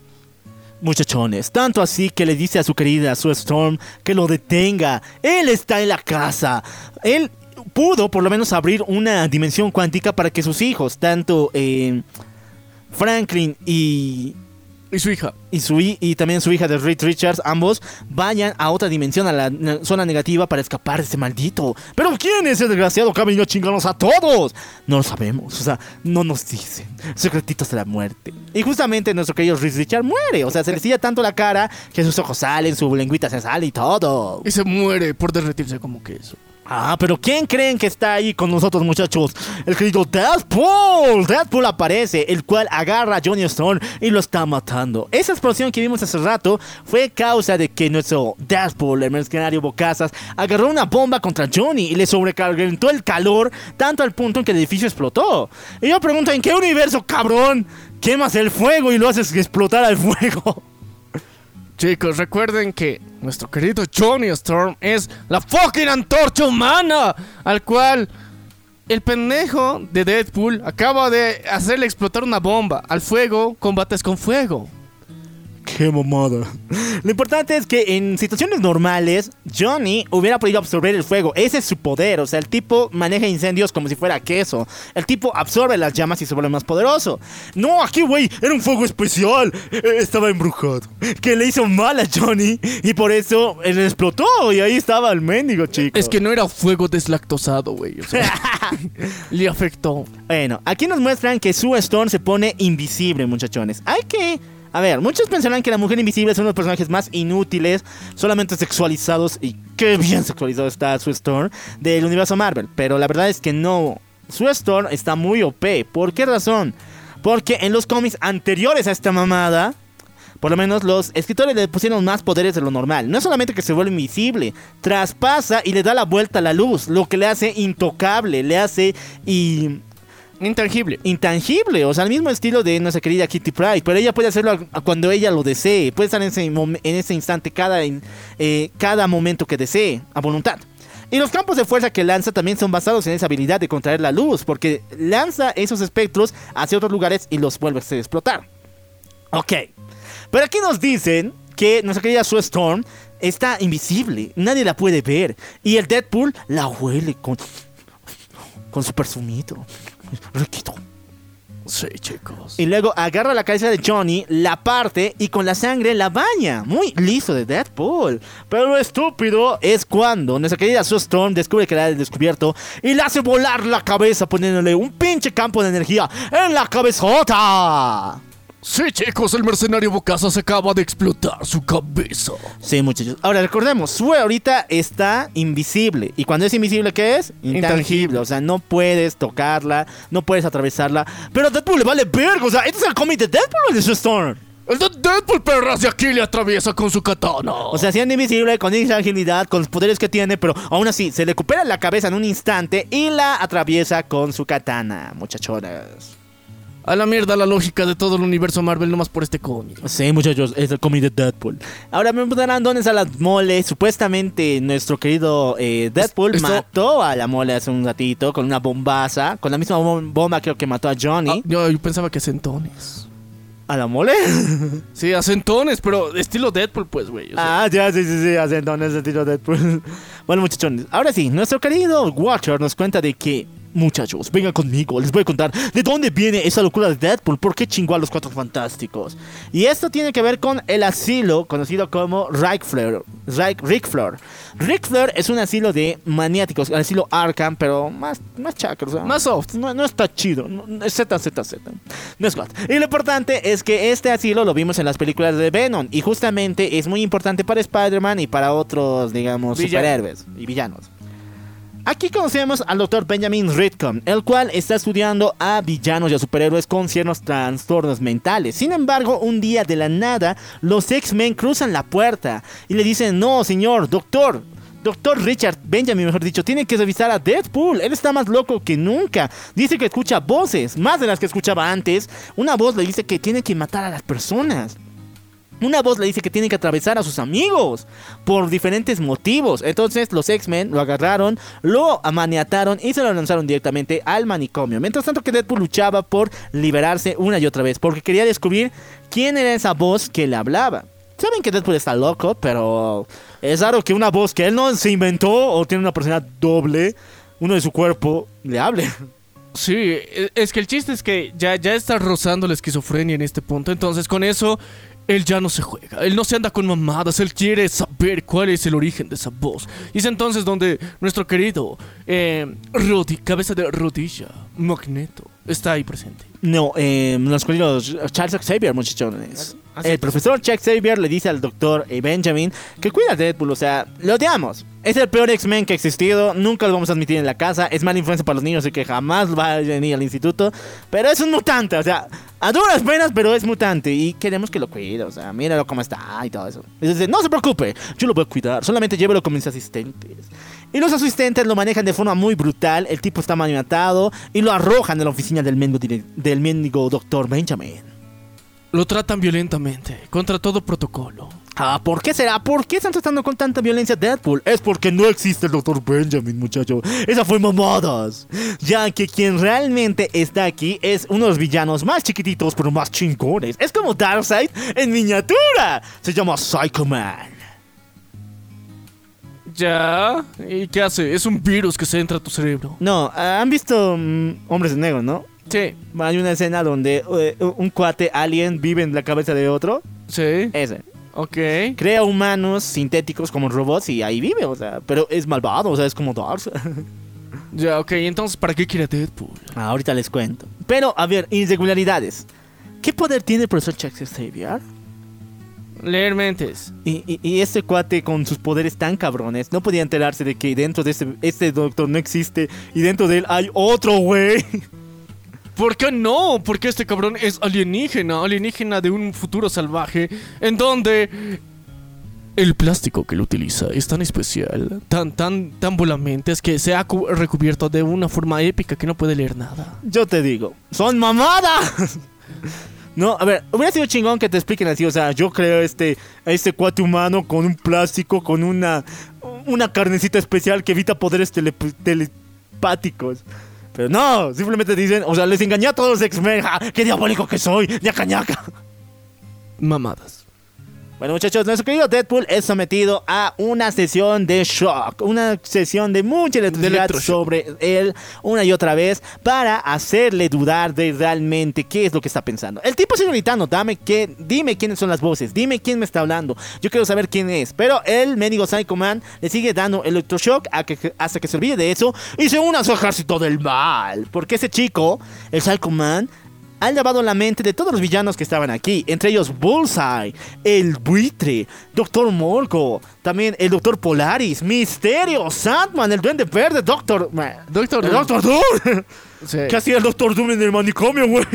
Muchachones, tanto así que le dice a su querida Sue Storm que lo detenga. Él está en la casa. Él pudo por lo menos abrir una dimensión cuántica para que sus hijos, tanto eh, Franklin y, Y su hija. y, su, y también su hija de Reed Richards, ambos vayan a otra dimensión, a la na- zona negativa para escapar de este maldito. Pero ¿quién es el desgraciado que ha venido a chingarnos a todos? No lo sabemos, o sea, no nos dicen. Secretitos de la muerte. Y justamente nuestro querido Reed Richards muere, o sea, se le silla tanto la cara que sus ojos salen, su lengüita se sale y todo. Y se muere por derretirse como queso. Ah, pero ¿quién creen que está ahí con nosotros, muchachos? El querido Deadpool. Deadpool aparece, el cual agarra a Johnny Storm y lo está matando. Esa explosión que vimos hace rato fue causa de que nuestro Deadpool, el mercenario Bocazas, agarró una bomba contra Johnny y le sobrecalentó el calor tanto al punto en que el edificio explotó. Y yo pregunto, ¿en qué universo, cabrón? Quemas el fuego y lo haces explotar al fuego. Chicos, recuerden que nuestro querido Johnny Storm es la fucking antorcha humana, al cual el pendejo de Deadpool acaba de hacerle explotar una bomba. Al fuego, combates con fuego. Qué mamada. Lo importante es que en situaciones normales, Johnny hubiera podido absorber el fuego. Ese es su poder. O sea, el tipo maneja incendios como si fuera queso. El tipo absorbe las llamas y se vuelve más poderoso. No, aquí, güey, era un fuego especial. Eh, Estaba embrujado. Que le hizo mal a Johnny y por eso él explotó. Y ahí estaba el mendigo, chico. Es que no era fuego deslactosado, güey. O sea, le afectó. Bueno, aquí nos muestran que Sue Storm se pone invisible, muchachones. Hay que... A ver, muchos pensarán que la mujer invisible es uno de los personajes más inútiles, solamente sexualizados, y qué bien sexualizado está Sue Storm, del universo Marvel. Pero la verdad es que no. Sue Storm está muy OP. ¿Por qué razón? Porque en los cómics anteriores a esta mamada, por lo menos los escritores le pusieron más poderes de lo normal. No es solamente que se vuelve invisible, traspasa y le da la vuelta a la luz, lo que le hace intocable, le hace y Intangible. intangible, o sea, al mismo estilo de nuestra querida Kitty Pryde, pero ella puede hacerlo cuando ella lo desee, puede estar en ese, en ese instante cada, eh, cada momento que desee, a voluntad. Y los campos de fuerza que lanza también son basados en esa habilidad de contraer la luz, porque lanza esos espectros hacia otros lugares y los vuelve a explotar. Ok, pero aquí nos dicen que nuestra querida Sue Storm está invisible, nadie la puede ver, y el Deadpool la huele con... con su perfumito. Riquito. Sí, chicos. Y luego agarra la cabeza de Johnny, la parte y con la sangre la baña. Muy listo de Deadpool. Pero estúpido es cuando nuestra querida Sue Storm descubre que la ha descubierto y le hace volar la cabeza poniéndole un pinche campo de energía en la cabezota. Sí, chicos, el mercenario Bocasa se acaba de explotar su cabeza. Sí, muchachos. Ahora recordemos, Sue ahorita está invisible. Y cuando es invisible, ¿qué es? Intangible. Intangible. O sea, no puedes tocarla, no puedes atravesarla. Pero a Deadpool le vale verga. O sea, ¿este es el cómic de Deadpool o de Sue Storm? El de Deadpool perras de aquí le atraviesa con su katana. O sea, siendo invisible, con intangibilidad, con los poderes que tiene, pero aún así se le recupera la cabeza en un instante y la atraviesa con su katana, muchachonas. A la mierda la lógica de todo el universo Marvel nomás por este cómic. Sí, muchachos, es el cómic de Deadpool. Ahora me preguntarán dónde está la mole. Supuestamente nuestro querido eh, Deadpool Esto- mató a la mole hace un ratito con una bombaza, con la misma bom- bomba creo que mató a Johnny. Ah, yo, yo pensaba que centones. ¿A la mole? Sí, a centones, pero estilo Deadpool, pues, güey. o sea. Ah, ya, sí, sí, sí, hace entonces el tiro Deadpool. bueno, muchachones, ahora sí, nuestro querido Watcher nos cuenta de que, muchachos, vengan conmigo, les voy a contar de dónde viene esa locura de Deadpool, por qué chingó a los cuatro fantásticos. Y esto tiene que ver con el asilo conocido como Rick Flair. Rick, Rick Flair. Rick Flair es un asilo de maniáticos, el asilo Arkham, pero más, más chacro, o sea, Más soft. no, no está chido. No, Z, Z, Z. No es God. Y lo importante es que este asilo lo vimos en las películas de Venom. Y justamente es muy importante para Spider-Man y para otros, digamos, superhéroes y villanos. Aquí conocemos al doctor Benjamin Ritcom, el cual está estudiando a villanos y a superhéroes con ciertos trastornos mentales. Sin embargo, un día de la nada, los X-Men cruzan la puerta y le dicen, no, señor, doctor, Doctor Richard Benjamin, mejor dicho, tiene que revisar a Deadpool. Él está más loco que nunca. Dice que escucha voces, más de las que escuchaba antes. Una voz le dice que tiene que matar a las personas. Una voz le dice que tiene que atravesar a sus amigos por diferentes motivos. Entonces los X-Men lo agarraron, lo amaniataron y se lo lanzaron directamente al manicomio. Mientras tanto que Deadpool luchaba por liberarse una y otra vez porque quería descubrir quién era esa voz que le hablaba. Saben que Deadpool está loco, pero es raro que una voz que él no se inventó o tiene una persona doble, uno de su cuerpo, le hable. Sí, e- es que el chiste es que ya, ya está rozando la esquizofrenia en este punto. Entonces, con eso, él ya no se juega. Él no se anda con mamadas. Él quiere saber cuál es el origen de esa voz. Y es entonces donde nuestro querido eh, Rodi- cabeza de rodilla, Magneto, está ahí presente. No, eh, los queridos Charles Xavier, muchachones. Ah. El profesor Chuck Xavier le dice al doctor eh, Benjamin que cuida a Deadpool, o sea, lo odiamos. Es el peor X-Men que ha existido, nunca lo vamos a admitir en la casa, es mala influencia para los niños y que jamás va a venir al instituto. Pero es un mutante, o sea, a duras penas, pero es mutante y queremos que lo cuide, o sea, míralo cómo está y todo eso. Y dice, no se preocupe, yo lo voy a cuidar, solamente llévelo con mis asistentes. Y los asistentes lo manejan de forma muy brutal, el tipo está maniatado y lo arrojan de la oficina del mendigo, del mendigo doctor Benjamin. Lo tratan violentamente, contra todo protocolo. Ah, ¿por qué será? ¿Por qué están tratando con tanta violencia Deadpool? Es porque no existe el Dr. Benjamin, muchacho. Esa fue mamadas. Ya que quien realmente está aquí es uno de los villanos más chiquititos, pero más chingones. Es como Darkseid en miniatura. Se llama Psycho Man. ¿Ya? ¿Y qué hace? Es un virus que se entra a tu cerebro. No, han visto mm, Hombres de Negro, ¿no? Sí. Hay una escena donde eh, un cuate alien vive en la cabeza de otro. Sí. Ese. Ok. Crea humanos sintéticos como robots y ahí vive, o sea. Pero es malvado, o sea, es como Darkseid. Ya, ok. Entonces, ¿para qué quiere Deadpool? Ah, ahorita les cuento. Pero, a ver, irregularidades. ¿Qué poder tiene el profesor Chuck Xavier? Leer mentes. Y, y- y este cuate con sus poderes tan cabrones no podía enterarse de que dentro de este, este doctor no existe y dentro de él hay otro güey. ¿Por qué no? Porque este cabrón es alienígena, alienígena de un futuro salvaje, en donde el plástico que él utiliza es tan especial, tan, tan, tan volamente, es que se ha cu- recubierto de una forma épica que no puede leer nada. Yo te digo, son mamadas. No, a ver, hubiera sido chingón que te expliquen así, o sea, yo creo este, este cuate humano con un plástico, con una, una carnecita especial que evita poderes tele- telepáticos. Pero no, simplemente dicen, o sea, les engañé a todos los X-Men, ¡ja! ¡Qué diabólico que soy! ¡Ñaca, ñaca! Mamadas. Bueno muchachos, nuestro querido Deadpool es sometido a una sesión de shock, una sesión de mucha electricidad sobre él una y otra vez para hacerle dudar de realmente qué es lo que está pensando. El tipo sigue gritando, dame que, dime quiénes son las voces, dime quién me está hablando, yo quiero saber quién es. Pero el médico Psycho Man le sigue dando electroshock a que- hasta que se olvide de eso y se une a su ejército del mal. Porque ese chico, el Psycho Man, han lavado la mente de todos los villanos que estaban aquí, entre ellos Bullseye, el buitre, Doctor Morgo, también el Doctor Polaris, Misterio, Sandman, el Duende Verde, Doctor... Doctor el Doom. Doctor Doom. Sí. ¿Qué hacía el Doctor Doom en el manicomio, güey?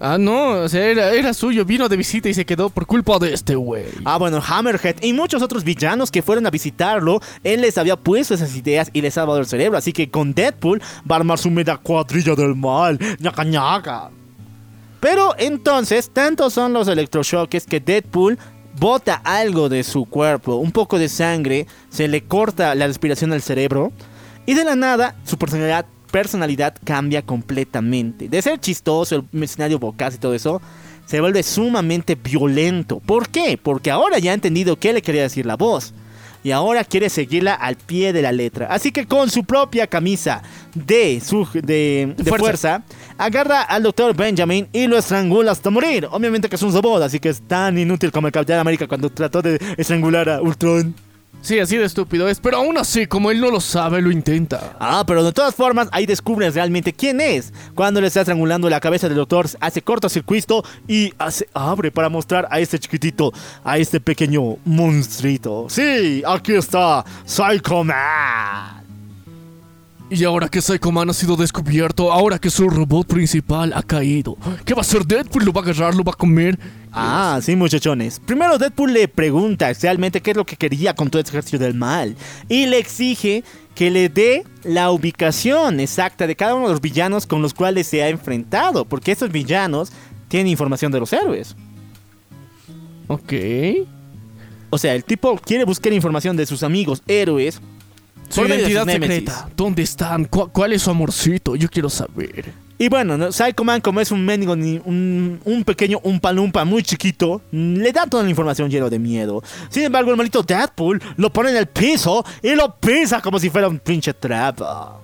Ah, no, o sea, era, era suyo, vino de visita y se quedó por culpa de este güey. Ah, bueno, Hammerhead y muchos otros villanos que fueron a visitarlo, él les había puesto esas ideas y les ha lavado el cerebro, así que con Deadpool va a armar su media cuadrilla del mal, ñaca ñaca. Pero entonces, tantos son los electroshocks que Deadpool bota algo de su cuerpo, un poco de sangre, se le corta la respiración al cerebro y de la nada su personalidad, cambia completamente. De ser chistoso, el mercenario vocaz y todo eso, se vuelve sumamente violento. ¿Por qué? Porque ahora ya ha entendido qué le quería decir la voz. Y ahora quiere seguirla al pie de la letra. Así que con su propia camisa de, su, de, de Fuerza. fuerza. agarra al doctor Benjamin y lo estrangula hasta morir. Obviamente que es un robot, así que es tan inútil como el Capitán América cuando trató de estrangular a Ultron. Sí, así de estúpido es, pero aún así, como él no lo sabe, lo intenta. Ah, pero de todas formas, ahí descubres realmente quién es. Cuando le está estrangulando la cabeza del doctor, hace cortocircuito y hace, abre para mostrar a este chiquitito, a este pequeño monstruito. Sí, aquí está, Psycho Man. Y ahora que Psycho Man ha sido descubierto, ahora que su robot principal ha caído, ¿qué va a hacer Deadpool? ¿Lo va a agarrar? ¿Lo va a comer? Ah, sí, muchachones. Primero Deadpool le pregunta realmente qué es lo que quería con todo este ejército del mal. Y le exige que le dé la ubicación exacta de cada uno de los villanos con los cuales se ha enfrentado. Porque estos villanos tienen información de los héroes. Ok. O sea, el tipo quiere buscar información de sus amigos héroes. Su identidad secreta. ¿Dónde están? ¿Cu- ¿Cuál es su amorcito? Yo quiero saber. Y bueno, ¿no? Psycho Man, como es un mendigo, ni- un, un pequeño umpalumpa muy chiquito, le da toda la información lleno de miedo. Sin embargo, el maldito Deadpool lo pone en el piso y lo pisa como si fuera un pinche trapa.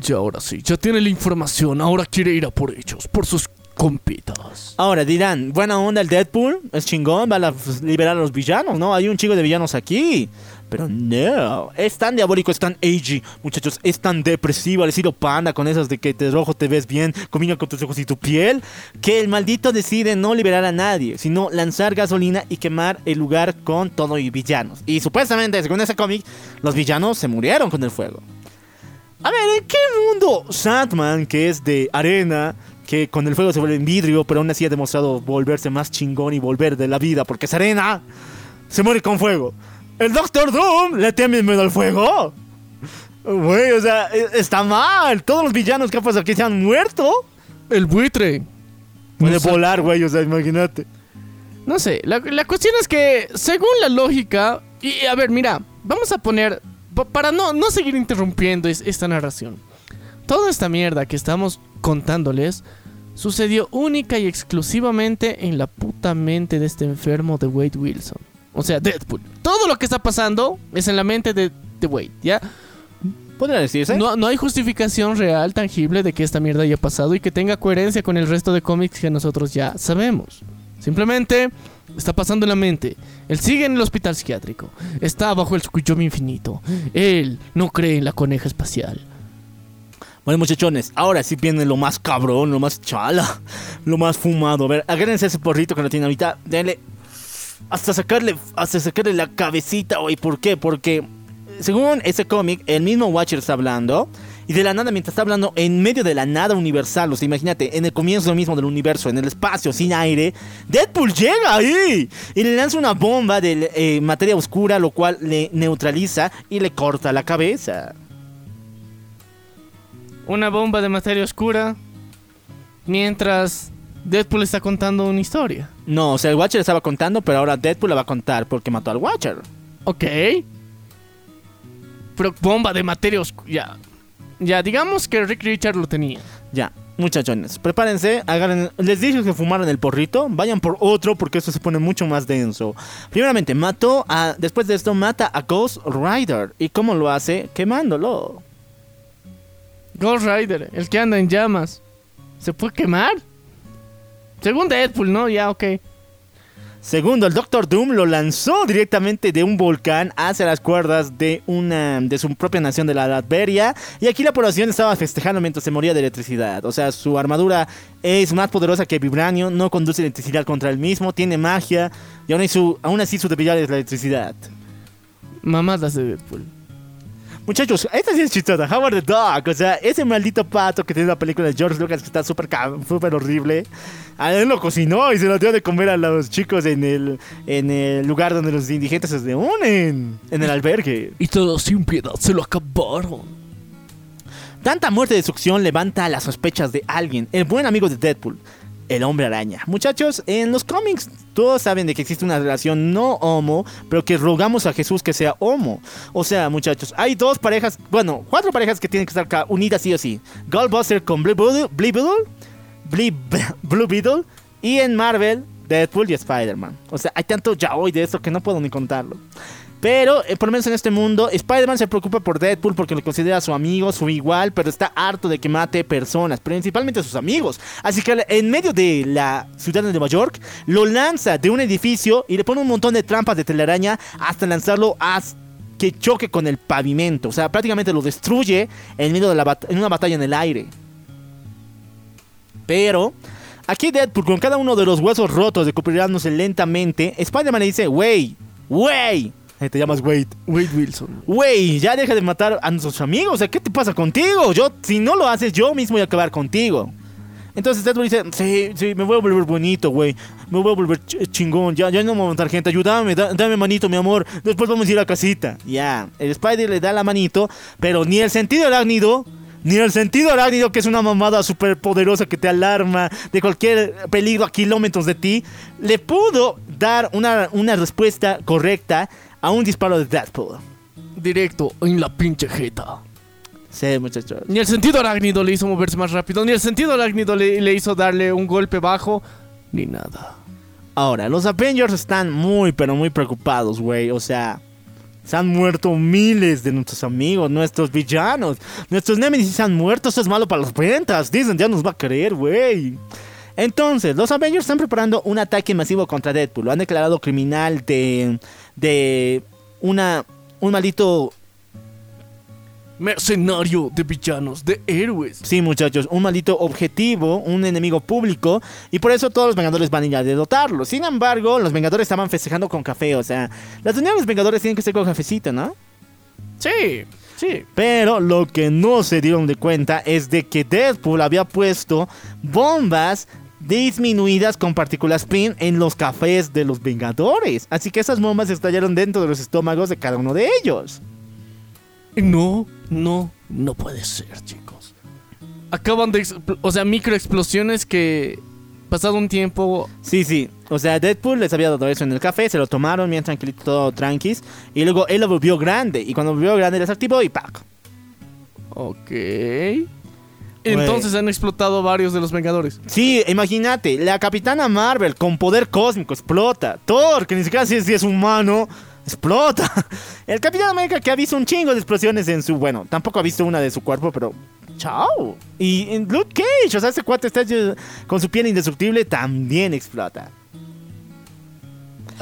Ya ahora sí, ya tiene la información, ahora quiere ir a por ellos, por sus compitas. Ahora dirán, buena onda el Deadpool, es chingón, va a la- liberar a los villanos, ¿no? Hay un chico de villanos aquí. Pero no, es tan diabólico, es tan agey, muchachos, es tan depresivo, al estilo panda, con esas de que de rojo te ves bien, combina con tus ojos y tu piel, que el maldito decide no liberar a nadie, sino lanzar gasolina y quemar el lugar con todo y villanos. Y supuestamente, según ese cómic, los villanos se murieron con el fuego. A ver, ¿en qué mundo Sandman, que es de arena, que con el fuego se vuelve en vidrio, pero aún así ha demostrado volverse más chingón y volver de la vida porque es arena, se muere con fuego? ¿El Doctor Doom le teme miedo al fuego? Güey, o sea, e- está mal. Todos los villanos que han pasado aquí se han muerto. El buitre. Puede No sé. volar, güey, o sea, imagínate. No sé, la, la cuestión es que, según la lógica, y a ver, mira, vamos a poner, pa- para no, no seguir interrumpiendo es- esta narración, toda esta mierda que estamos contándoles sucedió única y exclusivamente en la puta mente de este enfermo de Wade Wilson. O sea, Deadpool. Todo lo que está pasando es en la mente de, de Wade, ¿ya? Podría decirse. No, no hay justificación real, tangible de que esta mierda haya pasado y que tenga coherencia con el resto de cómics que nosotros ya sabemos. Simplemente está pasando en la mente. Él sigue en el hospital psiquiátrico. Está bajo el Squidjob infinito. Él no cree en la coneja espacial. Bueno, muchachones, ahora sí viene lo más cabrón, lo más chala, lo más fumado. A ver, agárrense ese porrito que lo tiene ahorita. Denle hasta sacarle, hasta sacarle la cabecita, güey. ¿Por qué? Porque según ese cómic, el mismo Watcher está hablando. Y de la nada, mientras está hablando en medio de la nada universal, o sea, imagínate, en el comienzo mismo del universo, en el espacio, sin aire, Deadpool llega ahí y le lanza una bomba de eh, materia oscura, lo cual le neutraliza y le corta la cabeza. Una bomba de materia oscura. Mientras Deadpool está contando una historia. No, o sea, el Watcher estaba contando, pero ahora Deadpool la va a contar porque mató al Watcher. Ok. Pero bomba de materia oscura. Ya. Ya, digamos que Rick Richard lo tenía. Ya. Muchachones, prepárense, agarren, les dije que fumaran el porrito, vayan por otro porque esto se pone mucho más denso. Primeramente, mató a, después de esto mata a Ghost Rider. ¿Y cómo lo hace? Quemándolo. Ghost Rider, el que anda en llamas. ¿Se puede quemar? Según Deadpool, ¿no? Ya, ok. Segundo, el Doctor Doom lo lanzó directamente de un volcán hacia las cuerdas de una de su propia nación de la Latveria. Y aquí la población estaba festejando mientras se moría de electricidad. O sea, su armadura es más poderosa que Vibranio, no conduce electricidad contra él mismo, tiene magia. Y aún, su, aún así su debilidad es la electricidad. Mamadas de Deadpool. Muchachos, esta sí es chistosa. Howard the Dog. O sea, ese maldito pato que tiene la película de George Lucas que está súper súper horrible. A él lo cocinó y se lo dio de comer a los chicos en el, en el lugar donde los indigentes se reúnen. En el albergue. Y todos sin piedad se lo acabaron. Tanta muerte de succión levanta las sospechas de alguien, el buen amigo de Deadpool, el hombre araña. Muchachos, en los cómics todos saben de que existe una relación no homo, pero que rogamos a Jesús que sea homo. O sea, muchachos, hay dos parejas, bueno, cuatro parejas que tienen que estar unidas sí o sí. Goldbuster con Blue Beetle, Blue Beetle, y en Marvel, Deadpool y Spider-Man. O sea, hay tanto ya hoy de esto que no puedo ni contarlo. Pero, eh, por lo menos en este mundo, Spider-Man se preocupa por Deadpool porque lo considera su amigo, su igual, pero está harto de que mate personas, principalmente a sus amigos. Así que en medio de la ciudad de Nueva York, lo lanza de un edificio y le pone un montón de trampas de telaraña hasta lanzarlo a que choque con el pavimento. O sea, prácticamente lo destruye en medio de la en una batalla en el aire. Pero, aquí Deadpool, con cada uno de los huesos rotos recuperándose lentamente, Spider-Man le dice, wey, wey, te llamas Wade. Wade Wilson. Wey, ya deja de matar a nuestros amigos. ¿qué te pasa contigo? Yo, si no lo haces, yo mismo voy a acabar contigo. Entonces Deadpool dice, sí, sí, me voy a volver bonito, güey. Me voy a volver chingón. Ya, ya no me voy a matar gente. Ayúdame, dame manito, mi amor. Después vamos a ir a casita. Ya, el Spider le da la manito, pero ni el sentido arácnido, ni el sentido arácnido, que es una mamada súper poderosa que te alarma de cualquier peligro a kilómetros de ti, le pudo dar una, una respuesta correcta a un disparo de Deadpool. Directo en la pinche jeta. Sí, muchachos. Ni el sentido arácnido le hizo moverse más rápido, ni el sentido arácnido le, le hizo darle un golpe bajo, ni nada. Ahora, los Avengers están muy, pero muy preocupados, güey. O sea, se han muerto miles de nuestros amigos, nuestros villanos. Nuestros Nemesis se han muerto. Esto es malo para las ventas. Dicen, ya nos va a querer, güey. Entonces, los Avengers están preparando un ataque masivo contra Deadpool. Lo han declarado criminal de, de una, un maldito mercenario de villanos, de héroes. Sí, muchachos, un maldito objetivo, un enemigo público, y por eso todos los Vengadores van a ir a derrotarlo. Sin embargo, los Vengadores estaban festejando con café, o sea, las uniones de los Vengadores tienen que ser con cafecito, ¿no? Sí, sí. Pero lo que no se dieron de cuenta es de que Deadpool había puesto bombas disminuidas con partículas PIN en los cafés de los Vengadores. Así que esas bombas estallaron dentro de los estómagos de cada uno de ellos. No, no, no puede ser, chicos. Acaban de... O sea, microexplosiones que... Pasado un tiempo... Sí, sí. O sea, Deadpool les había dado eso en el café, se lo tomaron bien tranquilito, todo tranquis. Y luego él lo volvió grande. Y cuando volvió grande les activó y ¡pac! Ok. Entonces han explotado varios de los Vengadores. Sí, imagínate, la Capitana Marvel con poder cósmico explota. Thor, que ni siquiera si es, humano, explota. El Capitán América que ha visto un chingo de explosiones en su... Bueno, tampoco ha visto una de su cuerpo, pero... Chao. Y en Luke Cage, o sea, ese cuate está con su piel indestructible, también explota.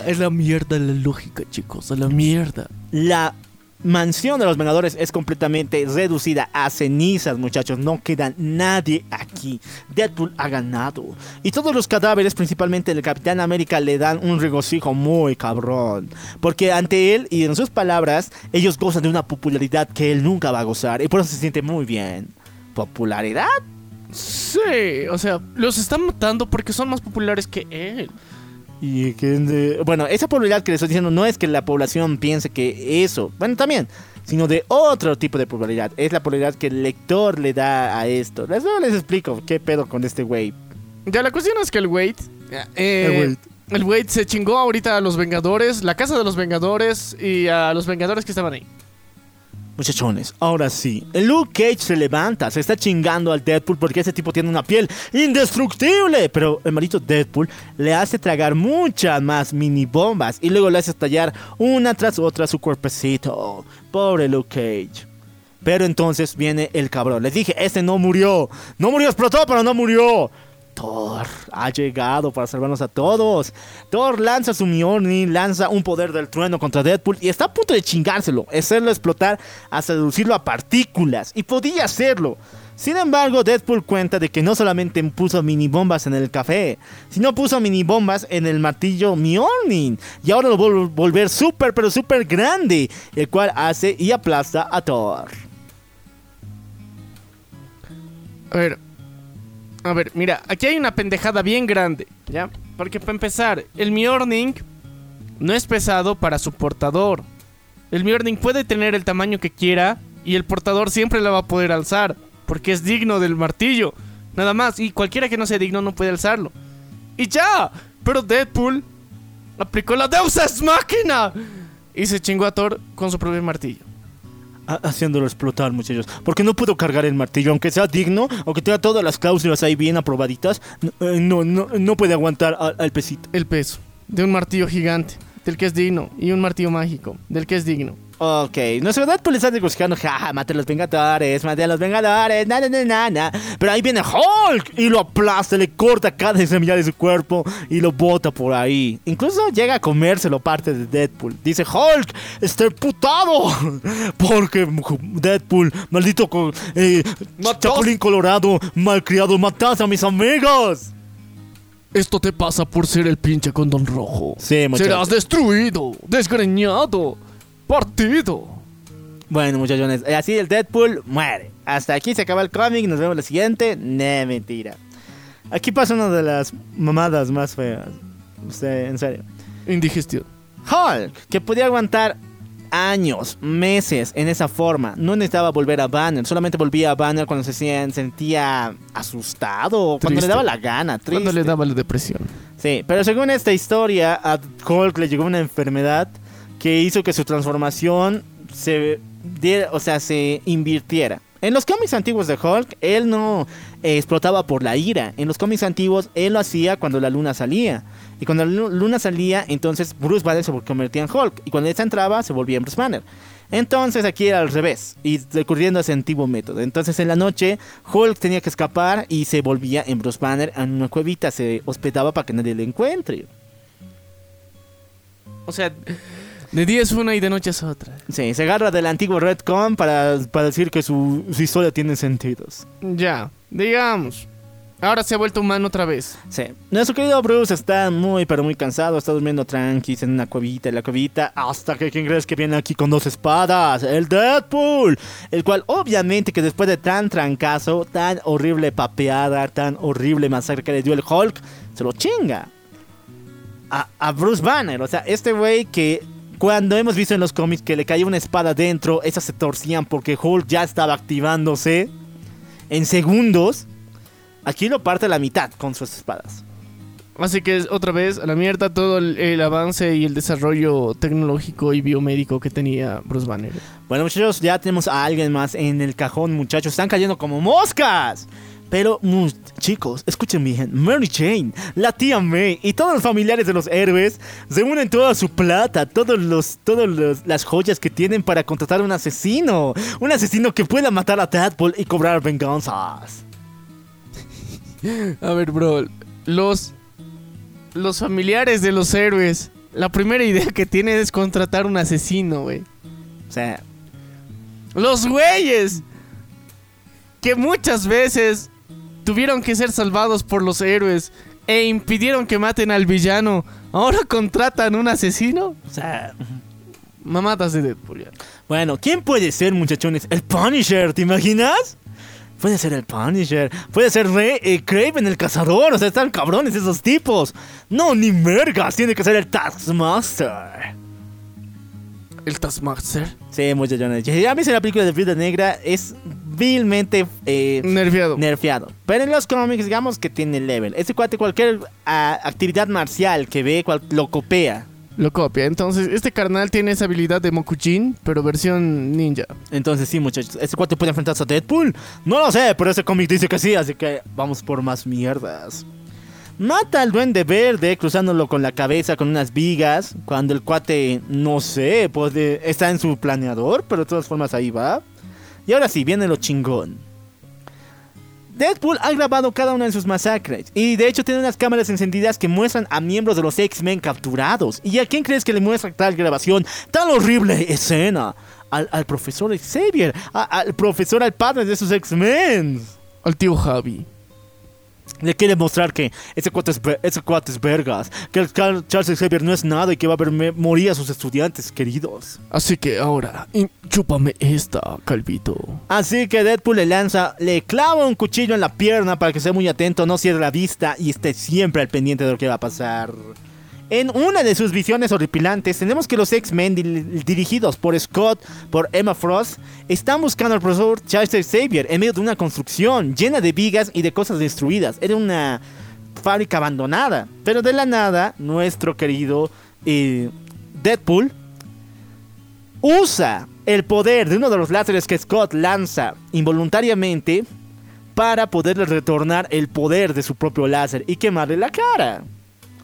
Es la mierda la lógica, chicos, es la mierda. La mansión de los Vengadores es completamente reducida a cenizas, muchachos. No queda nadie aquí. Deadpool ha ganado. Y todos los cadáveres, principalmente del Capitán América, le dan un regocijo muy cabrón. Porque ante él y en sus palabras, ellos gozan de una popularidad que él nunca va a gozar. Y por eso se siente muy bien. ¿Popularidad? Sí, o sea, los están matando porque son más populares que él. Y que, bueno, esa popularidad que les estoy diciendo no es que la población piense que eso, bueno, también, sino de otro tipo de popularidad. Es la popularidad que el lector le da a esto. Les, les explico qué pedo con este güey. Ya, la cuestión es que el Wade. Eh, el Wade. se chingó ahorita a los Vengadores, la casa de los Vengadores y a los Vengadores que estaban ahí. Muchachones, ahora sí, Luke Cage se levanta, se está chingando al Deadpool porque ese tipo tiene una piel indestructible. Pero el maldito Deadpool le hace tragar muchas más mini bombas y luego le hace estallar una tras otra su cuerpecito. Pobre Luke Cage. Pero entonces viene el cabrón. Les dije, este no murió. No murió, explotó, pero no murió. Thor ha llegado para salvarnos a todos. Thor lanza su Mjolnir, lanza un poder del trueno contra Deadpool y está a punto de chingárselo, hacerlo explotar hasta reducirlo a partículas. Y podía hacerlo. Sin embargo, Deadpool cuenta de que no solamente puso mini bombas en el café, sino puso mini bombas en el martillo Mjolnir. Y ahora lo vuelve a volver súper, pero súper grande, el cual hace y aplasta a Thor. A ver. A ver, mira, aquí hay una pendejada bien grande, ¿ya? Porque para empezar, el Mjolnir no es pesado para su portador. El Mjolnir puede tener el tamaño que quiera y el portador siempre la va a poder alzar, porque es digno del martillo. Nada más, y cualquiera que no sea digno no puede alzarlo. Y ya, pero Deadpool aplicó la Deus Ex Máquina y se chingó a Thor con su propio martillo. Ha- Haciéndolo explotar, muchachos. Porque no puedo cargar el martillo, aunque sea digno, aunque tenga todas las cláusulas ahí bien aprobaditas. Eh, no, no, no puede aguantar al, al pesito. El peso de un martillo gigante, del que es digno, y un martillo mágico, del que es digno. Ok, nuestro Deadpool está negociando, jaja, mate a los Vengadores, mate a los Vengadores, na, na, na, na, na. Pero ahí viene Hulk y lo aplasta, le corta cada extremidad de su cuerpo y lo bota por ahí. Incluso llega a comérselo parte de Deadpool. Dice, Hulk, está emputado. Porque Deadpool, maldito eh, chapulín colorado, malcriado, mataste a mis amigos. Esto te pasa por ser el pinche condón rojo. Sí, muchachos. Serás destruido, desgreñado, partido. Bueno, muchachones, eh, así el Deadpool muere. Hasta aquí se acaba el cómic, nos vemos en la siguiente. Ne, mentira. Aquí pasa una de las mamadas más feas. En serio. Indigestión. Hulk, que podía aguantar años, meses en esa forma. No necesitaba volver a Banner, solamente volvía a Banner cuando se sentía, sentía asustado, cuando le daba la gana, triste. Cuando le daba la depresión. Sí, pero según esta historia, a Hulk le llegó una enfermedad que hizo que su transformación se diera- o sea, se invirtiera. En los cómics antiguos de Hulk, él no eh, explotaba por la ira. En los cómics antiguos, él lo hacía cuando la luna salía. Y cuando la lu- luna salía, entonces Bruce Banner se convertía en Hulk. Y cuando esta entraba, se volvía en Bruce Banner. Entonces aquí era al revés, y recurriendo a ese antiguo método. Entonces en la noche, Hulk tenía que escapar y se volvía en Bruce Banner en una cuevita, se hospedaba para que nadie le encuentre. O sea, de día es una y de noche es otra. Sí, se agarra del antiguo Redcon para, para decir que su, su historia tiene sentidos. Ya, digamos. Ahora se ha vuelto humano otra vez. Sí. Nuestro querido Bruce está muy, pero muy cansado. Está durmiendo tranquis en una cuevita, en la cuevita. Hasta que, ¿quién crees que viene aquí con dos espadas? El Deadpool. El cual, obviamente, que después de tan trancazo, tan horrible papeada, tan horrible masacre que le dio el Hulk, se lo chinga. A, a Bruce Banner. O sea, este güey que cuando hemos visto en los cómics que le caía una espada dentro, esas se torcían porque Hulk ya estaba activándose en segundos. Aquí lo parte a la mitad con sus espadas. Así que otra vez a la mierda todo el, el avance y el desarrollo tecnológico y biomédico que tenía Bruce Banner. Bueno, muchachos, ya tenemos a alguien más en el cajón, muchachos. Están cayendo como moscas. Pero, mu- chicos, escuchen bien. Mary Jane, la tía May y todos los familiares de los héroes se unen toda su plata, todos los, todos los- las joyas que tienen para contratar un asesino. Un asesino que pueda matar a Deadpool y cobrar venganzas. A ver, bro, los los familiares de los héroes, la primera idea que tienen es contratar un asesino, güey. O sea, Los güeyes que muchas veces tuvieron que ser salvados por los héroes e impidieron que maten al villano, ahora contratan un asesino. o sea. Mamadas de Deadpool. ya. Bueno, ¿quién puede ser, muchachones? El Punisher, ¿te imaginas? Puede ser el Punisher, puede ser Re eh, Craven el cazador, o sea, están cabrones esos tipos. No, ni mergas, tiene que ser el Taskmaster. El Taskmaster. Sí, muchachones. Ya viste la película de Viuda Negra, es vilmente eh, nerfeado. Pero en los cómics, digamos que tiene level. Ese cuate, cualquier ah, actividad marcial que ve, cual- lo copia. Lo copia. Entonces, este carnal tiene esa habilidad de Mokujin, pero versión ninja. Entonces sí, muchachos, ¿este cuate puede enfrentarse a Deadpool? No lo sé, pero ese cómic dice que sí, así que vamos por más mierdas. Mata al duende verde cruzándolo con la cabeza con unas vigas, cuando el cuate, no sé, puede, está en su planeador, pero de todas formas ahí va. Y ahora sí, viene lo chingón. Deadpool ha grabado cada una de sus masacres y de hecho tiene unas cámaras encendidas que muestran a miembros de los X-Men capturados. ¿Y a quién crees que le muestra tal grabación, tan horrible escena? Al, al profesor Xavier, a- al profesor, al padre de esos X-Men. Al tío Javi. Le quiere mostrar que ese cuate es, ese cuate es vergas, que el Charles Xavier no es nada y que va a ver morir a sus estudiantes queridos. Así que ahora, chúpame esta, Calvito. Así que Deadpool le lanza, le clava un cuchillo en la pierna para que sea muy atento, no cierre la vista y esté siempre al pendiente de lo que va a pasar. En una de sus visiones horripilantes, tenemos que los X-Men, di- dirigidos por Scott, por Emma Frost, están buscando al profesor Charles Xavier en medio de una construcción llena de vigas y de cosas destruidas. Era una fábrica abandonada. Pero de la nada, nuestro querido eh, Deadpool usa el poder de uno de los láseres que Scott lanza involuntariamente para poderle retornar el poder de su propio láser y quemarle la cara.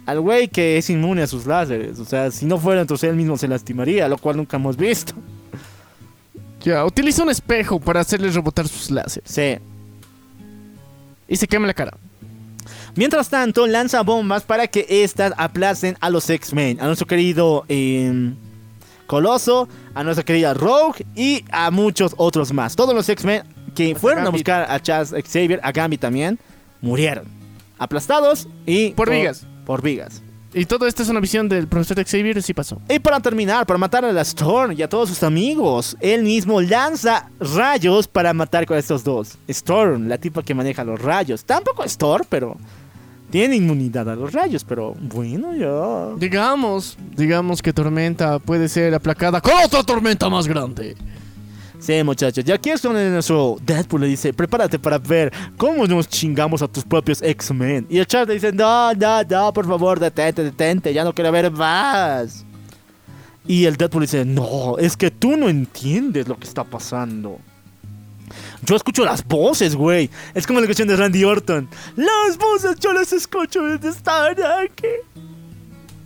Al güey que es inmune a sus láseres. O sea, si no fuera, entonces él mismo se lastimaría, lo cual nunca hemos visto. Ya, utiliza un espejo para hacerle rebotar sus láseres. Sí. Y se quema la cara. Mientras tanto, lanza bombas para que éstas aplacen a los X-Men. A nuestro querido eh, Coloso, a nuestra querida Rogue y a muchos otros más. Todos los X-Men que fueron a buscar a Charles Xavier, a Gambit también, murieron. Aplastados y... Por vigas. Por vigas. Y todo esto es una visión del profesor Xavier, sí pasó. Y para terminar, para matar a la Storm y a todos sus amigos, él mismo lanza rayos para matar con estos dos. Storm, la tipa que maneja los rayos. Tampoco es Thor, pero tiene inmunidad a los rayos, pero bueno, ya. Digamos, digamos que Tormenta puede ser aplacada con otra tormenta más grande. Sí, muchachos, y aquí es donde nuestro Deadpool le dice, prepárate para ver cómo nos chingamos a tus propios X-Men. Y el chat le dice, no, no, no, por favor, detente, detente, ya no quiero ver más. Y el Deadpool dice, no, es que tú no entiendes lo que está pasando. Yo escucho las voces, güey. Es como la canción de Randy Orton. Las voces yo las escucho desde estar aquí.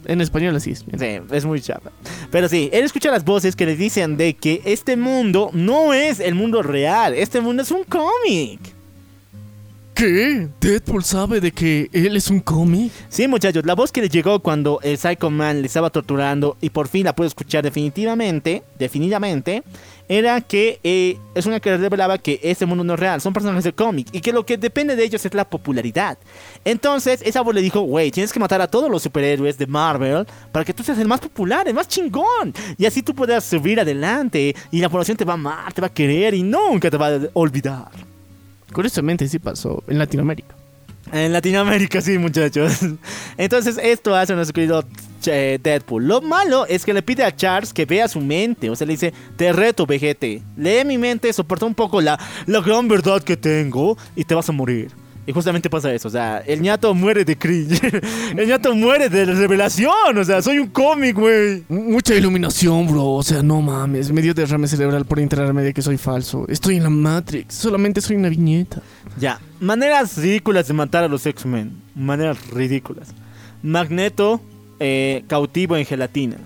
En español así es. Sí, es muy chapa. Pero sí, él escucha las voces que le dicen de que este mundo no es el mundo real. Este mundo es un cómic. ¿Qué? ¿Deadpool sabe de que él es un cómic? Sí, muchachos, la voz que le llegó cuando el Psycho Man le estaba torturando y por fin la pudo escuchar definitivamente, definitivamente, era que eh, es una que revelaba que este mundo no es real, son personajes de cómic y que lo que depende de ellos es la popularidad. Entonces, esa voz le dijo, güey, tienes que matar a todos los superhéroes de Marvel para que tú seas el más popular, el más chingón. Y así tú puedas subir adelante y la población te va a amar, te va a querer y nunca te va a olvidar. Curiosamente sí pasó en Latinoamérica. En Latinoamérica, sí, muchachos. Entonces, esto hace nuestro querido eh, Deadpool. Lo malo es que le pide a Charles que vea su mente. O sea, le dice: Te reto, vejete. Lee mi mente, soporta un poco la, la gran verdad que tengo y te vas a morir. Y justamente pasa eso. O sea, el ñato muere de cringe. el ñato muere de revelación. O sea, soy un cómic, güey. Mucha iluminación, bro. O sea, no mames. Me dio derrame cerebral por enterarme de que soy falso. Estoy en la Matrix. Solamente soy una viñeta. Ya, maneras ridículas de matar a los X-Men. Maneras ridículas. Magneto eh, cautivo en gelatina.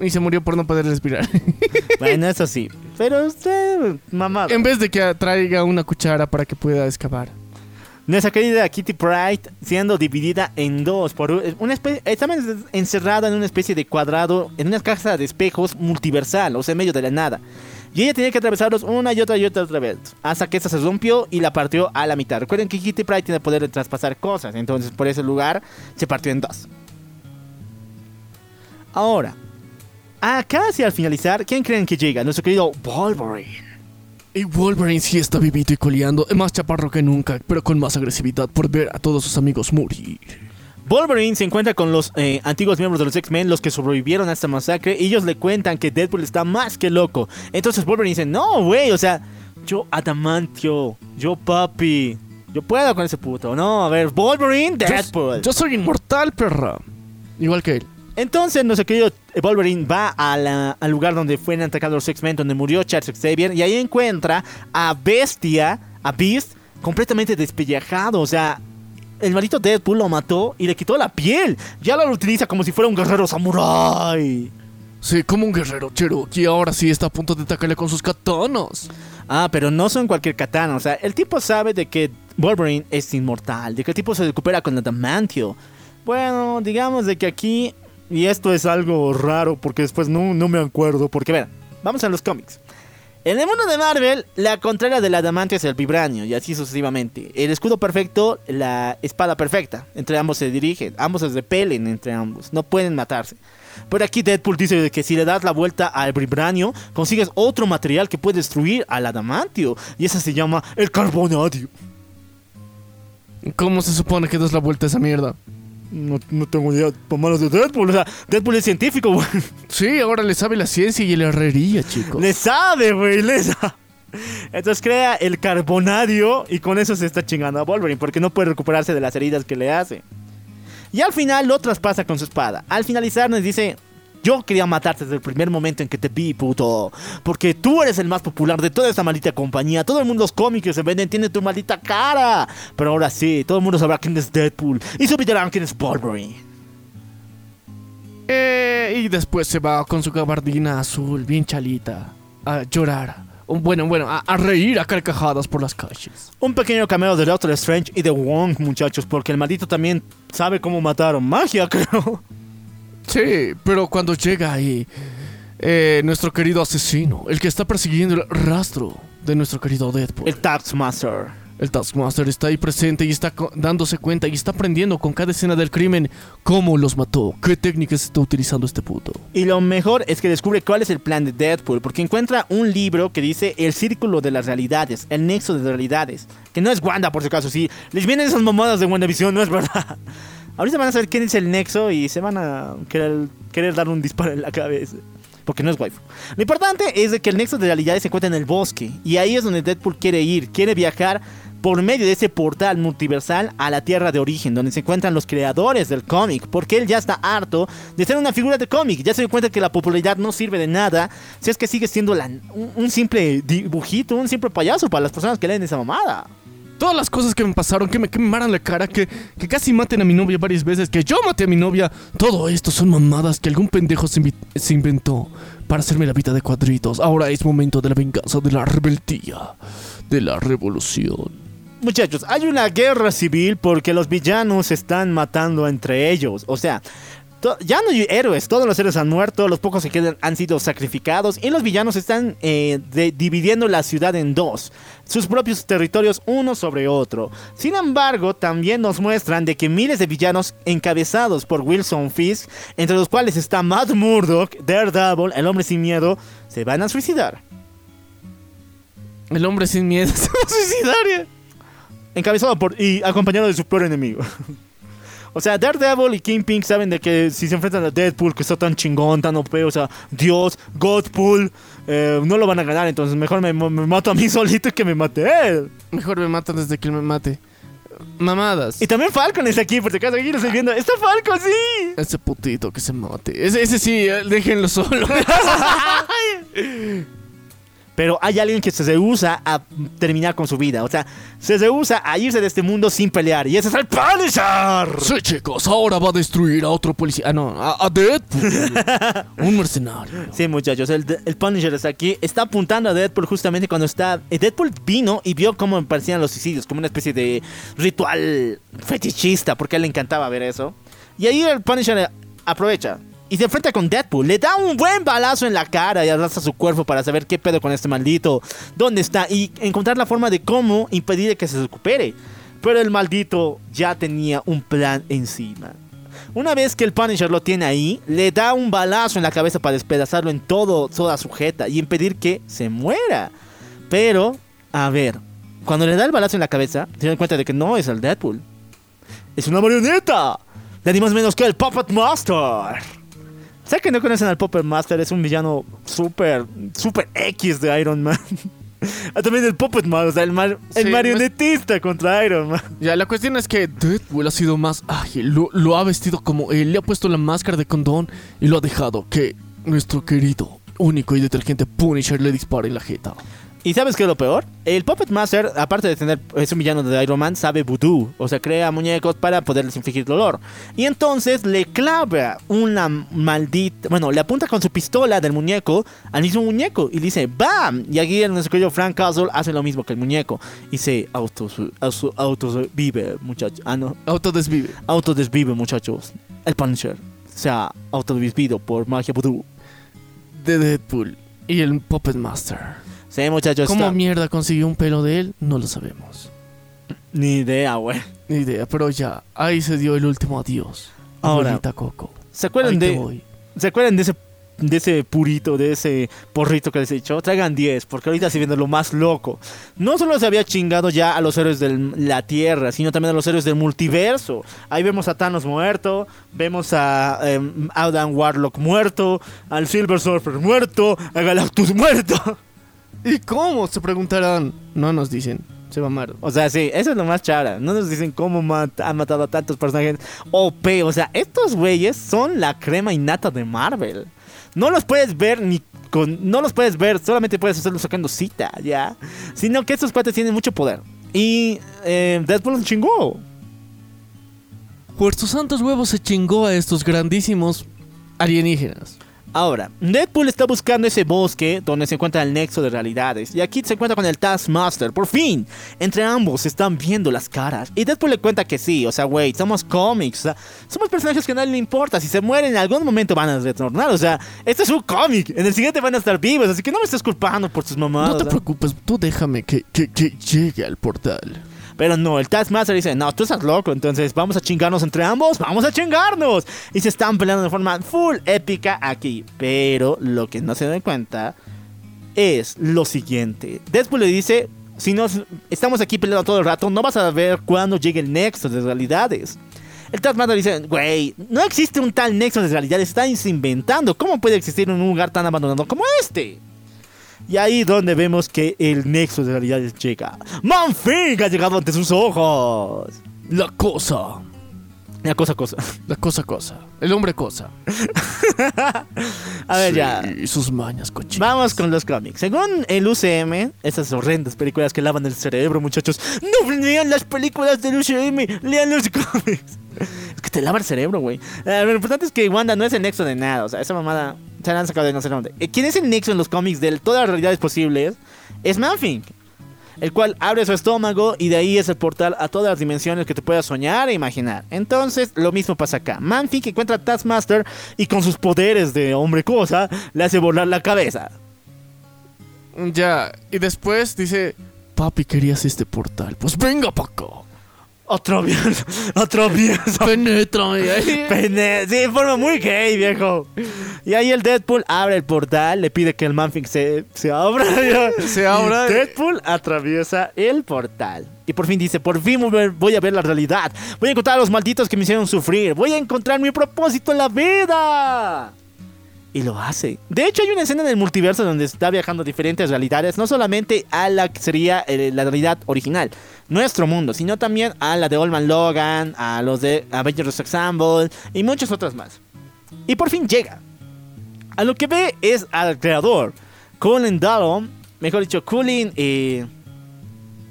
Y se murió por no poder respirar. Bueno, eso sí. Pero usted, mamá. en vez de que traiga una cuchara para que pueda excavar. Nuestra querida Kitty Pride siendo dividida en dos. Por un- una especie, está encerrada en una especie de cuadrado, en una casa de espejos multiversal, o sea, en medio de la nada. Y ella tenía que atravesarlos una y otra y otra, otra vez. Hasta que esta se rompió y la partió a la mitad. Recuerden que Kitty Pride tiene el poder de traspasar cosas. Entonces, por ese lugar se partió en dos. Ahora, acá hacia al finalizar, ¿quién creen que llega? Nuestro querido Wolverine. Y Wolverine sí está vivito y coleando. Más chaparro que nunca, pero con más agresividad por ver a todos sus amigos morir. Wolverine se encuentra con los eh, antiguos miembros de los X-Men, los que sobrevivieron a esta masacre, y ellos le cuentan que Deadpool está más que loco. Entonces Wolverine dice, no, güey, o sea, yo adamantio, yo papi, yo puedo con ese puto. No, a ver, Wolverine, Deadpool. Yo soy inmortal, perra. Igual que él. Entonces, nuestro querido Wolverine va a la- al lugar donde fueron atacados los X-Men, donde murió Charles Xavier, y ahí encuentra a Bestia, a Beast, completamente despellejado. O sea, el maldito Deadpool lo mató y le quitó la piel. Ya lo utiliza como si fuera un guerrero samurái. Sí, como un guerrero Cherokee. Ahora sí está a punto de atacarle con sus katanas. Ah, pero no son cualquier katana. O sea, el tipo sabe de que Wolverine es inmortal, de que el tipo se recupera con adamantio. Bueno, digamos de que aquí, y esto es algo raro porque después no, no me acuerdo, porque ver, vamos a los cómics. En el mundo de Marvel, la contraria del adamantio es el vibranio, y así sucesivamente. El escudo perfecto, la espada perfecta. Entre ambos se dirigen, ambos se repelen entre ambos, no pueden matarse. Pero aquí Deadpool dice que si le das la vuelta al vibranio, consigues otro material que puede destruir al adamantio. Y ese se llama el carbonadio. ¿Cómo se supone que das la vuelta a esa mierda? No, no tengo idea, por manos de Deadpool. O sea, Deadpool es científico, güey. Sí, ahora le sabe la ciencia y la herrería, chicos. Le sabe, güey, le sabe. Entonces crea el carbonadio y con eso se está chingando a Wolverine porque no puede recuperarse de las heridas que le hace. Y al final lo traspasa con su espada. Al finalizar nos dice, yo quería matarte desde el primer momento en que te vi, puto. Porque tú eres el más popular de toda esta maldita compañía. Todo el mundo los cómics que se venden tiene tu maldita cara. Pero ahora sí, todo el mundo sabrá quién es Deadpool. Y subirán quién es Wolverine. Eh, y después se va con su gabardina azul, bien chalita, a llorar. Bueno, bueno, a, a reír a carcajadas por las calles. Un pequeño cameo de Doctor Strange y de Wong, muchachos, porque el maldito también sabe cómo matar magia, creo. Sí, pero cuando llega ahí, eh, nuestro querido asesino, el que está persiguiendo el rastro de nuestro querido Deadpool, El Taskmaster. el Taskmaster está ahí presente y está dándose cuenta y está aprendiendo con cada escena del crimen cómo los mató, qué técnicas está utilizando este puto. Y lo mejor es que descubre cuál es el plan de Deadpool, porque encuentra un libro que dice El Círculo de las Realidades, el Nexo de Realidades, que no es Wanda, por si acaso, sí. Les vienen esas mamadas de WandaVision, no es verdad. Ahorita van a saber quién es el Nexo y se van a querer, dar un disparo en la cabeza. Porque no es waifu. Lo importante es de que el nexo de realidades se encuentra en el bosque. Y ahí es donde Deadpool quiere ir. Quiere viajar por medio de ese portal multiversal a la tierra de origen, donde se encuentran los creadores del cómic. Porque él ya está harto de ser una figura de cómic. Ya se dio cuenta que la popularidad no sirve de nada. Si es que sigue siendo un, un simple dibujito, un simple payaso para las personas que leen esa mamada. Todas las cosas que me pasaron, que me quemaran la cara, que, que casi maten a mi novia varias veces, que yo maté a mi novia. Todo esto son mamadas que algún pendejo se, se inventó para hacerme la vida de cuadritos. Ahora es momento de la venganza, de la rebeldía, de la revolución. Muchachos, hay una guerra civil porque los villanos están matando entre ellos. O sea, ya no hay héroes, todos los héroes han muerto, los pocos que quedan han sido sacrificados y los villanos están eh, dividiendo la ciudad en dos, sus propios territorios uno sobre otro. Sin embargo, también nos muestran de que miles de villanos encabezados por Wilson Fisk, entre los cuales está Matt Murdock, Daredevil, el hombre sin miedo, se van a suicidar. El hombre sin miedo se va a suicidar. Encabezado por y acompañado de su peor enemigo. O sea, Daredevil y Kingpin saben de que si se enfrentan a Deadpool, que está tan chingón, tan OP, o sea, Dios, Godpool, eh, no lo van a ganar, entonces mejor me, me mato a mí solito que me mate él. Mejor me matan desde que él me mate. Mamadas. Y también Falcon está aquí, por si acaso aquí lo estoy viendo. ¡Está Falcon, sí! Ese putito que se mate. Ese, ese sí, eh, déjenlo solo. Pero hay alguien que se rehúsa a terminar con su vida. O sea, se rehúsa a irse de este mundo sin pelear. Y ese es el Punisher. sí, chicos, ahora va a destruir a otro policía. Ah, no, a, a Deadpool. Un mercenario. Sí, muchachos, el, el Punisher está aquí. Está apuntando a Deadpool justamente cuando está. eh, Deadpool vino y vio cómo parecían los suicidios, como una especie de ritual fetichista, porque a él le encantaba ver eso. Y ahí el Punisher aprovecha y se enfrenta con Deadpool. Le da un buen balazo en la cara y arrastra su cuerpo para saber qué pedo con este maldito, dónde está y encontrar la forma de cómo impedir que se recupere. Pero el maldito ya tenía un plan encima. Una vez que el Punisher lo tiene ahí, le da un balazo en la cabeza para despedazarlo en todo, toda sujeta y impedir que se muera. Pero, a ver, cuando le da el balazo en la cabeza, se dan cuenta de que no es el Deadpool. Es una marioneta. De ni más menos que el Puppet Master. ¿Saben que no conocen al Puppet Master? Es un villano súper, súper X de Iron Man. Ah, También el Puppet Man, o sea, el, mar- el Sí, marionetista contra Iron Man. Ya, la cuestión es que Deadpool ha sido más ágil, lo, lo ha vestido como él, le ha puesto la máscara de condón y lo ha dejado que nuestro querido, único y detergente Punisher le dispare en la jeta. ¿Y sabes qué es lo peor? El Puppet Master, aparte de tener, es un villano de Iron Man, sabe voodoo. O sea, crea muñecos para poderles infligir dolor. Y entonces le clava una maldita... Bueno, le apunta con su pistola del muñeco al mismo muñeco. Y dice, ¡BAM! Y aquí en nuestro querido Frank Castle hace lo mismo que el muñeco. Y se auto, auto, autovive, muchachos. Ah, no. Autodesvive. Autodesvive, muchachos. El Punisher se ha autodesvivido por magia voodoo. De Deadpool y el Puppet Master. Sí, muchachos. ¿Cómo está- mierda consiguió un pelo de él? No lo sabemos. Ni idea, güey. Ni idea, pero ya, ahí se dio el último adiós. Ahora, Coco. ¿Se acuerdan Ahí de. ¿Se acuerdan de ese, de ese purito, de ese porrito que les he dicho? Traigan 10, porque ahorita se viene lo más loco. No solo se había chingado ya a los héroes de la Tierra, sino también a los héroes del multiverso. Ahí vemos a Thanos muerto, vemos a em, Adam Warlock muerto, al Silver Surfer muerto, a Galactus muerto. ¿Y cómo? Se preguntarán. No nos dicen. Se va mal. O sea, sí, eso es lo más chara. No nos dicen cómo mat- han matado a tantos personajes OP. O sea, estos güeyes son la crema innata de Marvel. No los puedes ver ni con. No los puedes ver, solamente puedes hacerlo sacando cita, ¿ya? Sino que estos cuates tienen mucho poder. Y eh, Deadpool los chingó. Por sus santos huevos se chingó a estos grandísimos alienígenas. Ahora, Deadpool está buscando ese bosque donde se encuentra el nexo de realidades. Y aquí se encuentra con el Taskmaster. Por fin, entre ambos se están viendo las caras. Y Deadpool le cuenta que sí, o sea, güey, somos cómics. o sea, somos personajes que a nadie le importa. Si se mueren en algún momento van a retornar. O sea, este es un cómic. En el siguiente van a estar vivos. Así que no me estés culpando por tus mamadas. No te ¿ah? preocupes, tú déjame que, que, que llegue al portal. Pero no, el Taskmaster dice, no, tú estás loco, entonces vamos a chingarnos entre ambos, vamos a chingarnos. Y se están peleando de forma full épica aquí. Pero lo que no se dan cuenta es lo siguiente. Deadpool le dice, si nos estamos aquí peleando todo el rato, no vas a ver cuándo llegue el nexo de realidades. El Taskmaster dice, güey, no existe un tal nexo de realidades, están inventando. ¿Cómo puede existir un lugar tan abandonado como este? Y ahí donde vemos que el nexo de realidades llega. ¡Manfig ha llegado ante sus ojos! La cosa. La cosa, cosa. La cosa, cosa. El hombre cosa. A ver, ya. Y sus mañas cochinas. Vamos con los cómics. Según el UCM, esas horrendas películas que lavan el cerebro, muchachos. No lean las películas del UCM, lean los cómics. Es que te lava el cerebro, güey. Eh, lo importante es que Wanda no es el nexo de nada. O sea, esa mamada se han sacado de no sé dónde. Eh, ¿Quién es el nexo en los cómics de todas las realidades posibles? Es Manfink. El cual abre su estómago y de ahí es el portal a todas las dimensiones que te puedas soñar e imaginar. Entonces, lo mismo pasa acá. Manfink encuentra a Taskmaster y con sus poderes de hombre cosa le hace volar la cabeza. Ya, y después dice, papi, querías este portal. Pues venga pa' acá. Atravieso, atravieso. Penétrame. Pene, sí, de forma muy gay, viejo. Y ahí el Deadpool abre el portal, le pide que el Manfink se, se abra. Se abra. Y Deadpool atraviesa el portal. Y por fin dice, por fin voy a ver- voy a ver la realidad. Voy a encontrar a los malditos que me hicieron sufrir. Voy a encontrar mi propósito en la vida. Y lo hace. De hecho, hay una escena en el multiverso donde está viajando a diferentes realidades, no solamente a la que sería eh, la realidad original, nuestro mundo, sino también a la de Oldman Logan, a los de Avengers Assemble y muchas otras más. Y por fin llega. A lo que ve es al creador, Colin Dallon, mejor dicho, Colin eh,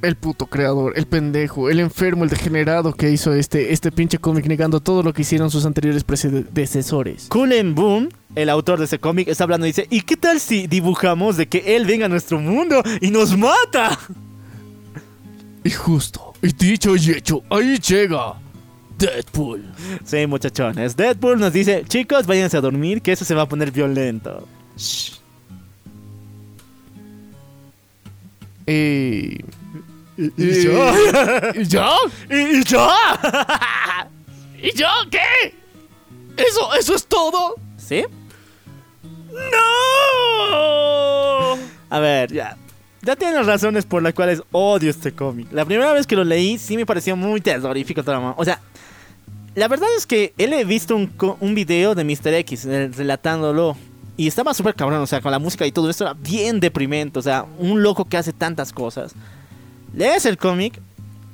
El puto creador, el pendejo, el enfermo, el degenerado que hizo este, este pinche cómic negando todo lo que hicieron sus anteriores predecesores. Cullen Boom, el autor de ese cómic, está hablando y dice, ¿y qué tal si dibujamos de que él venga a nuestro mundo y nos mata? Y justo, y dicho y hecho, ahí llega Deadpool. Sí, muchachones. Deadpool nos dice, chicos, váyanse a dormir, que eso se va a poner violento. Shh. Y... ¿Y, y- yo? ¿Y ya? ¿Y, y yo? ¿Y ya qué? ¿Eso, eso es todo? ¿Sí? ¡No! A ver, ya. Ya tienen las razones por las cuales odio este cómic. La primera vez que lo leí sí me pareció muy terrorífico. O sea, la verdad es que él he visto un, un video de Mr. X eh, relatándolo. Y estaba súper cabrón, o sea, con la música y todo esto era bien deprimente. O sea, un loco que hace tantas cosas. Lees el cómic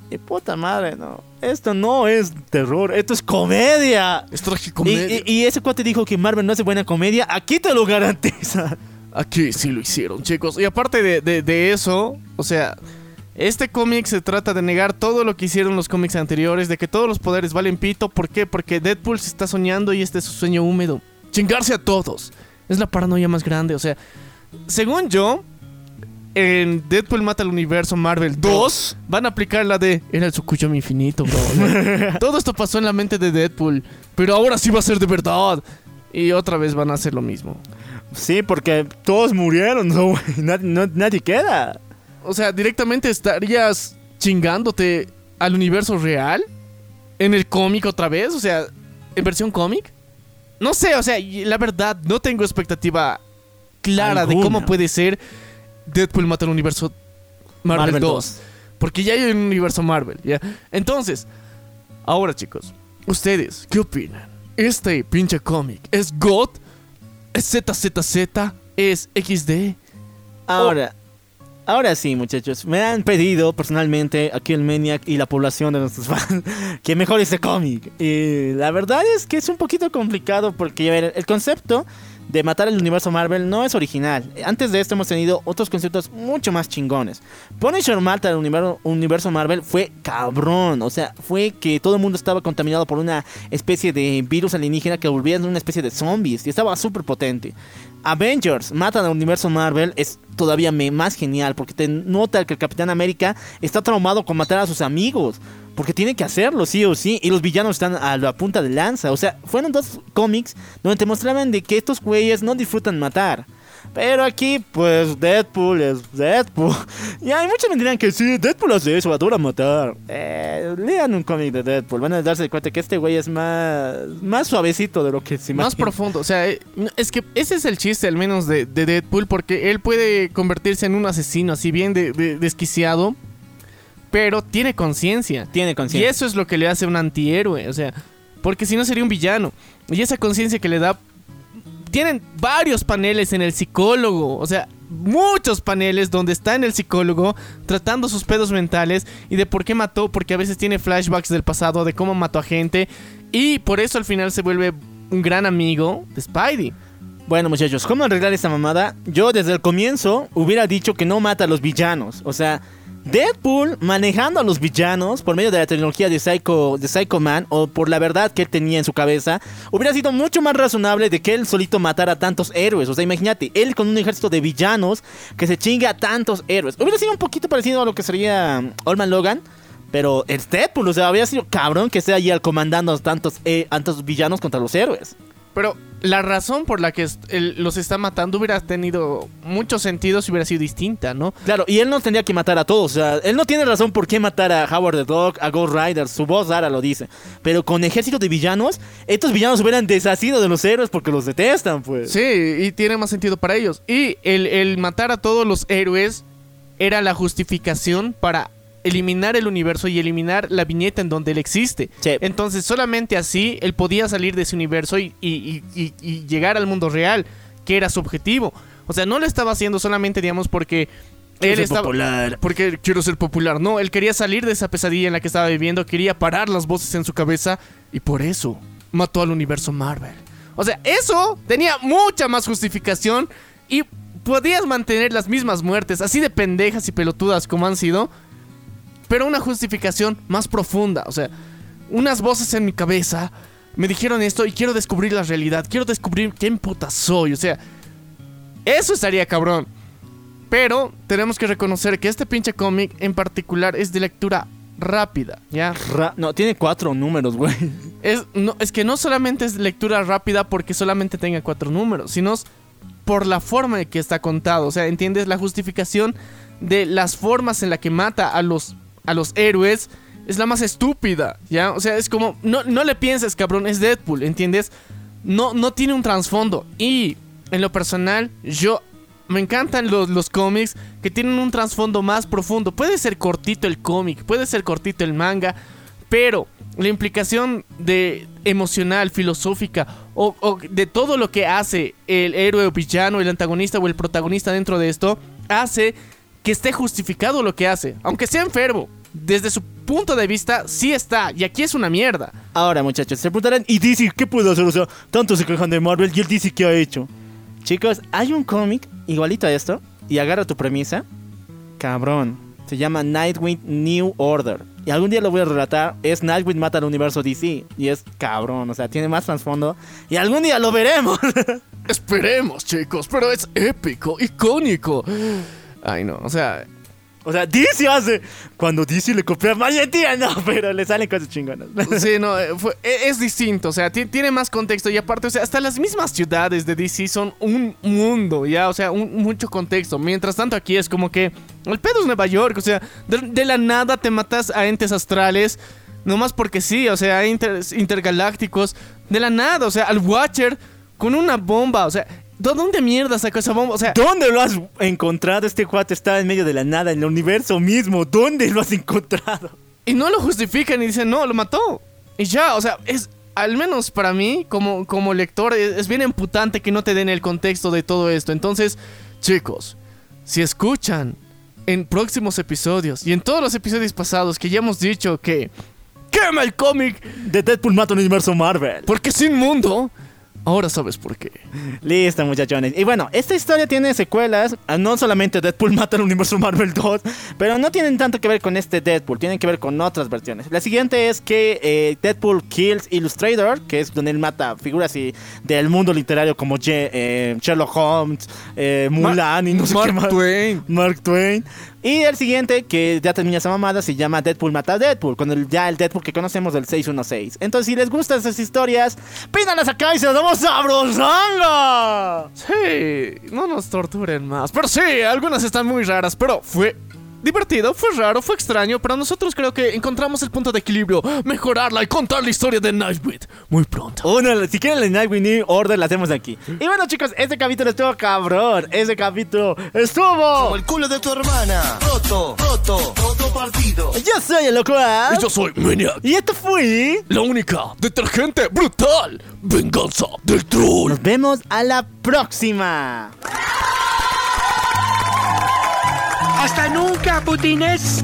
y puta madre, no. Esto no es terror, esto es comedia. Es Y, tragicomedia. y- y ese cuate dijo que Marvel no hace buena comedia. Aquí te lo garantiza. Aquí sí lo hicieron, chicos. Y aparte de, de- de eso, o sea, este cómic se trata de negar todo lo que hicieron los cómics anteriores, de que todos los poderes valen pito. ¿Por qué? Porque Deadpool se está soñando y este es su sueño húmedo. Chingarse a todos. Es la paranoia más grande, o sea, según yo, en Deadpool mata al universo Marvel 2, van a aplicar la de era el Tsukuyomi infinito, bro. Todo esto pasó en la mente de Deadpool, pero ahora sí va a ser de verdad. Y otra vez van a hacer lo mismo. Sí, porque todos murieron, no. Nad- no- nadie queda. O sea, directamente estarías chingándote al universo real en el cómic otra vez, o sea, en versión cómic. No sé, o sea, la verdad no tengo expectativa clara de cómo puede ser Deadpool mata al universo Marvel, Marvel 2, 2. porque ya hay un universo Marvel, ¿ya? Entonces, ahora chicos, ustedes, ¿qué opinan? Este pinche cómic es God, ZZZ, es XD. Ahora, ahora sí, muchachos. Me han pedido personalmente aquí el Maniac y la población de nuestros fans que mejore este cómic. Y la verdad es que es un poquito complicado porque el concepto de matar el universo Marvel no es original. Antes de esto hemos tenido otros conceptos mucho más chingones. Punisher mata el universo, Marvel fue cabrón. O sea, fue que todo el mundo estaba contaminado por una especie de virus alienígena que volvían una especie de zombies. Y estaba súper potente. Avengers matan al universo Marvel es todavía más genial porque te nota que el Capitán América está traumado con matar a sus amigos. Porque tiene que hacerlo, sí o sí. Y los villanos están a la punta de lanza. O sea, fueron dos cómics donde te mostraban de que estos güeyes no disfrutan matar. Pero aquí, pues, Deadpool es Deadpool. Y hay muchos me dirán que sí, Deadpool hace eso, adora matar. Eh, lean un cómic de Deadpool, van a darse cuenta que este güey es más, más suavecito de lo que se Más imagina. profundo, o sea, eh, es que ese es el chiste al menos de, de Deadpool, porque él puede convertirse en un asesino así bien de- de- desquiciado, pero tiene conciencia. Tiene Y conciencia. eso es lo que le hace un antihéroe, o sea, porque si no sería un villano. Y esa conciencia que le da... Tienen varios paneles en el psicólogo, o sea, muchos paneles donde está en el psicólogo tratando sus pedos mentales y de por qué mató, porque a veces tiene flashbacks del pasado, de cómo mató a gente, y por eso al final se vuelve un gran amigo de Spidey. Bueno, muchachos, ¿cómo arreglar esta mamada? Yo desde el comienzo hubiera dicho que no mata a los villanos. O sea, Deadpool manejando a los villanos por medio de la tecnología de Psycho, de Psycho Man o por la verdad que él tenía en su cabeza, hubiera sido mucho más razonable de que él solito matara a tantos héroes. O sea, imagínate, él con un ejército de villanos que se chinga a tantos héroes. Hubiera sido un poquito parecido a lo que sería um, Olman Logan. Pero es Deadpool, o sea, habría sido cabrón que esté allí al comandando a tantos, eh, tantos villanos contra los héroes. Pero la razón por la que los está matando hubiera tenido mucho sentido si hubiera sido distinta, ¿no? Claro, y él no tendría que matar a todos. O sea, él no tiene razón por qué matar a Howard the Dog, a Ghost Rider. Su voz Dara lo dice. Pero con ejército de villanos, estos villanos hubieran deshacido de los héroes porque los detestan, pues. Sí, y tiene más sentido para ellos. Y el, el matar a todos los héroes era la justificación para eliminar el universo y eliminar la viñeta en donde él existe. Sí. Entonces solamente así él podía salir de ese universo y, y- y- y- y llegar al mundo real, que era su objetivo. O sea, no lo estaba haciendo solamente, digamos, porque él ser estaba... popular. Porque quiero ser popular. No, él quería salir de esa pesadilla en la que estaba viviendo, quería parar las voces en su cabeza y por eso mató al universo Marvel. O sea, eso tenía mucha más justificación y podías mantener las mismas muertes, así de pendejas y pelotudas como han sido, pero una justificación más profunda. O sea, unas voces en mi cabeza me dijeron esto y quiero descubrir la realidad, quiero descubrir quién puta soy. O sea, eso estaría cabrón. Pero tenemos que reconocer que este pinche cómic en particular es de lectura rápida, ¿ya? Ra- no, tiene cuatro números, güey. Es, no, es que no solamente es lectura rápida porque solamente tenga cuatro números, sino por la forma en que está contado. O sea, ¿entiendes? La justificación de las formas en la que mata a los, a los héroes es la más estúpida, ¿ya? O sea, es como, no, no le pienses, cabrón, es Deadpool, ¿entiendes? No, no tiene un trasfondo. Y en lo personal, yo me encantan los, los cómics que tienen un trasfondo más profundo. Puede ser cortito el cómic, puede ser cortito el manga, Pero la implicación de emocional, filosófica o, o de todo lo que hace el héroe o villano, el antagonista o el protagonista dentro de esto, hace que esté justificado lo que hace, aunque sea enfermo. Desde su punto de vista, sí está, y aquí es una mierda. Ahora, muchachos, se preguntarán, ¿y DC qué puede hacer? O sea, tanto se quejan de Marvel y el DC qué ha hecho. Chicos, hay un cómic igualito a esto, y agarra tu premisa. Cabrón. Se llama Nightwing New Order. Y algún día lo voy a relatar. Es Nightwing mata al universo DC. Y es cabrón, o sea, tiene más trasfondo. Y algún día lo veremos. Esperemos, chicos, pero es épico, icónico. Ay, no, o sea, o sea, DC hace. Cuando DC le copia a Mañetía, no, pero le salen cosas chingonas. Sí, no, eh, fue- e- es distinto, o sea, ti- tiene más contexto y aparte, o sea, hasta las mismas ciudades de DC son un mundo, ya, o sea, un- mucho contexto. Mientras tanto aquí es como que el pedo es Nueva York, o sea, de, de la nada te matas a entes astrales, nomás porque sí, o sea, inter- intergalácticos, de la nada, o sea, al Watcher con una bomba, o sea, ¿de dónde mierda sacó esa bomba? O sea, ¿Dónde lo has encontrado? Este cuate está en medio de la nada, en el universo mismo. ¿Dónde lo has encontrado? Y no lo justifican y dicen, no, lo mató. Y ya, o sea, es, al menos para mí, como, como lector, es, es bien emputante que no te den el contexto de todo esto. Entonces, chicos, si escuchan en próximos episodios y en todos los episodios pasados que ya hemos dicho que quema el cómic De Deadpool mata un universo Marvel. porque es inmundo, ahora sabes por qué. Listo, muchachones. Y bueno, esta historia tiene secuelas. Ah, No solamente Deadpool mata al universo Marvel 2, pero no tienen tanto que ver con este Deadpool, tienen que ver con otras versiones. La siguiente es que eh, Deadpool Kills Illustrator, que es donde él mata figuras y del mundo literario como Ye- eh, Sherlock Holmes, eh, Mulan y no sé qué Mark más. Twain. Mark Twain. Y el siguiente, que ya termina esa mamada, se llama Deadpool mata Deadpool, con el, ya el Deadpool que conocemos del 616. Entonces, si les gustan esas historias, pídanlas acá y se las damos sabrosanga. Sí, no nos torturen más. Pero sí, algunas están muy raras, pero fue divertido, fue raro, fue extraño, pero nosotros creo que encontramos el punto de equilibrio, mejorarla y contar la historia de Nightwing muy pronto. Uno, si quieren el Nightwing New Order, la hacemos aquí. Y bueno, chicos, este capítulo estuvo cabrón. Este capítulo estuvo. Como el culo de tu hermana. Roto, roto, roto partido. Yo soy el loco. ¿ah? Y yo soy Maniac, Y esto fue. la única detergente brutal venganza del troll. Nos vemos a la próxima. Hasta nunca, putines.